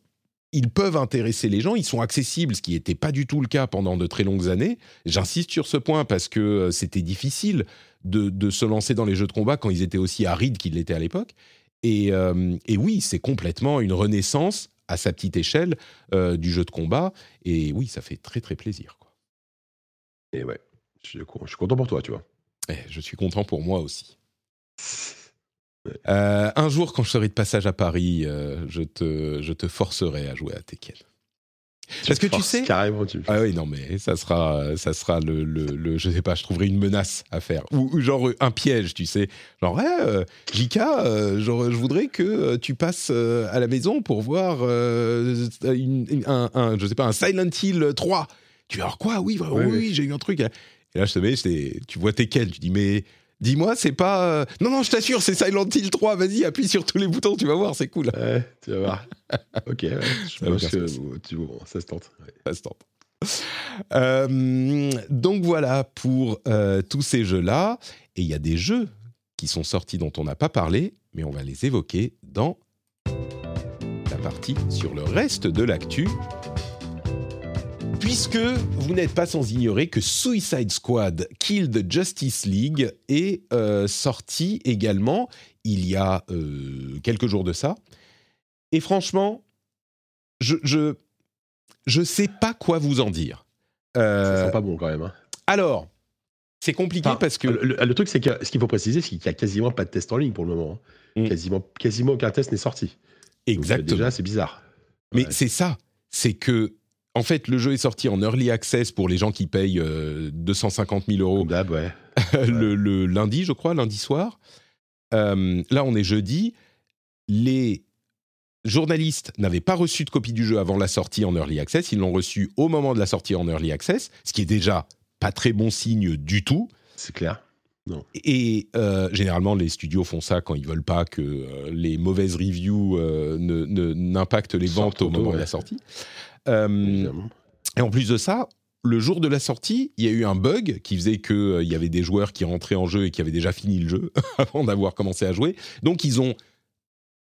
[SPEAKER 1] ils peuvent intéresser les gens, ils sont accessibles, ce qui n'était pas du tout le cas pendant de très longues années. J'insiste sur ce point parce que c'était difficile de, se lancer dans les jeux de combat quand ils étaient aussi arides qu'ils l'étaient à l'époque. Et, euh, oui, c'est complètement une renaissance à sa petite échelle euh, du jeu de combat. Et oui, ça fait très très plaisir. Quoi.
[SPEAKER 2] Et ouais, je suis, content pour toi, tu vois.
[SPEAKER 1] Eh, je suis content pour moi aussi. Euh, un jour, quand je serai de passage à Paris, je, te, je te forcerai à jouer à Tekken. Parce que tu sais.
[SPEAKER 2] Carrément, tu
[SPEAKER 1] Ah oui, non, mais ça sera, ça sera le, le, Je sais pas, je trouverai une menace à faire. Ou, genre un piège, tu sais. Genre, ouais, euh, Jika, euh, genre, je voudrais que euh, tu passes à la maison pour voir un, je sais pas, un Silent Hill 3. Tu alors quoi? Oui, oui, oui, j'ai eu un truc. Et là, je te mets, tu vois quels. Tu dis, mais Dis-moi, c'est pas. Euh, non, non, je t'assure, c'est Silent Hill 3. Vas-y, appuie sur tous les boutons, tu vas voir, c'est cool.
[SPEAKER 2] Ouais, tu vas voir. [LAUGHS] ok, je pense que ça se tente.
[SPEAKER 1] Ça se tente. Euh, donc voilà pour euh, tous ces jeux-là. Et il y a des jeux qui sont sortis dont on n'a pas parlé, mais on va les évoquer dans la partie sur le reste de l'actu puisque vous n'êtes pas sans ignorer que Suicide Squad Kill the Justice League est euh, sorti également il y a euh, quelques jours de ça. Et franchement, je, je, je sais pas quoi vous en dire.
[SPEAKER 2] Euh, ça sent pas bon quand même. Hein.
[SPEAKER 1] Alors, c'est compliqué parce que.
[SPEAKER 2] Le, truc, c'est que ce qu'il faut préciser, c'est qu'il n'y a quasiment pas de test en ligne pour le moment. Hein. Mm. Quasiment, quasiment aucun test n'est sorti.
[SPEAKER 1] Exactement.
[SPEAKER 2] déjà, c'est bizarre.
[SPEAKER 1] Mais c'est ça. C'est que en fait, le jeu est sorti en early access pour les gens qui payent 250 000 euros [LAUGHS] le, lundi, je crois, lundi soir. Euh, là, on est jeudi. Les journalistes n'avaient pas reçu de copie du jeu avant la sortie en early access, ils l'ont reçu au moment de la sortie en early access, ce qui est déjà pas très bon signe du tout.
[SPEAKER 2] C'est clair. Non.
[SPEAKER 1] Et euh, généralement, les studios font ça quand ils veulent pas que euh, les mauvaises reviews euh, ne- ne- n'impactent les ventes au moment de
[SPEAKER 2] ouais.
[SPEAKER 1] la sortie. Euh, et en plus de ça, le jour de la sortie, il y a eu un bug qui faisait qu'il y avait des joueurs qui rentraient en jeu et qui avaient déjà fini le jeu [LAUGHS] avant d'avoir commencé à jouer. Donc ils ont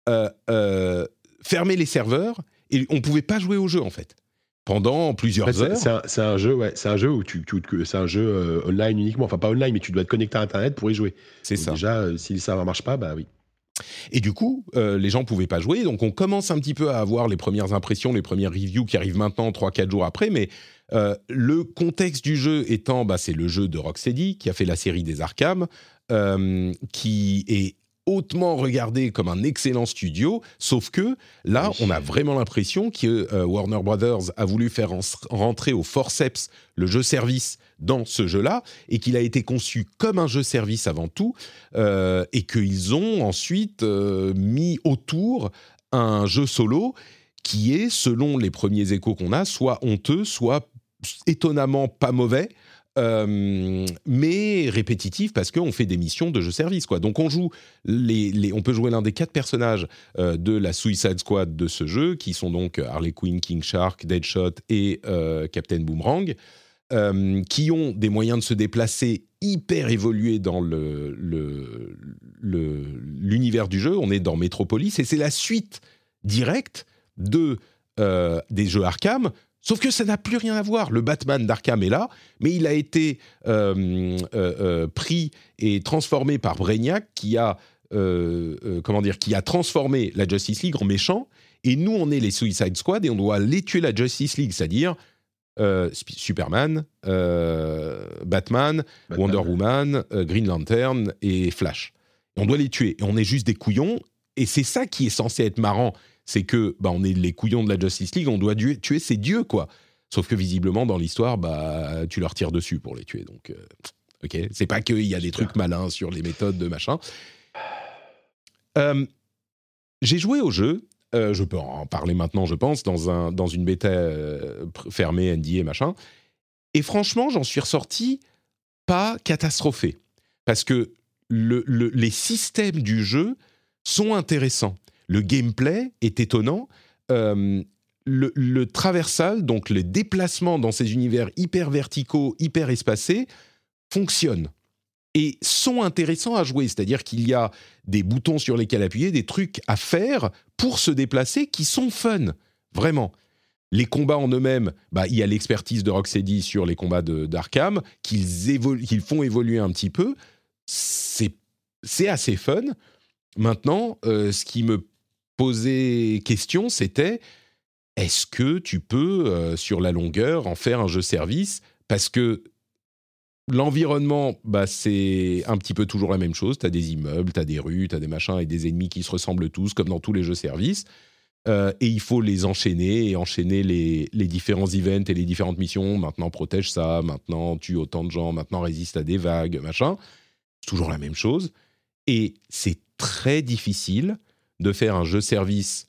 [SPEAKER 1] euh, euh, fermé les serveurs et on pouvait pas jouer au jeu en fait pendant plusieurs
[SPEAKER 2] En fait, c'est-
[SPEAKER 1] heures.
[SPEAKER 2] c'est un, jeu, ouais, c'est un jeu où tu, c'est un jeu euh, online uniquement, enfin pas online, mais tu dois être connecté à Internet pour y jouer.
[SPEAKER 1] C'est ça.
[SPEAKER 2] Déjà, euh, si le serveur marche pas, bah oui.
[SPEAKER 1] Et du coup, euh, les gens pouvaient pas jouer. Donc, on commence un petit peu à avoir les premières impressions, les premières reviews qui arrivent maintenant, 3-4 jours après. Mais euh, le contexte du jeu étant, bah, c'est le jeu de Rocksteady, qui a fait la série des Arkham, euh, qui est hautement regardé comme un excellent studio, sauf que là, on a vraiment l'impression que euh, Warner Brothers a voulu faire en- rentrer au forceps le jeu service dans ce jeu-là, et qu'il a été conçu comme un jeu service avant tout, euh, et qu'ils ont ensuite euh, mis autour un jeu solo qui est, selon les premiers échos qu'on a, soit honteux, soit étonnamment pas mauvais. Euh, mais répétitif parce qu'on fait des missions de jeu service quoi. Donc on joue on peut jouer l'un des quatre personnages euh, de la Suicide Squad de ce jeu qui sont donc Harley Quinn, King Shark, Deadshot et euh, Captain Boomerang qui ont des moyens de se déplacer hyper évolués dans l'univers du jeu. On est dans Metropolis et c'est la suite directe de, des jeux Arkham. Sauf que ça n'a plus rien à voir. Le Batman d'Arkham est là, mais il a été euh, euh, euh, pris et transformé par Brainiac, qui a euh, comment dire, qui a transformé la Justice League en méchant. Et nous, on est les Suicide Squad et on doit les tuer la Justice League, c'est-à-dire Superman, Batman,
[SPEAKER 2] Batman.
[SPEAKER 1] Wonder Woman, Green Lantern et Flash. On doit les tuer. Et on est juste des couillons. Et c'est ça qui est censé être marrant. C'est que bah, on est les couillons de la Justice League, on doit tuer, tuer ces dieux, quoi. Sauf que visiblement, dans l'histoire, bah, tu leur tires dessus pour les tuer. Donc, euh, ok. C'est pas qu'il y a des trucs malins sur les méthodes de machin. Euh, J'ai joué au jeu. euh, je peux en parler maintenant, je pense, dans, un, dans une bêta fermée, NDA, machin. Et franchement, j'en suis ressorti pas catastrophé. Parce que le- le- les systèmes du jeu sont intéressants. Le gameplay est étonnant. Euh, le, le traversal, donc les déplacements dans ces univers hyper verticaux, hyper espacés, fonctionnent et sont intéressants à jouer. C'est-à-dire qu'il y a des boutons sur lesquels appuyer, des trucs à faire pour se déplacer qui sont fun, vraiment. Les combats en eux-mêmes, bah, il y a l'expertise de Rocksteady sur les combats d'Arkham, qu'ils font évoluer un petit peu. C'est c'est assez fun. Maintenant, euh, ce qui me posait question, c'était est-ce que tu peux, euh, sur la longueur, en faire un jeu service? Parce que l'environnement, bah, c'est un petit peu toujours la même chose. Tu as des immeubles, tu as des rues, tu as des machins et des ennemis qui se ressemblent tous, comme dans tous les jeux services. Euh, et il faut les enchaîner et enchaîner les, les différents events et les différentes missions. Maintenant, protège ça, maintenant, tue autant de gens, maintenant, résiste à des vagues, machin. C'est toujours la même chose. Et c'est très difficile de faire un jeu service,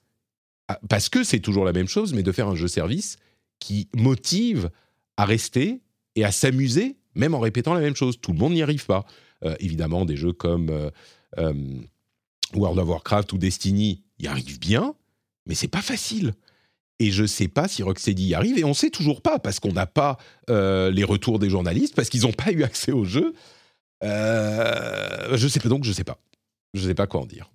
[SPEAKER 1] parce que c'est toujours la même chose, mais de faire un jeu service qui motive à rester et à s'amuser, même en répétant la même chose. Tout le monde n'y arrive pas. Euh, évidemment, des jeux comme euh, euh, World of Warcraft ou Destiny y arrivent bien, mais c'est pas facile. Et je sais pas si Rocksteady y arrive, et on sait toujours pas, parce qu'on n'a pas les retours des journalistes, parce qu'ils n'ont pas eu accès au jeu. Je sais pas, donc je sais pas. Je sais pas quoi en dire.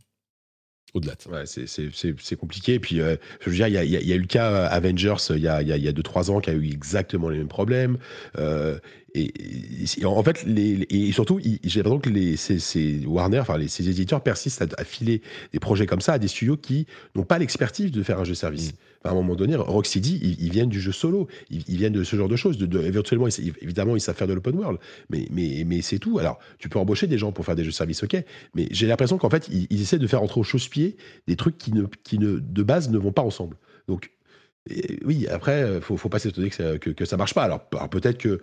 [SPEAKER 1] Au-delà de ça.
[SPEAKER 2] Ouais, c'est- compliqué. Et puis, euh, je veux dire, il y a, y y eu le cas euh, Avengers il y a 2-3 il y a deux, trois ans qui a eu exactement les mêmes problèmes. Euh, et, en fait, les, et surtout, j'ai l'impression que les, ces, ces Warner, enfin, les, ces éditeurs persistent à, à filer des projets comme ça à des studios qui n'ont pas l'expertise de faire un jeu service. Enfin, à un moment donné, Rocksteady, ils, ils viennent du jeu solo, ils, ils viennent de ce genre de choses. De, de- éventuellement, ils- évidemment, ils savent faire de l'open world, mais, mais, mais c'est tout. Alors, tu peux embaucher des gens pour faire des jeux service, ok, mais j'ai l'impression qu'en fait, ils, essaient de faire entre chausse-pieds des trucs qui, ne, qui ne, de base ne vont pas ensemble. Donc, et oui, après, euh, faut, faut pas s'étonner que ça, que, que ça marche pas. Alors, alors peut-être que,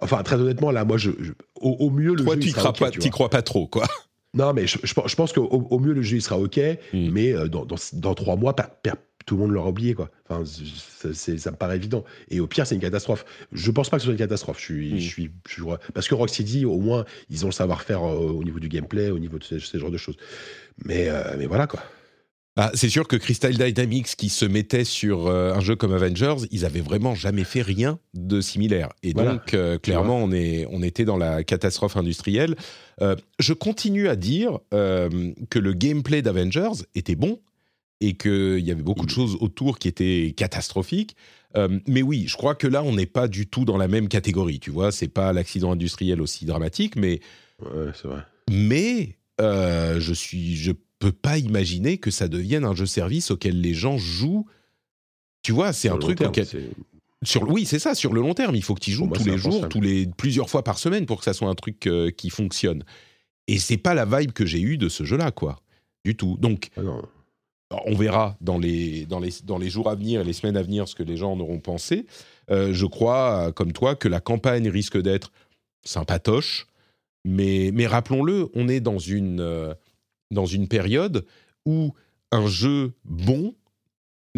[SPEAKER 2] enfin, très honnêtement, là, moi, je, je- au, au mieux, le
[SPEAKER 1] Toi,
[SPEAKER 2] jeu,
[SPEAKER 1] tu crois,
[SPEAKER 2] ok,
[SPEAKER 1] pas,
[SPEAKER 2] tu
[SPEAKER 1] crois pas trop, quoi.
[SPEAKER 2] Non, mais je, je pense- je pense qu'au au mieux, le jeu il sera OK,
[SPEAKER 1] Mm.
[SPEAKER 2] mais euh, dans, dans, dans trois mois, per- per- tout le monde l'aura oublié. Quoi. Enfin, ça me paraît évident. Et au pire, c'est une catastrophe. Je pense pas que ce soit une catastrophe. Je suis,
[SPEAKER 1] Mm.
[SPEAKER 2] je suis, je suis- parce que Rocksteady, au moins, ils ont le savoir-faire euh, au niveau du gameplay, au niveau de ce, ce genre de choses. Mais, euh, mais voilà, quoi.
[SPEAKER 1] Ah, c'est sûr que Crystal Dynamics, qui se mettait sur euh, un jeu comme Avengers, ils avaient vraiment jamais fait rien de similaire. Et
[SPEAKER 2] Voilà.
[SPEAKER 1] donc, euh, clairement, on, est, on était dans la catastrophe industrielle. Euh, je continue à dire que le gameplay d'Avengers était bon et qu'il y avait beaucoup de choses autour qui étaient catastrophiques. Euh, mais oui, je crois que là, on n'est pas du tout dans la même catégorie. Tu vois, c'est pas l'accident industriel aussi dramatique, mais
[SPEAKER 2] Ouais, c'est vrai.
[SPEAKER 1] mais euh, je suis, je peux pas imaginer que ça devienne un jeu service auquel les gens jouent. Tu vois, c'est un truc
[SPEAKER 2] terme,
[SPEAKER 1] auquel, sur, oui, c'est ça, sur le long terme, il faut que tu joues tous les jours, tous les plusieurs fois par semaine pour que ça soit un truc euh, qui fonctionne. Et c'est pas la vibe que j'ai eue de ce jeu-là, quoi, du tout. Donc,
[SPEAKER 2] Ah.
[SPEAKER 1] On verra dans les, dans, les, dans les jours à venir et les semaines à venir ce que les gens en auront pensé. Euh, je crois, euh, comme toi, que la campagne risque d'être sympatoche, mais, mais rappelons-le, on est dans une, euh, dans une période où un jeu bon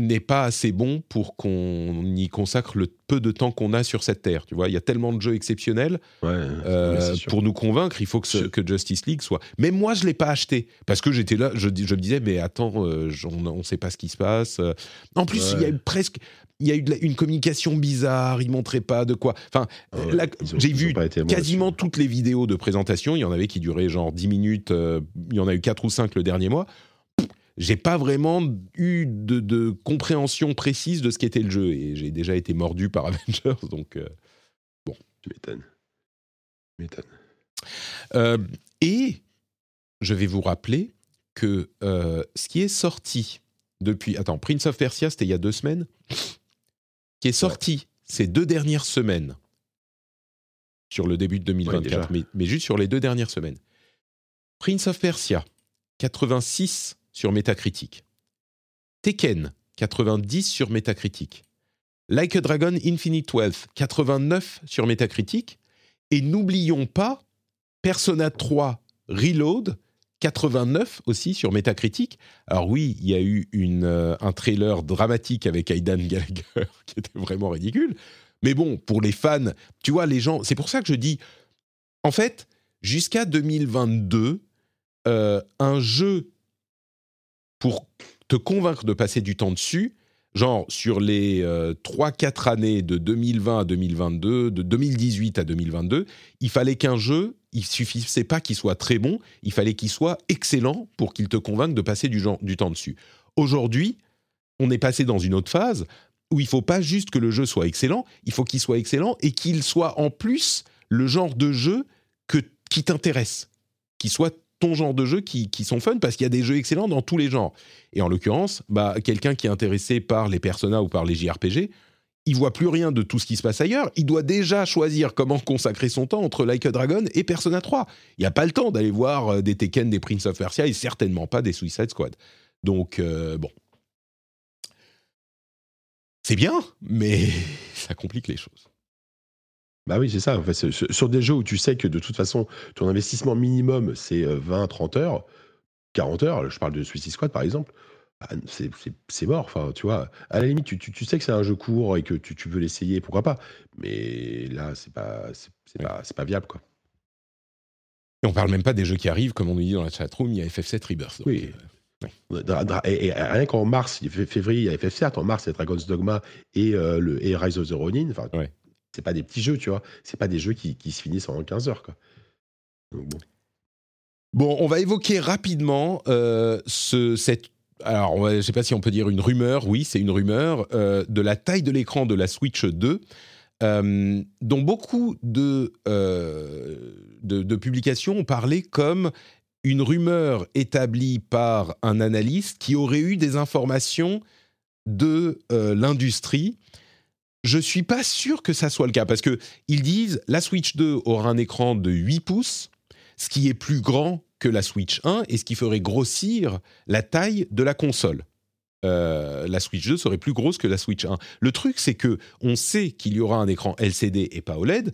[SPEAKER 1] n'est pas assez bon pour qu'on y consacre le peu de temps qu'on a sur cette terre. Tu vois, il y a tellement de jeux exceptionnels
[SPEAKER 2] Ouais,
[SPEAKER 1] euh, pour nous convaincre, il faut que, ce-
[SPEAKER 2] Sûr.
[SPEAKER 1] que Justice League soit. Mais moi, je l'ai pas acheté parce que j'étais là, je, me disais, mais attends, euh, on ne sait pas ce qui se passe. Euh, En plus, il y a eu presque, il y a eu la- une communication bizarre. Ils montraient pas de quoi. Enfin,
[SPEAKER 2] Ah ouais,
[SPEAKER 1] j'ai vu quasiment toutes les vidéos de présentation. Il y en avait qui duraient genre 10 minutes. euh, il y en a eu 4 ou 5 le dernier mois. J'ai pas vraiment eu de, de compréhension précise de ce qu'était le jeu et j'ai déjà été mordu par [LAUGHS] Avengers, donc. euh,
[SPEAKER 2] Tu m'étonnes. Tu m'étonnes.
[SPEAKER 1] Euh, et je vais vous rappeler que euh, ce qui est sorti depuis... Attends, Prince of Persia, c'était il y a deux semaines. Qui est sorti ces deux dernières semaines sur le début de 2024,
[SPEAKER 2] déjà.
[SPEAKER 1] mais, mais juste sur les deux dernières semaines. Prince of Persia, 86 sur Metacritic. Tekken, 90 sur Metacritic. Like a Dragon Infinite Wealth, 89 sur Metacritic. Et n'oublions pas Persona 3 Reload, 89 aussi sur Metacritic. Alors oui, il y a eu euh, un trailer dramatique avec Aidan Gallagher [LAUGHS] qui était vraiment ridicule. Mais bon, pour les fans, tu vois, les gens... C'est pour ça que je dis, en fait, jusqu'à 2022, euh, un jeu pour te convaincre de passer du temps dessus, genre sur les 3-4 années de 2020 à 2022, de 2018 à 2022, il fallait qu'un jeu, il suffisait pas qu'il soit très bon, il fallait qu'il soit excellent pour qu'il te convainque de passer du, du temps dessus. Aujourd'hui, on est passé dans une autre phase où il faut pas juste que le jeu soit excellent, il faut qu'il soit excellent et qu'il soit en plus le genre de jeu que, qui t'intéresse, qu'il soit ton genre de jeu qui, sont fun parce qu'il y a des jeux excellents dans tous les genres. Et en l'occurrence, bah, quelqu'un qui est intéressé par les Persona ou par les JRPG, il voit plus rien de tout ce qui se passe ailleurs. Il doit déjà choisir comment consacrer son temps entre Like a Dragon et Persona 3. Il n'y a pas le temps d'aller voir euh, des Tekken, des Prince of Persia et certainement pas des Suicide Squad. Donc, euh, bon. C'est bien, mais [LAUGHS] ça complique les choses.
[SPEAKER 2] Bah oui, c'est ça. En fait, c'est- sur sur des jeux où tu sais que de toute façon, ton investissement minimum, c'est euh, 20, 30 heures, 40 heures, je parle de Suicide Squad par exemple, bah, c'est- c'est c'est mort. Enfin, tu vois, à la limite, tu, tu- tu sais que c'est un jeu court et que tu, tu veux l'essayer, pourquoi pas. Mais là, c'est pas, c'est pas, c'est pas viable, quoi.
[SPEAKER 1] Et on parle même pas des jeux qui arrivent, comme on nous dit dans la chatroom, il y a FF7 Rebirth. Donc,
[SPEAKER 2] Oui. Dra- dra- et, et rien qu'en mars, il février, il y a FF7, en mars, il y a Dragon's Dogma et, euh, le, et Rise of the Ronin. Enfin,
[SPEAKER 1] Ouais.
[SPEAKER 2] C'est pas des petits jeux, tu vois. C'est pas des jeux qui, se finissent en 15 heures, quoi. Bon.
[SPEAKER 1] On va évoquer rapidement euh, ce, cette. Alors, je ne sais pas si on peut dire une rumeur, oui, c'est une rumeur, euh, de la taille de l'écran de la Switch 2, euh, dont beaucoup de, de, publications ont parlé comme une rumeur établie par un analyste qui aurait eu des informations de l'industrie. Je suis pas sûr que ça soit le cas parce que ils disent la Switch 2 aura un écran de 8 pouces, ce qui est plus grand que la Switch 1 et ce qui ferait grossir la taille de la console. Euh, la Switch 2 serait plus grosse que la Switch 1. Le truc, c'est que on sait qu'il y aura un écran LCD et pas OLED,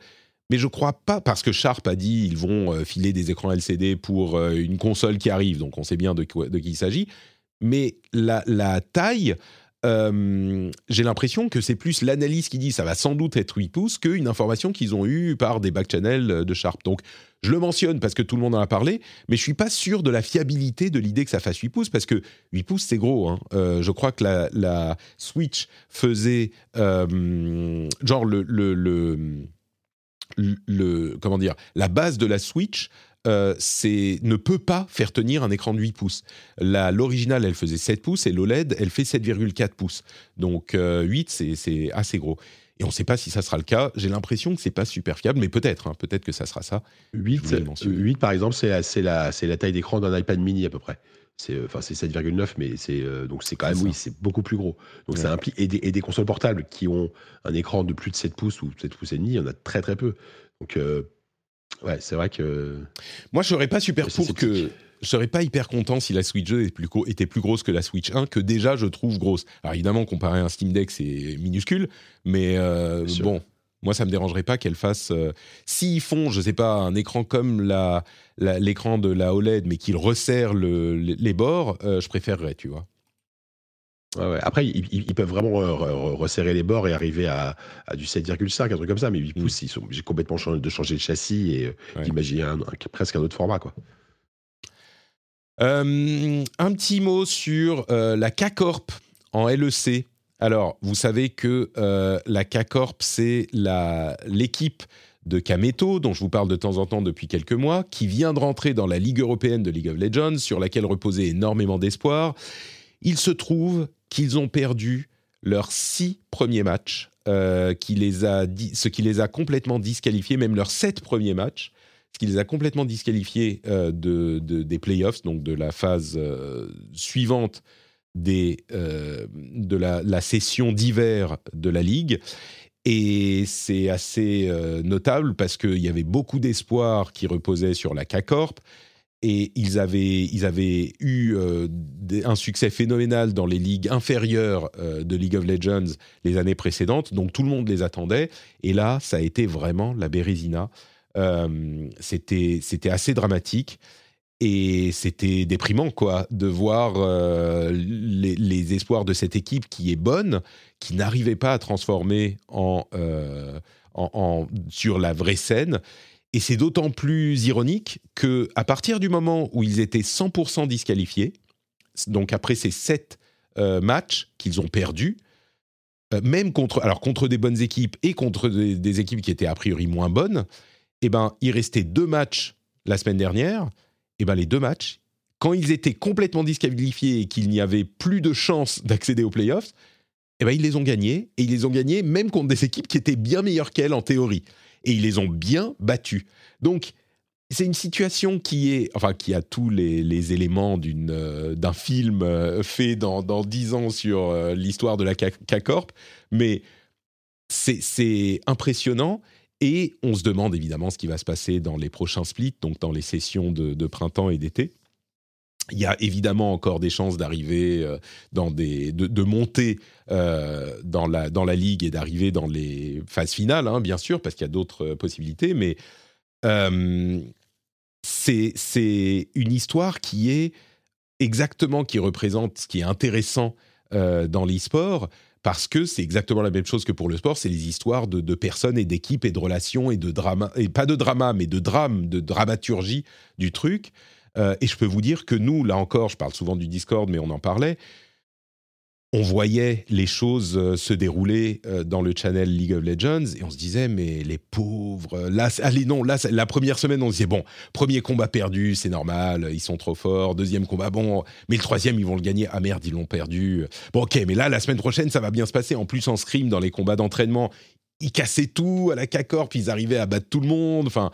[SPEAKER 1] Mais je crois pas, parce que Sharp a dit ils vont euh, filer des écrans LCD pour euh, une console qui arrive, donc on sait bien de, quoi- qui il s'agit. Mais la taille, euh, j'ai l'impression que c'est plus l'analyse qui dit ça va sans doute être 8 pouces qu'une information qu'ils ont eue par des back-channels de Sharp. Donc je le mentionne parce que tout le monde en a parlé, mais je suis pas sûr de la fiabilité de l'idée que ça fasse 8 pouces parce que 8 pouces c'est gros. hein. Euh, je crois que la, Switch faisait euh, genre le- comment dire la base de la Switch. Euh, c'est ne peut pas faire tenir un écran de 8 pouces. La- L'original, elle faisait 7 pouces et l'OLED, elle fait 7,4 pouces. Donc euh, 8, c'est- c'est assez gros. Et on ne sait pas si ça sera le cas. J'ai l'impression que c'est pas super fiable, mais peut-être. hein, peut-être que ça sera ça.
[SPEAKER 2] 8,
[SPEAKER 1] Je voulais le mentionner.
[SPEAKER 2] 8 par exemple, c'est la, c'est la, c'est la taille d'écran d'un iPad mini à peu près. C'est euh, enfin c'est 7,9 mais c'est euh, donc c'est quand même
[SPEAKER 1] ça.
[SPEAKER 2] oui c'est beaucoup plus gros. Donc
[SPEAKER 1] Ouais.
[SPEAKER 2] ça implique et des, et des consoles portables qui ont un écran de plus de 7 pouces ou 7 pouces et demi, il y en a très très peu. Donc euh, ouais c'est vrai que
[SPEAKER 1] Moi, je serais pas super pour que. Je serais pas hyper content si la Switch 2 était plus, gros- était plus grosse que la Switch 1, que déjà je trouve grosse. Alors évidemment, comparé à un Steam Deck, c'est minuscule, mais euh, bon, moi ça me dérangerait pas qu'elle fasse. euh, S'ils font, je sais pas, un écran comme la- l'écran de la OLED, mais qu'ils resserrent le- les les bords, euh, je préférerais, tu vois.
[SPEAKER 2] Ouais, ouais. après ils, ils- ils peuvent vraiment re- re- resserrer les bords et arriver à, à du 7,5 un truc comme ça mais 8
[SPEAKER 1] Mm.
[SPEAKER 2] pouces ils sont j'ai complètement de changer le châssis et euh,
[SPEAKER 1] Ouais.
[SPEAKER 2] d'imaginer un- un- presque un autre format quoi.
[SPEAKER 1] Euh, un petit mot sur euh, la K-Corp en LEC. Alors, vous savez que euh, la K-Corp, c'est l'équipe de Kameto, dont je vous parle de temps en temps depuis quelques mois, qui vient de rentrer dans la Ligue européenne de League of Legends, sur laquelle reposait énormément d'espoir. Il se trouve qu'ils ont perdu leurs six premiers matchs, euh, ce qui les a complètement disqualifiés, même leurs sept premiers matchs, ce qui les a complètement disqualifiés euh, de, de- des playoffs, donc de la phase euh, suivante de la, session d'hiver de la Ligue. Et c'est assez notable parce qu'il y avait beaucoup d'espoir qui reposait sur la K-Corp. Et ils avaient, ils avaient eu euh, un succès phénoménal dans les ligues inférieures euh, de League of Legends les années précédentes. Donc tout le monde les attendait. Et là, ça a été vraiment la Bérésina. Euh, c'était, assez dramatique. Et c'était déprimant, quoi, de voir les, espoirs de cette équipe qui est bonne, qui n'arrivait pas à transformer en- en- sur la vraie scène. Et c'est d'autant plus ironique que à partir du moment où ils étaient 100% disqualifiés, donc après ces sept euh, matchs qu'ils ont perdus, euh, même contre, alors contre des bonnes équipes et contre des, équipes qui étaient a priori moins bonnes, eh ben, il restait deux matchs la semaine dernière. Eh ben, les deux matchs, quand ils étaient complètement disqualifiés et qu'il n'y avait plus de chance d'accéder aux playoffs, eh ben, ils les ont gagnés. Et ils les ont gagnés même contre des équipes qui étaient bien meilleures qu'elles en théorie. Et ils les ont bien battus. Donc, c'est une situation qui est, enfin, qui a tous les, éléments euh, d'un film euh, fait dans, dans 10 ans sur euh, l'histoire de la K-Corp, mais c'est, impressionnant. Et on se demande évidemment ce qui va se passer dans les prochains splits, donc dans les sessions de printemps et d'été. Il y a évidemment encore des chances d'arriver euh, dans des, de, monter euh, dans, la, dans la ligue et d'arriver dans les phases finales, hein, bien sûr, parce qu'il y a d'autres euh, possibilités, mais c'est une histoire qui est exactement, qui représente ce qui est intéressant dans l'e-sport, parce que c'est exactement la même chose que pour le sport, c'est les histoires de, de personnes et d'équipes et de relations et de drama, et pas de drama, mais de drame, de dramaturgie du truc. Euh, et je peux vous dire que nous, là encore, je parle souvent du Discord, mais on en parlait, on voyait les choses euh, se dérouler euh, dans le channel League of Legends et on se disait mais les pauvres là allez non là la première semaine on se disait bon premier combat perdu c'est normal ils sont trop forts deuxième combat bon mais le troisième ils vont le gagner. Ah merde ils l'ont perdu. Bon ok mais là la semaine prochaine ça va bien se passer. En plus en scrim dans les combats d'entraînement ils cassaient tout à la K-Corp ils arrivaient à battre tout le monde enfin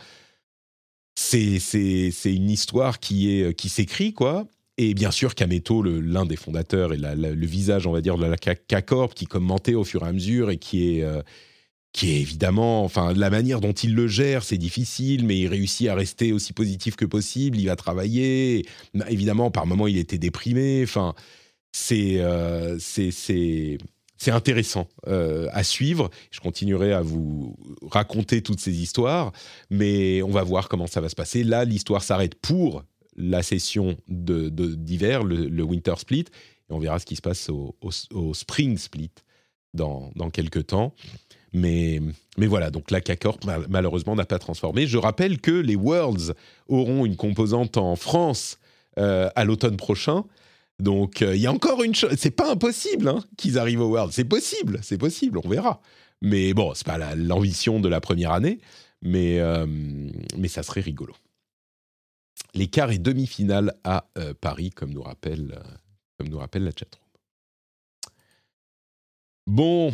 [SPEAKER 1] c'est une histoire qui est qui s'écrit quoi. Et bien sûr Kameto l'un des fondateurs et le visage on va dire de la K-Corp qui commentait au fur et à mesure et qui est euh, qui est évidemment enfin la manière dont il le gère c'est difficile mais il réussit à rester aussi positif que possible il va travailler. Évidemment par moments il était déprimé. Enfin c'est euh, c'est c'est intéressant euh, à suivre. Je continuerai à vous raconter toutes ces histoires, mais on va voir comment ça va se passer. Là, l'histoire s'arrête pour la session d'hiver, de, le, Winter Split, et on verra ce qui se passe au, Spring Split dans, quelques temps. Mais, mais voilà, donc la K-Corp, malheureusement, n'a pas transformé. Je rappelle que les Worlds auront une composante en France euh, à l'automne prochain. Donc euh, il y a encore une chose, c'est pas impossible hein, qu'ils arrivent au World, c'est possible, c'est possible, on verra. Mais bon, c'est pas l'ambition de la première année, mais, euh, mais ça serait rigolo. Les quarts et demi-finales à euh, Paris, comme nous, rappelle, comme nous rappelle la chatroom. Bon,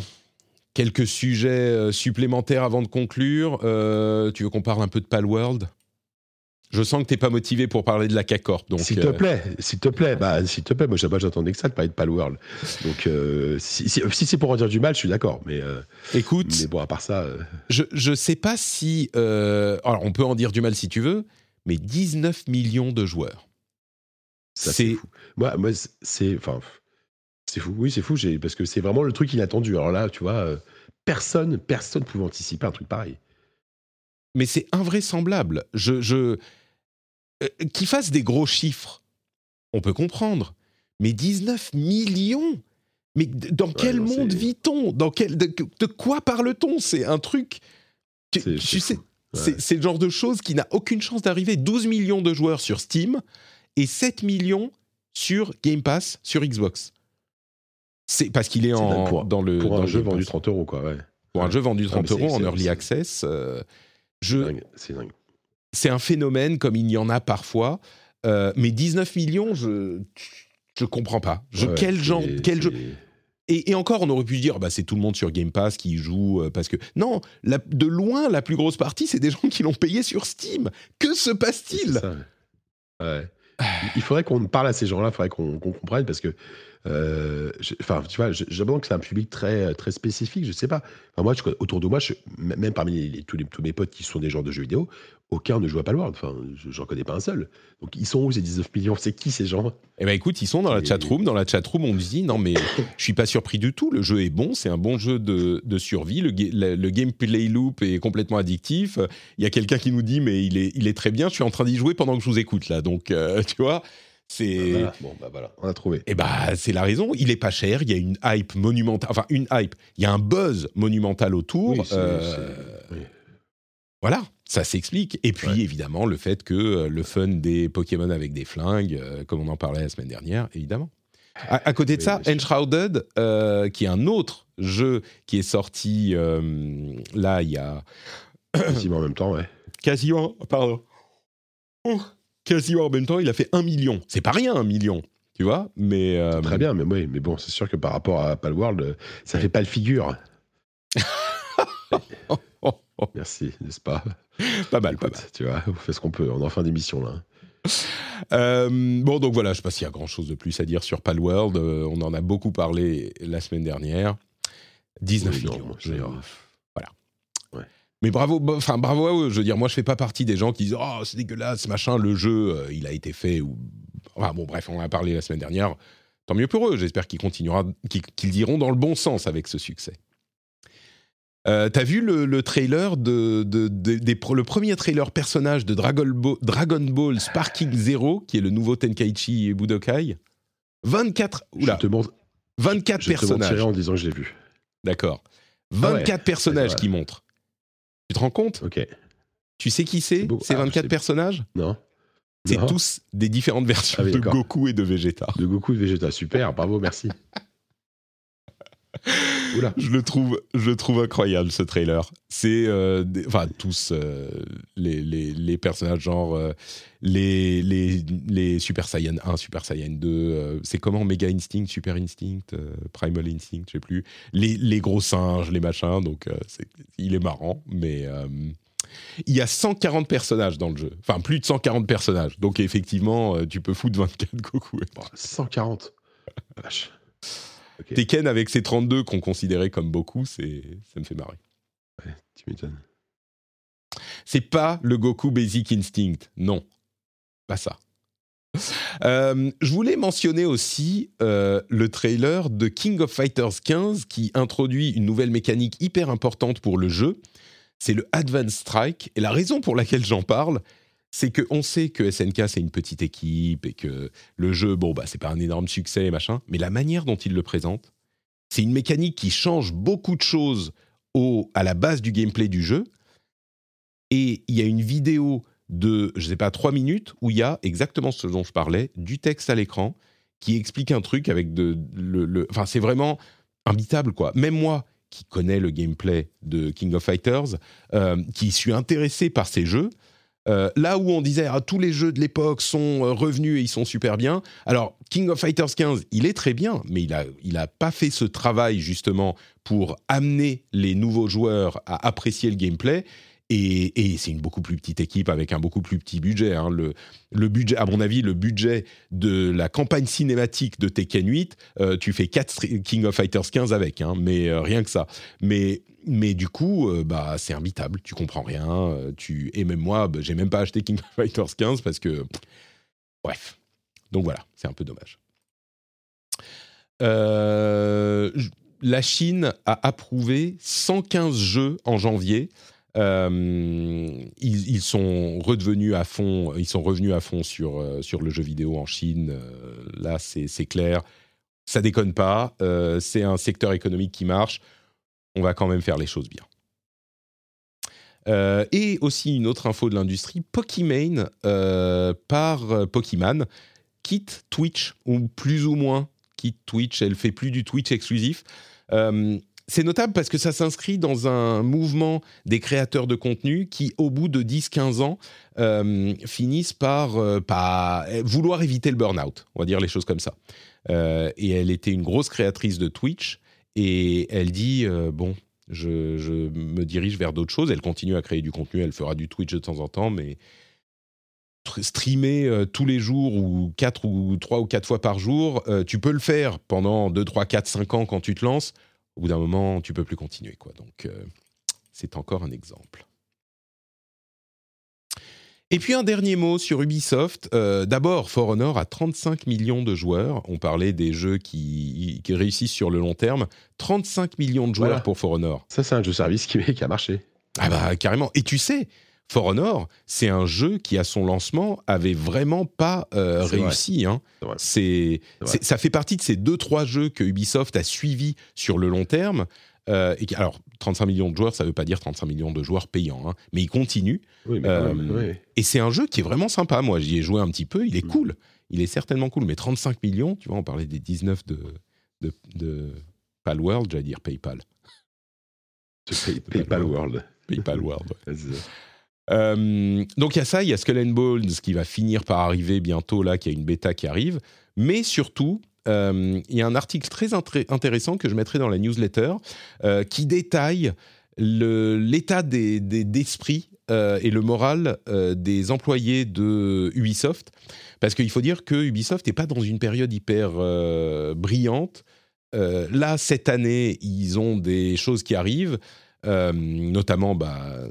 [SPEAKER 1] quelques sujets supplémentaires avant de conclure. tu veux qu'on parle un peu de Palworld? Je sens que tu n'es pas motivé pour parler de la CACORP. Donc,
[SPEAKER 2] s'il te euh, plaît, s'il te plaît, bah, s'il te plaît, moi j'attendais que ça de parler de Palworld. Donc, euh, si, c'est pour en dire du mal, je suis d'accord. Mais euh,
[SPEAKER 1] écoute,
[SPEAKER 2] mais bon, à part ça,
[SPEAKER 1] je je sais pas si, alors on peut en dire du mal si tu veux, mais 19 millions de joueurs.
[SPEAKER 2] c'est fou. Moi, moi c'est, enfin, c'est fou. Oui, c'est fou, parce que c'est vraiment le truc inattendu. Alors là, tu vois, personne, personne pouvait anticiper un truc pareil.
[SPEAKER 1] Mais c'est invraisemblable. Je, je, qu'ils fassent des gros chiffres, on peut comprendre. Mais 19 millions. Mais dans quel monde vit-on? Dans quel, de, quoi parle-t-on? C'est un truc... Tu, sais, c'est le genre de chose qui n'a aucune chance d'arriver. 12 millions de joueurs sur Steam et 7 millions sur Game Pass, sur Xbox. C'est parce qu'il est, en, dans le...
[SPEAKER 2] Pour un jeu vendu 30 euros, quoi, ouais.
[SPEAKER 1] Pour un jeu vendu 30 euros en Early Access... Euh,
[SPEAKER 2] c'est dingue
[SPEAKER 1] c'est un phénomène comme il y en a parfois. Euh, mais 19 millions, je je comprends pas. Je, quel genre, quel jeu et, encore, on aurait pu dire, bah, c'est tout le monde sur Game Pass qui joue euh, parce que non, de loin, la plus grosse partie, c'est des gens qui l'ont payé sur Steam. Que se passe-t-il?
[SPEAKER 2] Il faudrait qu'on parle à ces gens-là, il faudrait qu'on comprenne parce que euh, enfin, tu vois, j'ai l'impression que c'est un public très, très spécifique. Je sais pas. Enfin, moi, autour de moi, je, même parmi tous, les, tous mes potes qui sont des gens de jeux vidéo, aucun ne joue à Palworld. Enfin, j'en connais pas un seul. Donc, ils sont où ces 19 millions? C'est qui ces gens?
[SPEAKER 1] Eh ben, écoute, ils sont dans la chatroom. Dans la chatroom, on nous dit non, mais je suis pas surpris du tout. Le jeu est bon, c'est un bon jeu de, de survie. Le, le, gameplay loop est complètement addictif. Il y a quelqu'un qui nous dit mais il est, il est très bien. Je suis en train d'y jouer pendant que je vous écoute là. Donc, euh, [LAUGHS] tu vois? C'est
[SPEAKER 2] ah, bon, bah voilà, on a trouvé.
[SPEAKER 1] Et eh bah c'est la raison. Il est pas cher. Il y a une hype monumentale. Enfin une hype. Il y a un buzz monumental autour. Euh, voilà, ça s'explique. Et puis évidemment le fait que euh, le fun des Pokémon avec des flingues, euh, comme on en parlait la semaine dernière, évidemment. À, côté de ça, Enshrouded, qui est un autre jeu qui est sorti là il y a
[SPEAKER 2] quasiment en même temps, ouais.
[SPEAKER 1] Quasiment, pardon en même temps, il a fait un million. C'est pas rien, un million, tu vois mais euh,
[SPEAKER 2] Très bien, mais, oui, mais bon, c'est sûr que par rapport à Palworld, ça fait pas le figure. [LAUGHS] Merci, n'est-ce pas?
[SPEAKER 1] Pas mal, pas mal.
[SPEAKER 2] Tu vois, on fait ce qu'on peut. On est en fin d'émission, là.
[SPEAKER 1] Euh, bon, donc voilà, je ne sais pas s'il y a grand-chose de plus à dire sur Palworld. Euh, on en a beaucoup parlé la semaine dernière. 19 millions. Mais bravo, enfin bravo à eux. Je veux dire, moi, je fais pas partie des gens qui disent oh c'est dégueulasse, machin. Le jeu, euh, il a été fait ou enfin bon, bref, on en a parlé la semaine dernière. Tant mieux pour eux. J'espère qu'ils continuera, qu'ils iront dans le bon sens avec ce succès. Euh, T'as vu le, trailer de, le premier trailer personnage de Dragon Ball, Dragon Ball Sparking Zero, qui est le nouveau Tenkaichi Budokai? 24 oula, je te 24 je personnages.
[SPEAKER 2] Te en disant que je l'ai vu.
[SPEAKER 1] D'accord. 24 ah personnages qui montrent. Tu te rends compte
[SPEAKER 2] Ok.
[SPEAKER 1] Tu sais qui c'est Ces 24 ah, personnages?
[SPEAKER 2] Non.
[SPEAKER 1] C'est tous des différentes versions ah de Goku et de Vegeta.
[SPEAKER 2] De Goku et de Vegeta, super, bravo, merci. [LAUGHS]
[SPEAKER 1] Je le trouve, je trouve incroyable ce trailer. C'est, euh, enfin tous euh, les, les, personnages genre euh, les, les, les Super Saiyan 1, Super Saiyan 2. c'est comment Mega Instinct, Super Instinct, Primal Instinct, je sais plus. Les, les gros singes, les machins. Donc il est marrant, mais il y a 140 personnages dans le jeu. Enfin, plus de 140 personnages. Donc, effectivement, tu peux foutre 24 Goku.
[SPEAKER 2] 140 Vache.
[SPEAKER 1] Tekken avec ses 32 qu'on considérait comme beaucoup, c'est, ça me fait marrer.
[SPEAKER 2] Ouais, tu m'étonnes.
[SPEAKER 1] C'est pas le Goku Basic Instinct, non. Pas ça. Euh, je voulais mentionner aussi euh, le trailer de King of Fighters 15 qui introduit une nouvelle mécanique hyper importante pour le jeu. C'est le Advance Strike. Et la raison pour laquelle j'en parle, c'est qu'on sait que SNK c'est une petite équipe et que le jeu, bon, bah, c'est pas un énorme succès machin, mais la manière dont il le présente, c'est une mécanique qui change beaucoup de choses au, à la base du gameplay du jeu. Et il y a une vidéo de, je sais pas, trois minutes où il y a exactement ce dont je parlais, du texte à l'écran qui explique un truc avec de, le, enfin c'est vraiment imbitable quoi. Même moi qui connais le gameplay de King of Fighters, euh, qui suis intéressé par ces jeux, euh, là où on disait ah, tous les jeux de l'époque sont euh, revenus et ils sont super bien. Alors King of Fighters 15, il est très bien, mais il a il a pas fait ce travail justement pour amener les nouveaux joueurs à apprécier le gameplay. Et, c'est une beaucoup plus petite équipe avec un beaucoup plus petit budget. Hein. Le, budget, à mon avis, le budget de la campagne cinématique de Tekken 8, euh, tu fais 4 King of Fighters 15 avec, hein, mais rien que ça. Mais mais du coup, euh, bah, c'est imbitable. Tu comprends rien. Euh, tu et même moi, bah, j'ai même pas acheté King of Fighters 15 parce que, bref. Donc voilà, c'est un peu dommage. Euh, la Chine a approuvé 115 jeux en janvier. Ils, sont redevenus à fond, ils sont revenus à fond sur, sur le jeu vidéo en Chine. là, c'est clair. Ça déconne pas. c'est un secteur économique qui marche on va quand même faire les choses bien. Euh, et aussi une autre info de l'industrie, Pokimane euh, par euh, Pokémon quitte Twitch, ou plus ou moins quitte Twitch, elle fait plus du Twitch exclusif. C'est notable parce que ça s'inscrit dans un mouvement des créateurs de contenu qui, au bout de 10-15 ans, finissent par, par, vouloir éviter le burn-out, on va dire les choses comme ça. et elle était une grosse créatrice de Twitch, et elle dit euh, bon, je, me dirige vers d'autres choses. Elle continue à créer du contenu, elle fera du Twitch de temps en temps, mais streamer euh, tous les jours ou 4 ou 3 ou 4 fois par jour, euh, tu peux le faire pendant 2, 3, 4, 5 ans quand tu te lances. Au bout d'un moment, tu peux plus continuer. Quoi. Donc, c'est encore un exemple. Et puis un dernier mot sur Ubisoft. Euh, d'abord, For Honor a 35 millions de joueurs. On parlait des jeux qui, réussissent sur le long terme. 35 millions de joueurs pour For Honor.
[SPEAKER 2] Ça, c'est un jeu service qui, [LAUGHS] qui a marché.
[SPEAKER 1] Ah bah carrément. Et tu sais, For Honor, c'est un jeu qui à son lancement avait vraiment pas euh, réussi. Hein. C'est, ça fait partie de ces deux trois jeux que Ubisoft a suivis sur le long terme euh, alors, 35 millions de joueurs, ça ne veut pas dire 35 millions de joueurs payants, hein, mais il continue. Euh, et c'est un jeu qui est vraiment sympa. Moi, j'y ai joué un petit peu. Il est mm. cool. Il est certainement cool. Mais 35 millions, tu vois, on parlait des 19 de, de, de Palworld, j'allais dire PayPal. [LAUGHS]
[SPEAKER 2] PayPal World.
[SPEAKER 1] PayPal World. [LAUGHS] Euh, donc il y a ça, il y a Skull and Bones qui va finir par arriver bientôt là, qui a une bêta qui arrive, mais surtout euh, il y a un article très intéressant que je mettrai dans la newsletter euh, qui détaille l'état d'esprit et le moral des employés de Ubisoft. Parce qu'il faut dire que Ubisoft n'est pas dans une période hyper brillante. là, cette année, ils ont des choses qui arrivent, notamment bah,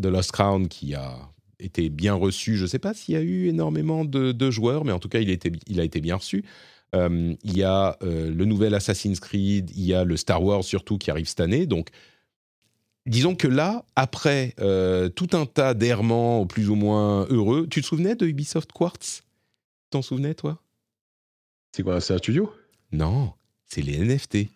[SPEAKER 1] The Lost Crown qui a été bien reçu. Je ne sais pas s'il y a eu énormément de, joueurs, mais en tout cas, il, il a été bien reçu. Euh, il y a euh, le nouvel Assassin's Creed, il y a le Star Wars surtout qui arrive cette année. Donc, disons que là, après euh, tout un tas d'errements plus ou moins heureux, tu te souvenais de Ubisoft Quartz? T'en souvenais, toi?
[SPEAKER 2] C'est quoi, c'est un studio?
[SPEAKER 1] Non, c'est les NFT.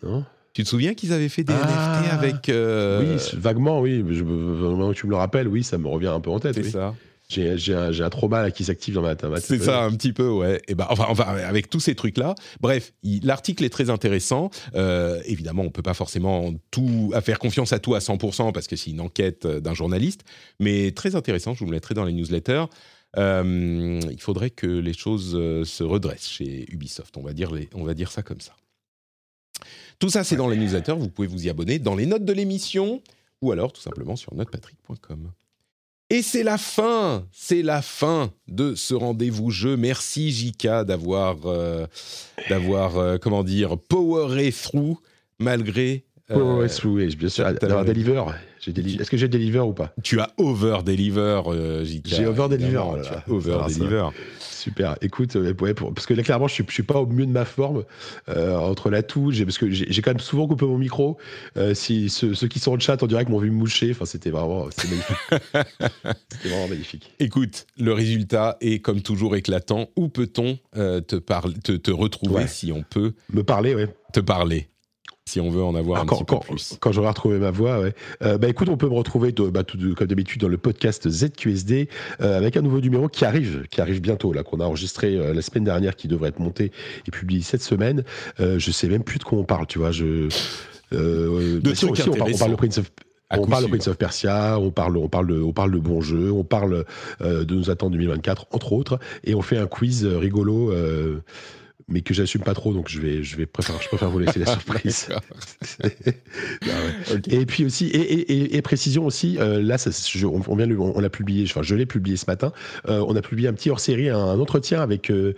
[SPEAKER 1] Tu te souviens qu'ils avaient fait des NFT
[SPEAKER 2] ah.
[SPEAKER 1] avec.
[SPEAKER 2] Oui, vaguement, oui. Je, tu me le rappelles, oui, ça me revient un peu en tête.
[SPEAKER 1] C'est ça.
[SPEAKER 2] J'ai un, un, trauma qui s'active dans ma tête.
[SPEAKER 1] C'est ça, un petit peu, ouais. Et ben, enfin, enfin, avec tous ces trucs-là. Bref, l'article est très intéressant. Euh, évidemment, on peut pas forcément tout à faire confiance à tout à 100% parce que c'est une enquête euh, d'un journaliste, mais très intéressant. Je vous le mettrai dans les newsletters. Euh, il faudrait que les choses se redressent chez Ubisoft. On va dire, les, on va dire ça comme ça. Tout ça, c'est dans les newsletters. Vous pouvez vous y abonner dans les notes de l'émission ou alors tout simplement sur notepatrick.com. Et c'est la fin, c'est la fin de ce rendez-vous jeu. Merci Jika d'avoir, euh, d'avoir, euh, comment dire, poweré through malgré
[SPEAKER 2] Oh, ouais, oui, bien sûr. D'avoir Deliver. Est-ce que j'ai Deliver ou pas
[SPEAKER 1] Tu as Over Deliver, euh,
[SPEAKER 2] J'ai Over Deliver.
[SPEAKER 1] over Deliver.
[SPEAKER 2] Super. Écoute, euh, parce que là, clairement, je suis, suis pas au mieux de ma forme euh, entre la touche, parce que j'ai quand même souvent coupé mon micro. si ceux, qui sont en chat, dirait que m'ont vu me moucher. Enfin, c'était vraiment, magnifique. [LAUGHS] c'était vraiment magnifique.
[SPEAKER 1] Écoute, le résultat est comme toujours éclatant. Où peut-on te, te, te, retrouver si on peut
[SPEAKER 2] me parler, ouais.
[SPEAKER 1] Te parler? Si on veut en avoir ah, un
[SPEAKER 2] quand,
[SPEAKER 1] petit peu plus.
[SPEAKER 2] Quand j'aurai retrouvé ma voix, ouais. Euh, bah écoute, on peut me retrouver bah, comme d'habitude dans le podcast ZQSD euh, avec un nouveau numéro qui arrive, qui arrive bientôt, là, qu'on a enregistré euh, la semaine dernière, qui devrait être monté et publié cette semaine. je sais même plus de quoi on parle, tu vois. Je,
[SPEAKER 1] de bah, trucs
[SPEAKER 2] on, parle, on parle de Prince of on parle de Prince of Persia, on parle, on parle, de, on parle de bons jeux, on parle de nous attendre 2024, entre autres, et on fait un quiz rigolo mais que j'assume pas trop, donc je vais, je vais préfère, je préfère vous laisser la [LAUGHS] surprise. [LAUGHS] Ah et puis aussi, et, et, précision aussi, euh, là, ça, on, vient, on, l'a publié, enfin, je l'ai publié ce matin. Euh, on a publié un petit hors-série, un, entretien avec euh,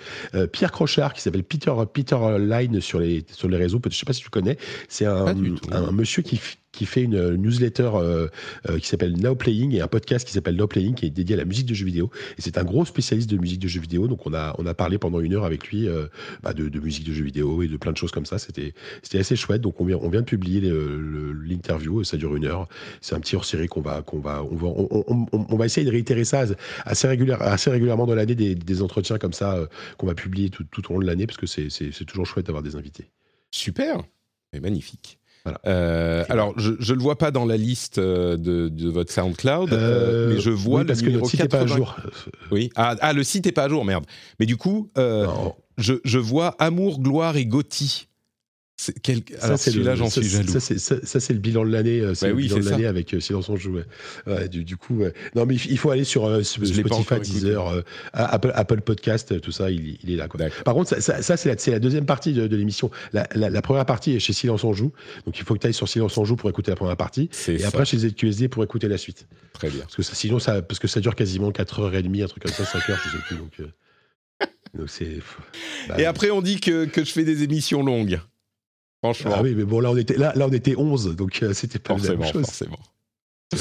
[SPEAKER 2] Pierre Crochard qui s'appelle Peter Peter Line sur les sur les réseaux. Je sais pas si tu connais. C'est un, un, monsieur qui qui fait une newsletter euh, euh, qui s'appelle Now Playing et un podcast qui s'appelle Now Playing qui est dédié à la musique de jeux vidéo. Et c'est un gros spécialiste de musique de jeux vidéo. Donc on a, on a parlé pendant une heure avec lui euh, bah de, musique de jeux vidéo et de plein de choses comme ça. C'était, assez chouette. Donc on vient, on vient de publier l'interview. Ça dure une heure. C'est un petit hors-série qu'on va, qu'on va, on va, on, va essayer de réitérer ça assez, régulière, assez régulièrement dans l'année des, entretiens comme ça qu'on va publier tout, tout au long de l'année parce que c'est, toujours chouette d'avoir des invités.
[SPEAKER 1] Super. Et magnifique. Euh, alors, je ne le vois pas dans la liste euh, de, de votre SoundCloud, euh, mais je vois
[SPEAKER 2] oui, parce
[SPEAKER 1] le numéro
[SPEAKER 2] que le site n'est pas à jour.
[SPEAKER 1] Oui. Ah, ah, le site n'est pas à jour, merde. Mais du coup, je, je, vois Amour, Gloire et Gotti quel... Alors celui-là, j'en suis jaloux.
[SPEAKER 2] Ça, c'est le bilan de l'année. Euh, c'est bah le bilan de l'année avec euh, Silence on joue. Ouais. du, du, coup, non, mais il faut aller sur euh, Spotify, Deezer, Apple, Apple Podcast, tout ça, il, il est là. Quoi. Par contre, ça, ça c'est la, la, deuxième partie de, de l'émission. La, la, la, première partie est chez Silence on joue. Donc il faut que tu ailles sur Silence on joue pour écouter la première partie. Et ça. après chez ZQSD pour écouter la suite.
[SPEAKER 1] Très bien.
[SPEAKER 2] Parce que ça, sinon, ça, parce que ça dure quasiment 4h30, un truc comme ça, 5h, je sais plus. Donc, donc c'est.
[SPEAKER 1] Bah, et après, on dit que, que je fais des émissions longues. Franchement.
[SPEAKER 2] Ah oui, mais bon, là, on était, là, là, on était 11, donc euh, c'était pas
[SPEAKER 1] forcément,
[SPEAKER 2] la même chose.
[SPEAKER 1] Forcément. [LAUGHS]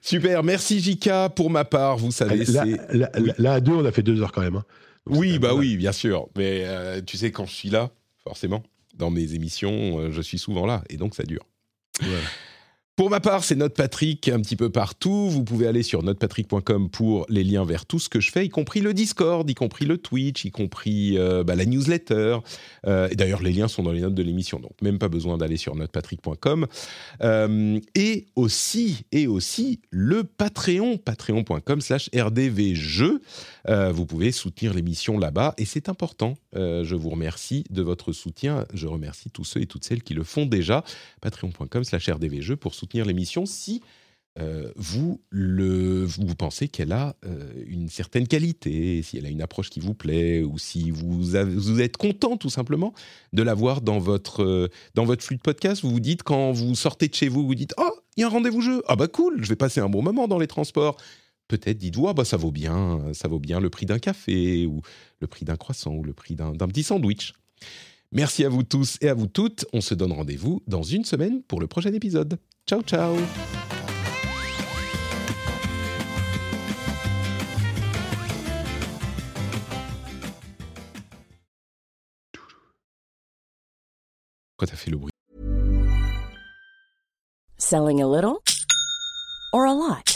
[SPEAKER 1] Super, merci Jika pour ma part, vous savez.
[SPEAKER 2] Là, là, là, à deux, on a fait deux heures quand même. Hein.
[SPEAKER 1] oui, bah oui, bien sûr. Mais euh, tu sais, quand je suis là, forcément, dans mes émissions, euh, je suis souvent là, et donc ça dure. Voilà. Pour ma part, c'est NotePatrick un petit peu partout. Vous pouvez aller sur notepatrick.com pour les liens vers tout ce que je fais, y compris le Discord, y compris le Twitch, y compris euh, bah, la newsletter. Euh, et d'ailleurs, les liens sont dans les notes de l'émission, donc même pas besoin d'aller sur notepatrick.com. Euh, et aussi, et aussi le Patreon, patreon.com slash rdvjeux. vous pouvez soutenir l'émission là-bas et c'est important. je vous remercie de votre soutien. Je remercie tous ceux et toutes celles qui le font déjà. Patreon.com slash rdvjeux pour soutenir soutenir l'émission si euh, vous, le, vous pensez qu'elle a euh, une certaine qualité, si elle a une approche qui vous plaît, ou si vous, êtes content tout simplement de l'avoir dans votre, euh, dans votre flux de podcast. Vous vous dites, quand vous sortez de chez vous, vous dites Oh, il y a un rendez-vous jeu Ah bah cool, je vais passer un bon moment dans les transports. Peut-être dites-vous, ah bah ça vaut bien, ça vaut bien le prix d'un café, ou le prix d'un croissant, ou le prix d'un petit sandwich. Merci à vous tous et à vous toutes. On se donne rendez-vous dans une semaine pour le prochain épisode. Ciao, ciao t'as fait le bruit?
[SPEAKER 4] Selling a little or a lot?